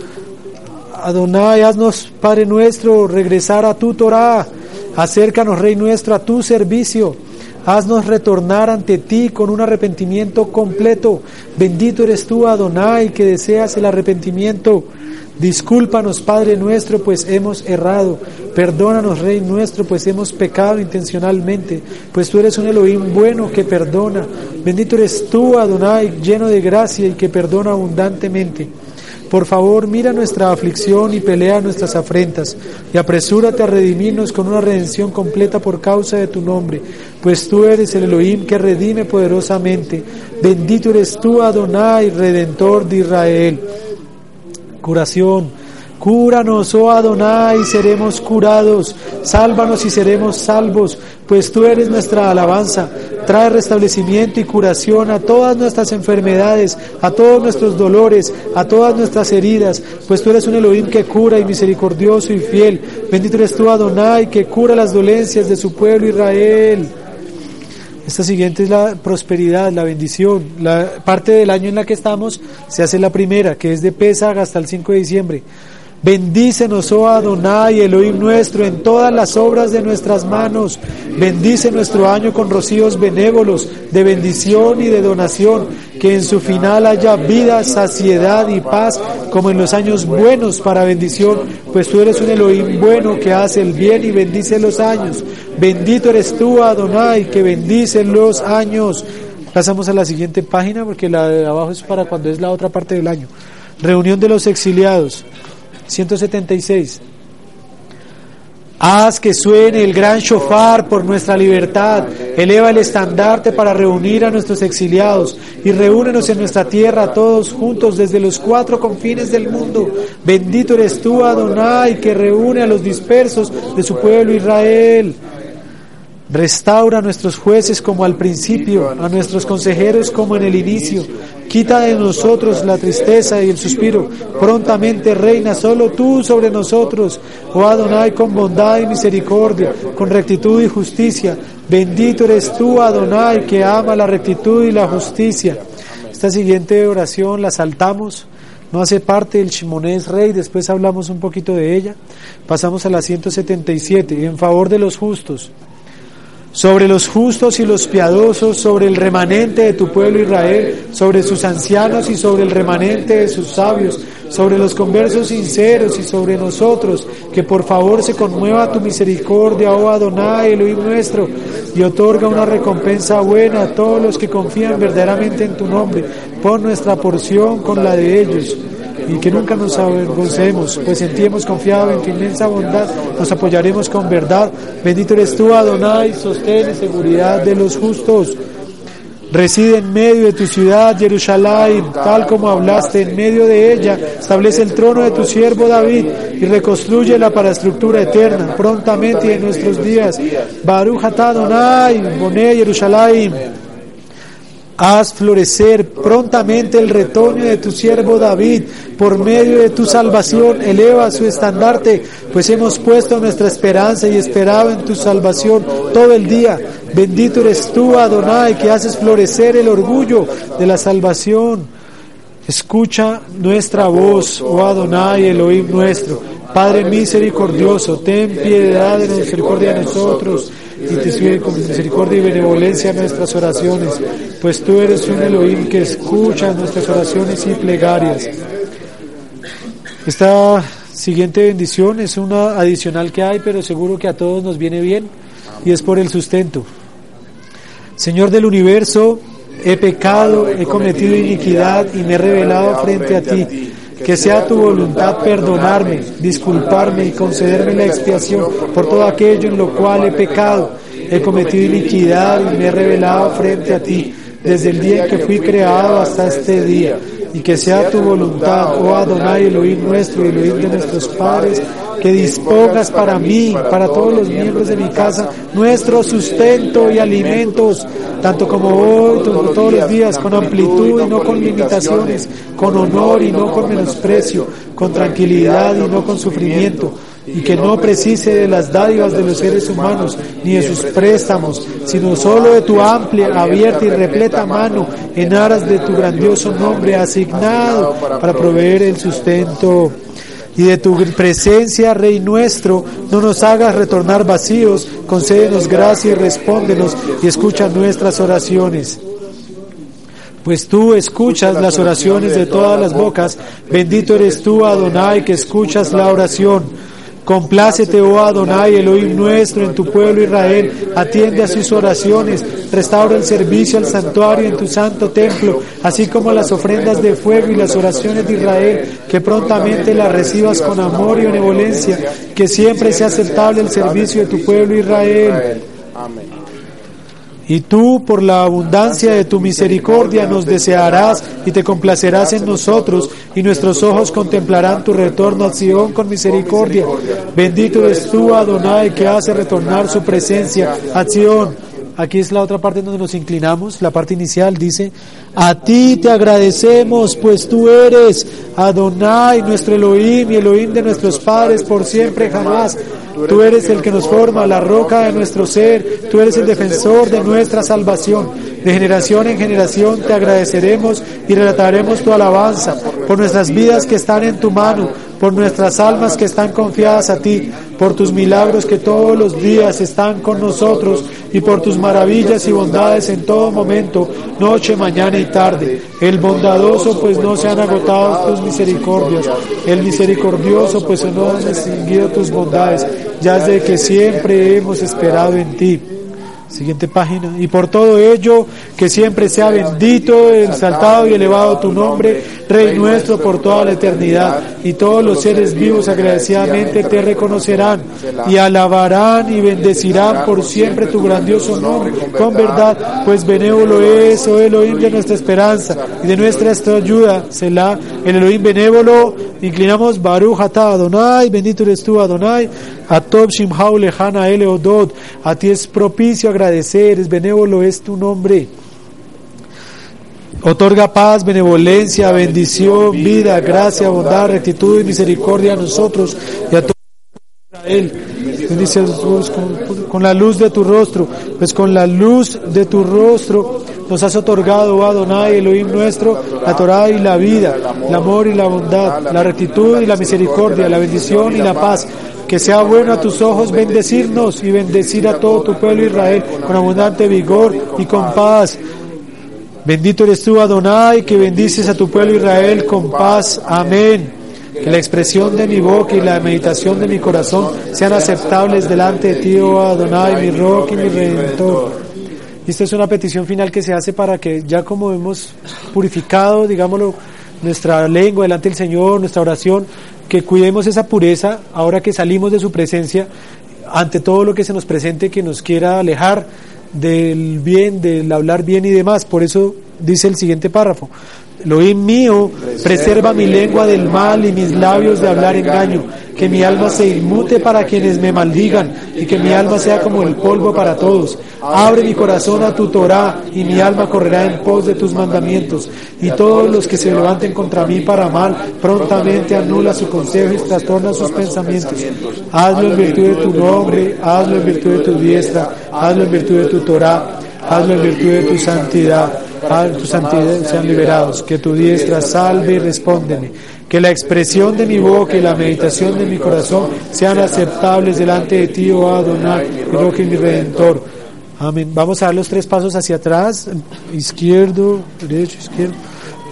Speaker 1: Adonai, haznos, Padre nuestro, regresar a tu Torah. Acércanos, Rey nuestro, a tu servicio. Haznos retornar ante ti con un arrepentimiento completo. Bendito eres tú, Adonai, que deseas el arrepentimiento. Discúlpanos, Padre nuestro, pues hemos errado. Perdónanos, Rey nuestro, pues hemos pecado intencionalmente. Pues tú eres un Elohim bueno que perdona. Bendito eres tú, Adonai, lleno de gracia y que perdona abundantemente. Por favor, mira nuestra aflicción y pelea nuestras afrentas, y apresúrate a redimirnos con una redención completa por causa de tu nombre, pues tú eres el Elohim que redime poderosamente. Bendito eres tú, Adonai, Redentor de Israel. Curación. Cúranos, oh Adonai, y seremos curados. Sálvanos y seremos salvos, pues tú eres nuestra alabanza. Trae restablecimiento y curación a todas nuestras enfermedades, a todos nuestros dolores, a todas nuestras heridas, pues tú eres un Elohim que cura y misericordioso y fiel. Bendito eres tú, Adonai, que cura las dolencias de su pueblo Israel. Esta siguiente es la prosperidad, la bendición. La parte del año en la que estamos se hace la primera, que es de Pesach hasta el 5 de diciembre. Bendícenos, oh Adonai, Elohim nuestro, en todas las obras de nuestras manos. Bendice nuestro año con rocíos benévolos, de bendición y de donación, que en su final haya vida, saciedad y paz, como en los años buenos para bendición, pues tú eres un Elohim bueno que hace el bien y bendice los años. Bendito eres tú, Adonai, que bendice los años. Pasamos a la siguiente página porque la de abajo es para cuando es la otra parte del año. Reunión de los exiliados. 176. Haz que suene el gran shofar por nuestra libertad. Eleva el estandarte para reunir a nuestros exiliados y reúnenos en nuestra tierra todos juntos desde los cuatro confines del mundo. Bendito eres tú, Adonai, que reúne a los dispersos de su pueblo Israel. Restaura a nuestros jueces como al principio, a nuestros consejeros como en el inicio. Quita de nosotros la tristeza y el suspiro. Prontamente reina solo tú sobre nosotros, oh Adonai, con bondad y misericordia, con rectitud y justicia. Bendito eres tú, Adonai, que ama la rectitud y la justicia. Esta siguiente oración la saltamos. No hace parte del Shimonés Rey, después hablamos un poquito de ella. Pasamos a la 177, en favor de los justos sobre los justos y los piadosos, sobre el remanente de tu pueblo Israel, sobre sus ancianos y sobre el remanente de sus sabios, sobre los conversos sinceros y sobre nosotros, que por favor se conmueva tu misericordia, oh Adonai, Elohim nuestro, y otorga una recompensa buena a todos los que confían verdaderamente en tu nombre. Pon nuestra porción con la de ellos y que nunca nos avergoncemos, pues en ti confiado en tu inmensa bondad, nos apoyaremos con verdad. Bendito eres tú, Adonai, sostén y seguridad de los justos. Reside en medio de tu ciudad, Jerusalén, tal como hablaste, en medio de ella. Establece el trono de tu siervo David y reconstrúyela para estructura eterna, prontamente en nuestros días. Baruch Adonai, Boné Jerusalén. Haz florecer prontamente el retoño de tu siervo David por medio de tu salvación. Eleva su estandarte, pues hemos puesto nuestra esperanza y esperado en tu salvación todo el día. Bendito eres tú, Adonai, que haces florecer el orgullo de la salvación. Escucha nuestra voz, oh Adonai, Elohim nuestro. Padre misericordioso, ten piedad de misericordia de nosotros y te sirve con misericordia y benevolencia nuestras oraciones, pues tú eres un Elohim que escucha nuestras oraciones y plegarias. Esta siguiente bendición es una adicional que hay, pero seguro que a todos nos viene bien y es por el sustento. Señor del universo, he pecado, he cometido iniquidad y me he revelado frente a ti que sea tu voluntad perdonarme, disculparme y concederme la expiación por todo aquello en lo cual he pecado. He cometido iniquidad y me he revelado frente a ti desde el día que fui creado hasta este día. Y que sea tu voluntad, oh Adonai, Elohim nuestro y Elohim de nuestros padres, que dispongas para mí, para todos los miembros de mi casa, nuestro sustento y alimentos, tanto como hoy, todos los días, con amplitud y no con limitaciones, con honor y no con menosprecio, con tranquilidad y no con sufrimiento y que no precise de las dádivas de los seres humanos, ni de sus préstamos, sino solo de tu amplia, abierta y repleta mano en aras de tu grandioso nombre asignado para proveer el sustento y de tu presencia, Rey nuestro, no nos hagas retornar vacíos, concédenos gracia y respóndenos y escucha nuestras oraciones. Pues tú escuchas las oraciones de todas las bocas, bendito eres tú, Adonai, que escuchas la oración. Complácete, oh Adonai, Elohim nuestro, en tu pueblo Israel, atiende a sus oraciones, restaura el servicio al santuario en tu santo templo, así como las ofrendas de fuego y las oraciones de Israel, que prontamente las recibas con amor y benevolencia, que siempre sea aceptable el servicio de tu pueblo Israel. Amén. Y tú, por la abundancia de tu misericordia, nos desearás y te complacerás en nosotros, y nuestros ojos contemplarán tu retorno a Sion con misericordia. Bendito es tú, Adonai, que hace retornar su presencia a Sion. Aquí es la otra parte donde nos inclinamos. La parte inicial dice, a ti te agradecemos, pues tú eres Adonai, nuestro Elohim y Elohim de nuestros padres por siempre jamás. Tú eres el que nos forma, la roca de nuestro ser. Tú eres el defensor de nuestra salvación. De generación en generación te agradeceremos y relataremos tu alabanza por nuestras vidas que están en tu mano, por nuestras almas que están confiadas a ti, por tus milagros que todos los días están con nosotros y por tus maravillas y bondades en todo momento, noche, mañana y tarde. El bondadoso pues no se han agotado tus misericordias, el misericordioso pues no han extinguido tus bondades, ya desde que siempre hemos esperado en ti. Siguiente página. Y por todo ello, que siempre sea bendito, exaltado y elevado tu nombre, Rey nuestro, por toda la eternidad. Y todos los seres vivos agradecidamente te reconocerán y alabarán y bendecirán por siempre tu grandioso nombre, con verdad, pues benévolo es, oh Elohim de nuestra esperanza y de nuestra ayuda, Selah, el Elohim benévolo, inclinamos Baruch Atah Adonai, bendito eres tú Adonai, Atob Shimhau Lejana Eleodod, a ti es propicio agradecer, es benévolo es tu nombre. Otorga paz, benevolencia, bendición, vida, gracia, bondad, rectitud y misericordia a nosotros y a todo Israel. Bendice con, con la luz de tu rostro, pues con la luz de tu rostro nos has otorgado, oh Adonai, Elohim nuestro, la Torah y la vida, el amor y la bondad, la rectitud y la misericordia, la bendición y la paz. Que sea bueno a tus ojos bendecirnos y bendecir a todo tu pueblo Israel con abundante vigor y con paz. Bendito eres tú, Adonai, que bendices a tu pueblo Israel con paz. Amén. Que la expresión de mi boca y la meditación de mi corazón sean aceptables delante de ti, oh Adonai, mi roca y mi redentor. Esta es una petición final que se hace para que ya como hemos purificado, digámoslo, nuestra lengua delante del Señor, nuestra oración, que cuidemos esa pureza ahora que salimos de su presencia, ante todo lo que se nos presente que nos quiera alejar del bien, del hablar bien y demás. Por eso dice el siguiente párrafo. Elohim mío, preserva mi lengua del mal y mis labios de hablar engaño, que mi alma se inmute para quienes me maldigan y que mi alma sea como el polvo para todos. Abre mi corazón a tu Torah y mi alma correrá en pos de tus mandamientos. Y todos los que se levanten contra mí para mal, prontamente anula su consejo y trastorna sus pensamientos. Hazlo en virtud de tu nombre, hazlo en virtud de tu diestra, hazlo en virtud de tu Torah, hazlo en virtud de tu santidad a tu santidad sean liberados, que tu diestra salve y respóndeme, que la expresión de mi boca y la meditación de mi corazón sean aceptables delante de ti, oh Adonai, que mi Redentor. Amén. Vamos a dar los tres pasos hacia atrás, izquierdo, derecho, izquierdo,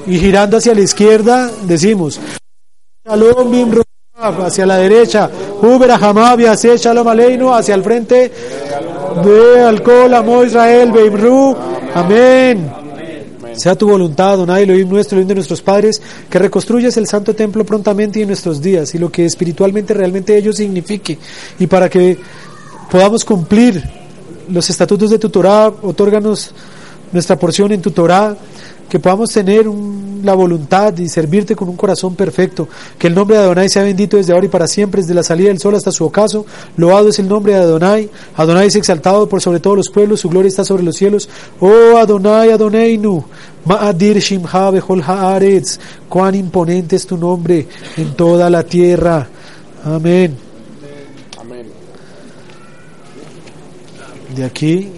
Speaker 1: y girando hacia la izquierda decimos, hacia la derecha, Uber Hamabia, Shalom Aleinu, hacia el frente, de alcohol, amo Israel, Beimru, amén. Sea tu voluntad, Donai, Elohim nuestro, Elohim de nuestros padres, que reconstruyas el santo templo prontamente y en nuestros días, y lo que espiritualmente realmente ello signifique, y para que podamos cumplir los estatutos de tu Torah, otórganos nuestra porción en tu Torah, que podamos tener la voluntad y servirte con un corazón perfecto. Que el nombre de Adonai sea bendito desde ahora y para siempre, desde la salida del sol hasta su ocaso. Loado es el nombre de Adonai. Adonai es exaltado por sobre todos los pueblos, su gloria está sobre los cielos. Oh Adonai, Adoneinu, Ma'adir Shimha Behol Haaretz. Cuán imponente es tu nombre en toda la tierra. Amén. De aquí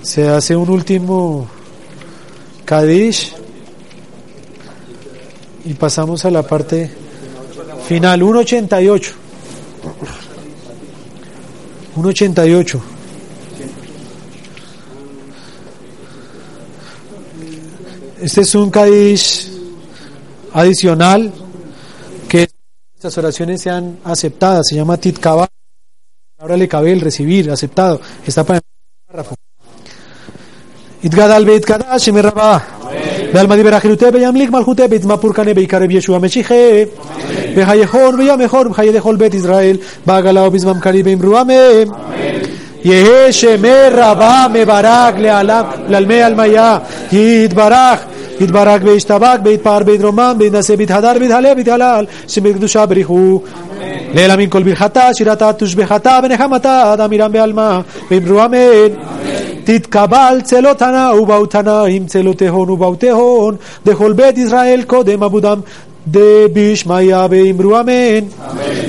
Speaker 1: se hace un último Kadish y pasamos a la parte final. 1.88 1.88 este es un Kadish adicional que estas oraciones sean aceptadas. Se llama Titkaba ahora le cabe el recibir aceptado. Está para el párrafo יתגדל ויתקדש שמי רבה. ועלמא דיבר אחריותי וימליך מלכותי בהתמפור קנה בעיקר רבי ישוע משיחי וחייכון וימכון וחיי לכל בית ישראל בעגלה ובזמם קרי באמרו אמן. יהא שמי רבה מברק לעלם, לעלמי עלמיה יתברך יתברך וישתבק ויתפאר ויתרומם ויתנשא ויתהדר ויתהלל ויתהלל קדושה בריחו לעילמים כל ברכתה שירתה תושבחתה ונחמתה דמירם בעלמה ואמרו אמן תתקבל צלותנה ובאותנה עם צלותיהון ובאותיהון דכל בית ישראל קודם עבודם דבישמיא ואמרו אמן.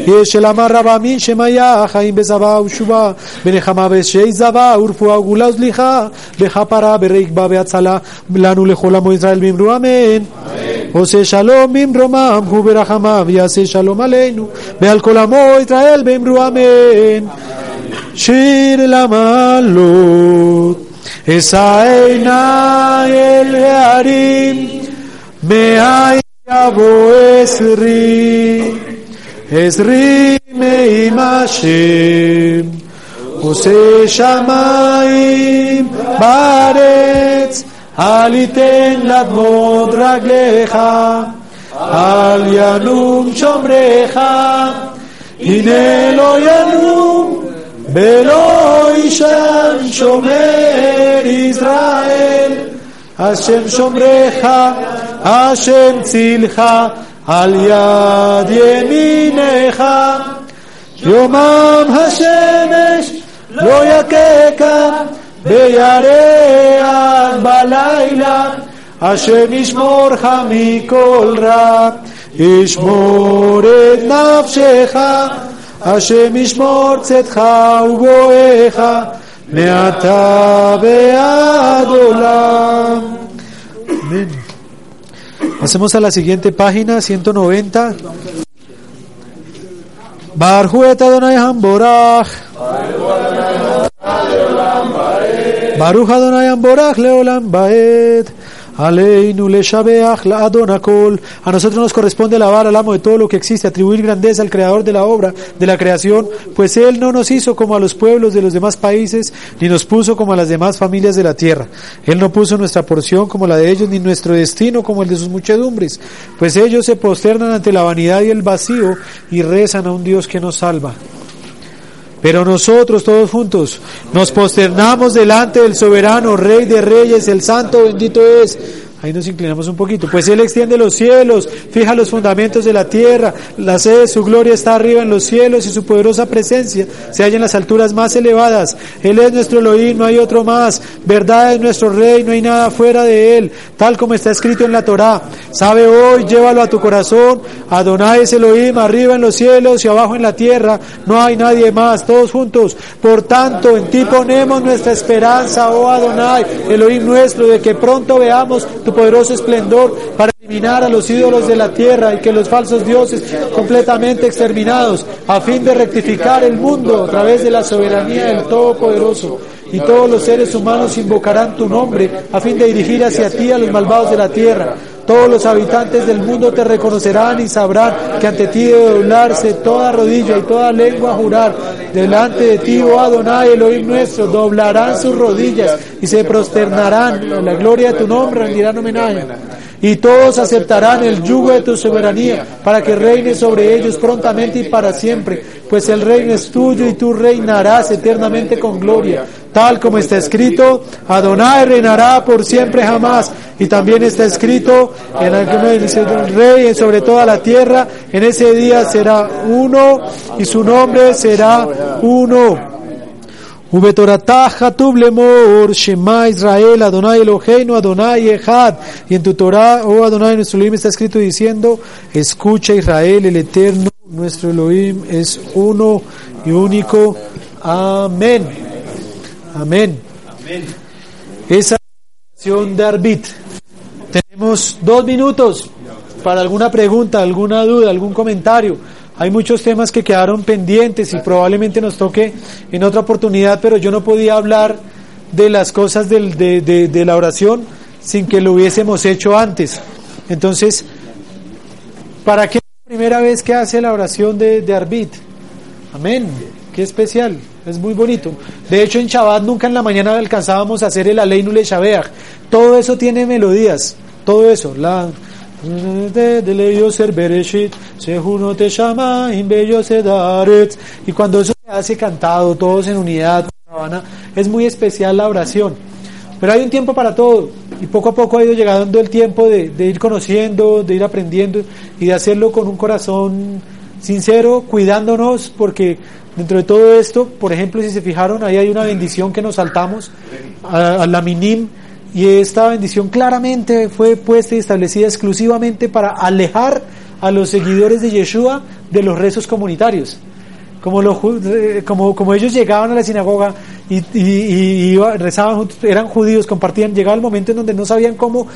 Speaker 1: יש אל אמר רב אמין שמיה חיים בזבה ושובה בנחמה בשי זבה ורפואה וגאולה וסליחה בכפרה ברקבה והצלה לנו לכל עמו ישראל ואמרו אמן. עושה שלום במרומם וברחמיו יעשה שלום עלינו. ועל כל עמו ישראל באמרו אמן שיר למעלות אשא עיני אל ההרים מאין יבוא עזרי עזרי מעם השם. עושה שמיים בארץ אל יתן לדמות רגליך. אל ינום שומריך הנה לא ינום ולא יישן שומר ישראל. השם שומרך השם צילך על יד ימינך. יומם השמש לא יככה בירח בלילה. השם ישמורך מכל רע ישמור את נפשך השם ישמור צאתך ובואך מעתה ועד עולם. Amén. Pasemos a la siguiente página, 190. Barhu et Adonai Hamborach. Baruch Adonai Hamborach leolam baed. A nosotros nos corresponde alabar al amo de todo lo que existe, atribuir grandeza al creador de la obra, de la creación, pues él no nos hizo como a los pueblos de los demás países, ni nos puso como a las demás familias de la tierra. Él no puso nuestra porción como la de ellos, ni nuestro destino como el de sus muchedumbres, pues ellos se posternan ante la vanidad y el vacío y rezan a un Dios que nos salva. Pero nosotros todos juntos nos posternamos delante del soberano, Rey de Reyes, el Santo bendito es. Ahí nos inclinamos un poquito. Pues Él extiende los cielos, fija los fundamentos de la tierra. La sede de su gloria está arriba en los cielos y su poderosa presencia se halla en las alturas más elevadas. Él es nuestro Elohim, no hay otro más. Verdad es nuestro Rey, no hay nada fuera de Él. Tal como está escrito en la Torá. Sabe hoy, llévalo a tu corazón. Adonai es Elohim, arriba en los cielos y abajo en la tierra. No hay nadie más. Todos juntos. Por tanto, en ti ponemos nuestra esperanza, oh Adonai, Elohim nuestro, de que pronto veamos tu poderoso esplendor para eliminar a los ídolos de la tierra y que los falsos dioses completamente exterminados, a fin de rectificar el mundo a través de la soberanía del Todopoderoso. Y todos los seres humanos invocarán tu nombre a fin de dirigir hacia ti a los malvados de la tierra. Todos los habitantes del mundo te reconocerán y sabrán que ante ti debe doblarse toda rodilla y toda lengua jurar. Delante de ti, oh Adonai, Elohim nuestro, doblarán sus rodillas y se prosternarán. En la gloria de tu nombre rendirán homenaje. Y todos aceptarán el yugo de tu soberanía para que reines sobre ellos prontamente y para siempre, pues el reino es tuyo y tú reinarás eternamente con gloria. Tal como está escrito, Adonai reinará por siempre jamás. Y también está escrito en el rey sobre toda la tierra, en ese día será uno y su nombre será uno. Shema Israel Adonai Eloheinu Adonai Echad y en tu Torah oh Adonai nuestro Elohim está escrito diciendo escucha Israel el Eterno nuestro Elohim es uno y único Amén Amén esa oración de Arbit tenemos dos minutos para alguna pregunta alguna duda algún comentario hay muchos temas que quedaron pendientes y probablemente nos toque en otra oportunidad, pero yo no podía hablar de las cosas de, de, de, la oración sin que lo hubiésemos hecho antes. Entonces, ¿para qué es la primera vez que hace la oración de, de Arbit? Amén. Qué especial. Es muy bonito. De hecho, en Shabbat nunca en la mañana alcanzábamos a hacer el Aleinule Shabeach. Todo eso tiene melodías. Todo eso. La, y cuando eso se hace cantado, todos en unidad, es muy especial la oración. Pero hay un tiempo para todo y poco a poco ha ido llegando el tiempo de, de ir conociendo, de ir aprendiendo y de hacerlo con un corazón sincero, cuidándonos, porque dentro de todo esto, por ejemplo, si se fijaron, ahí hay una bendición que nos saltamos, a, la minim, y esta bendición claramente fue puesta y establecida exclusivamente para alejar a los seguidores de Yeshua de los rezos comunitarios. Como, como, como ellos llegaban a la sinagoga y, y rezaban, eran judíos, compartían, llegaba el momento en donde no sabían cómo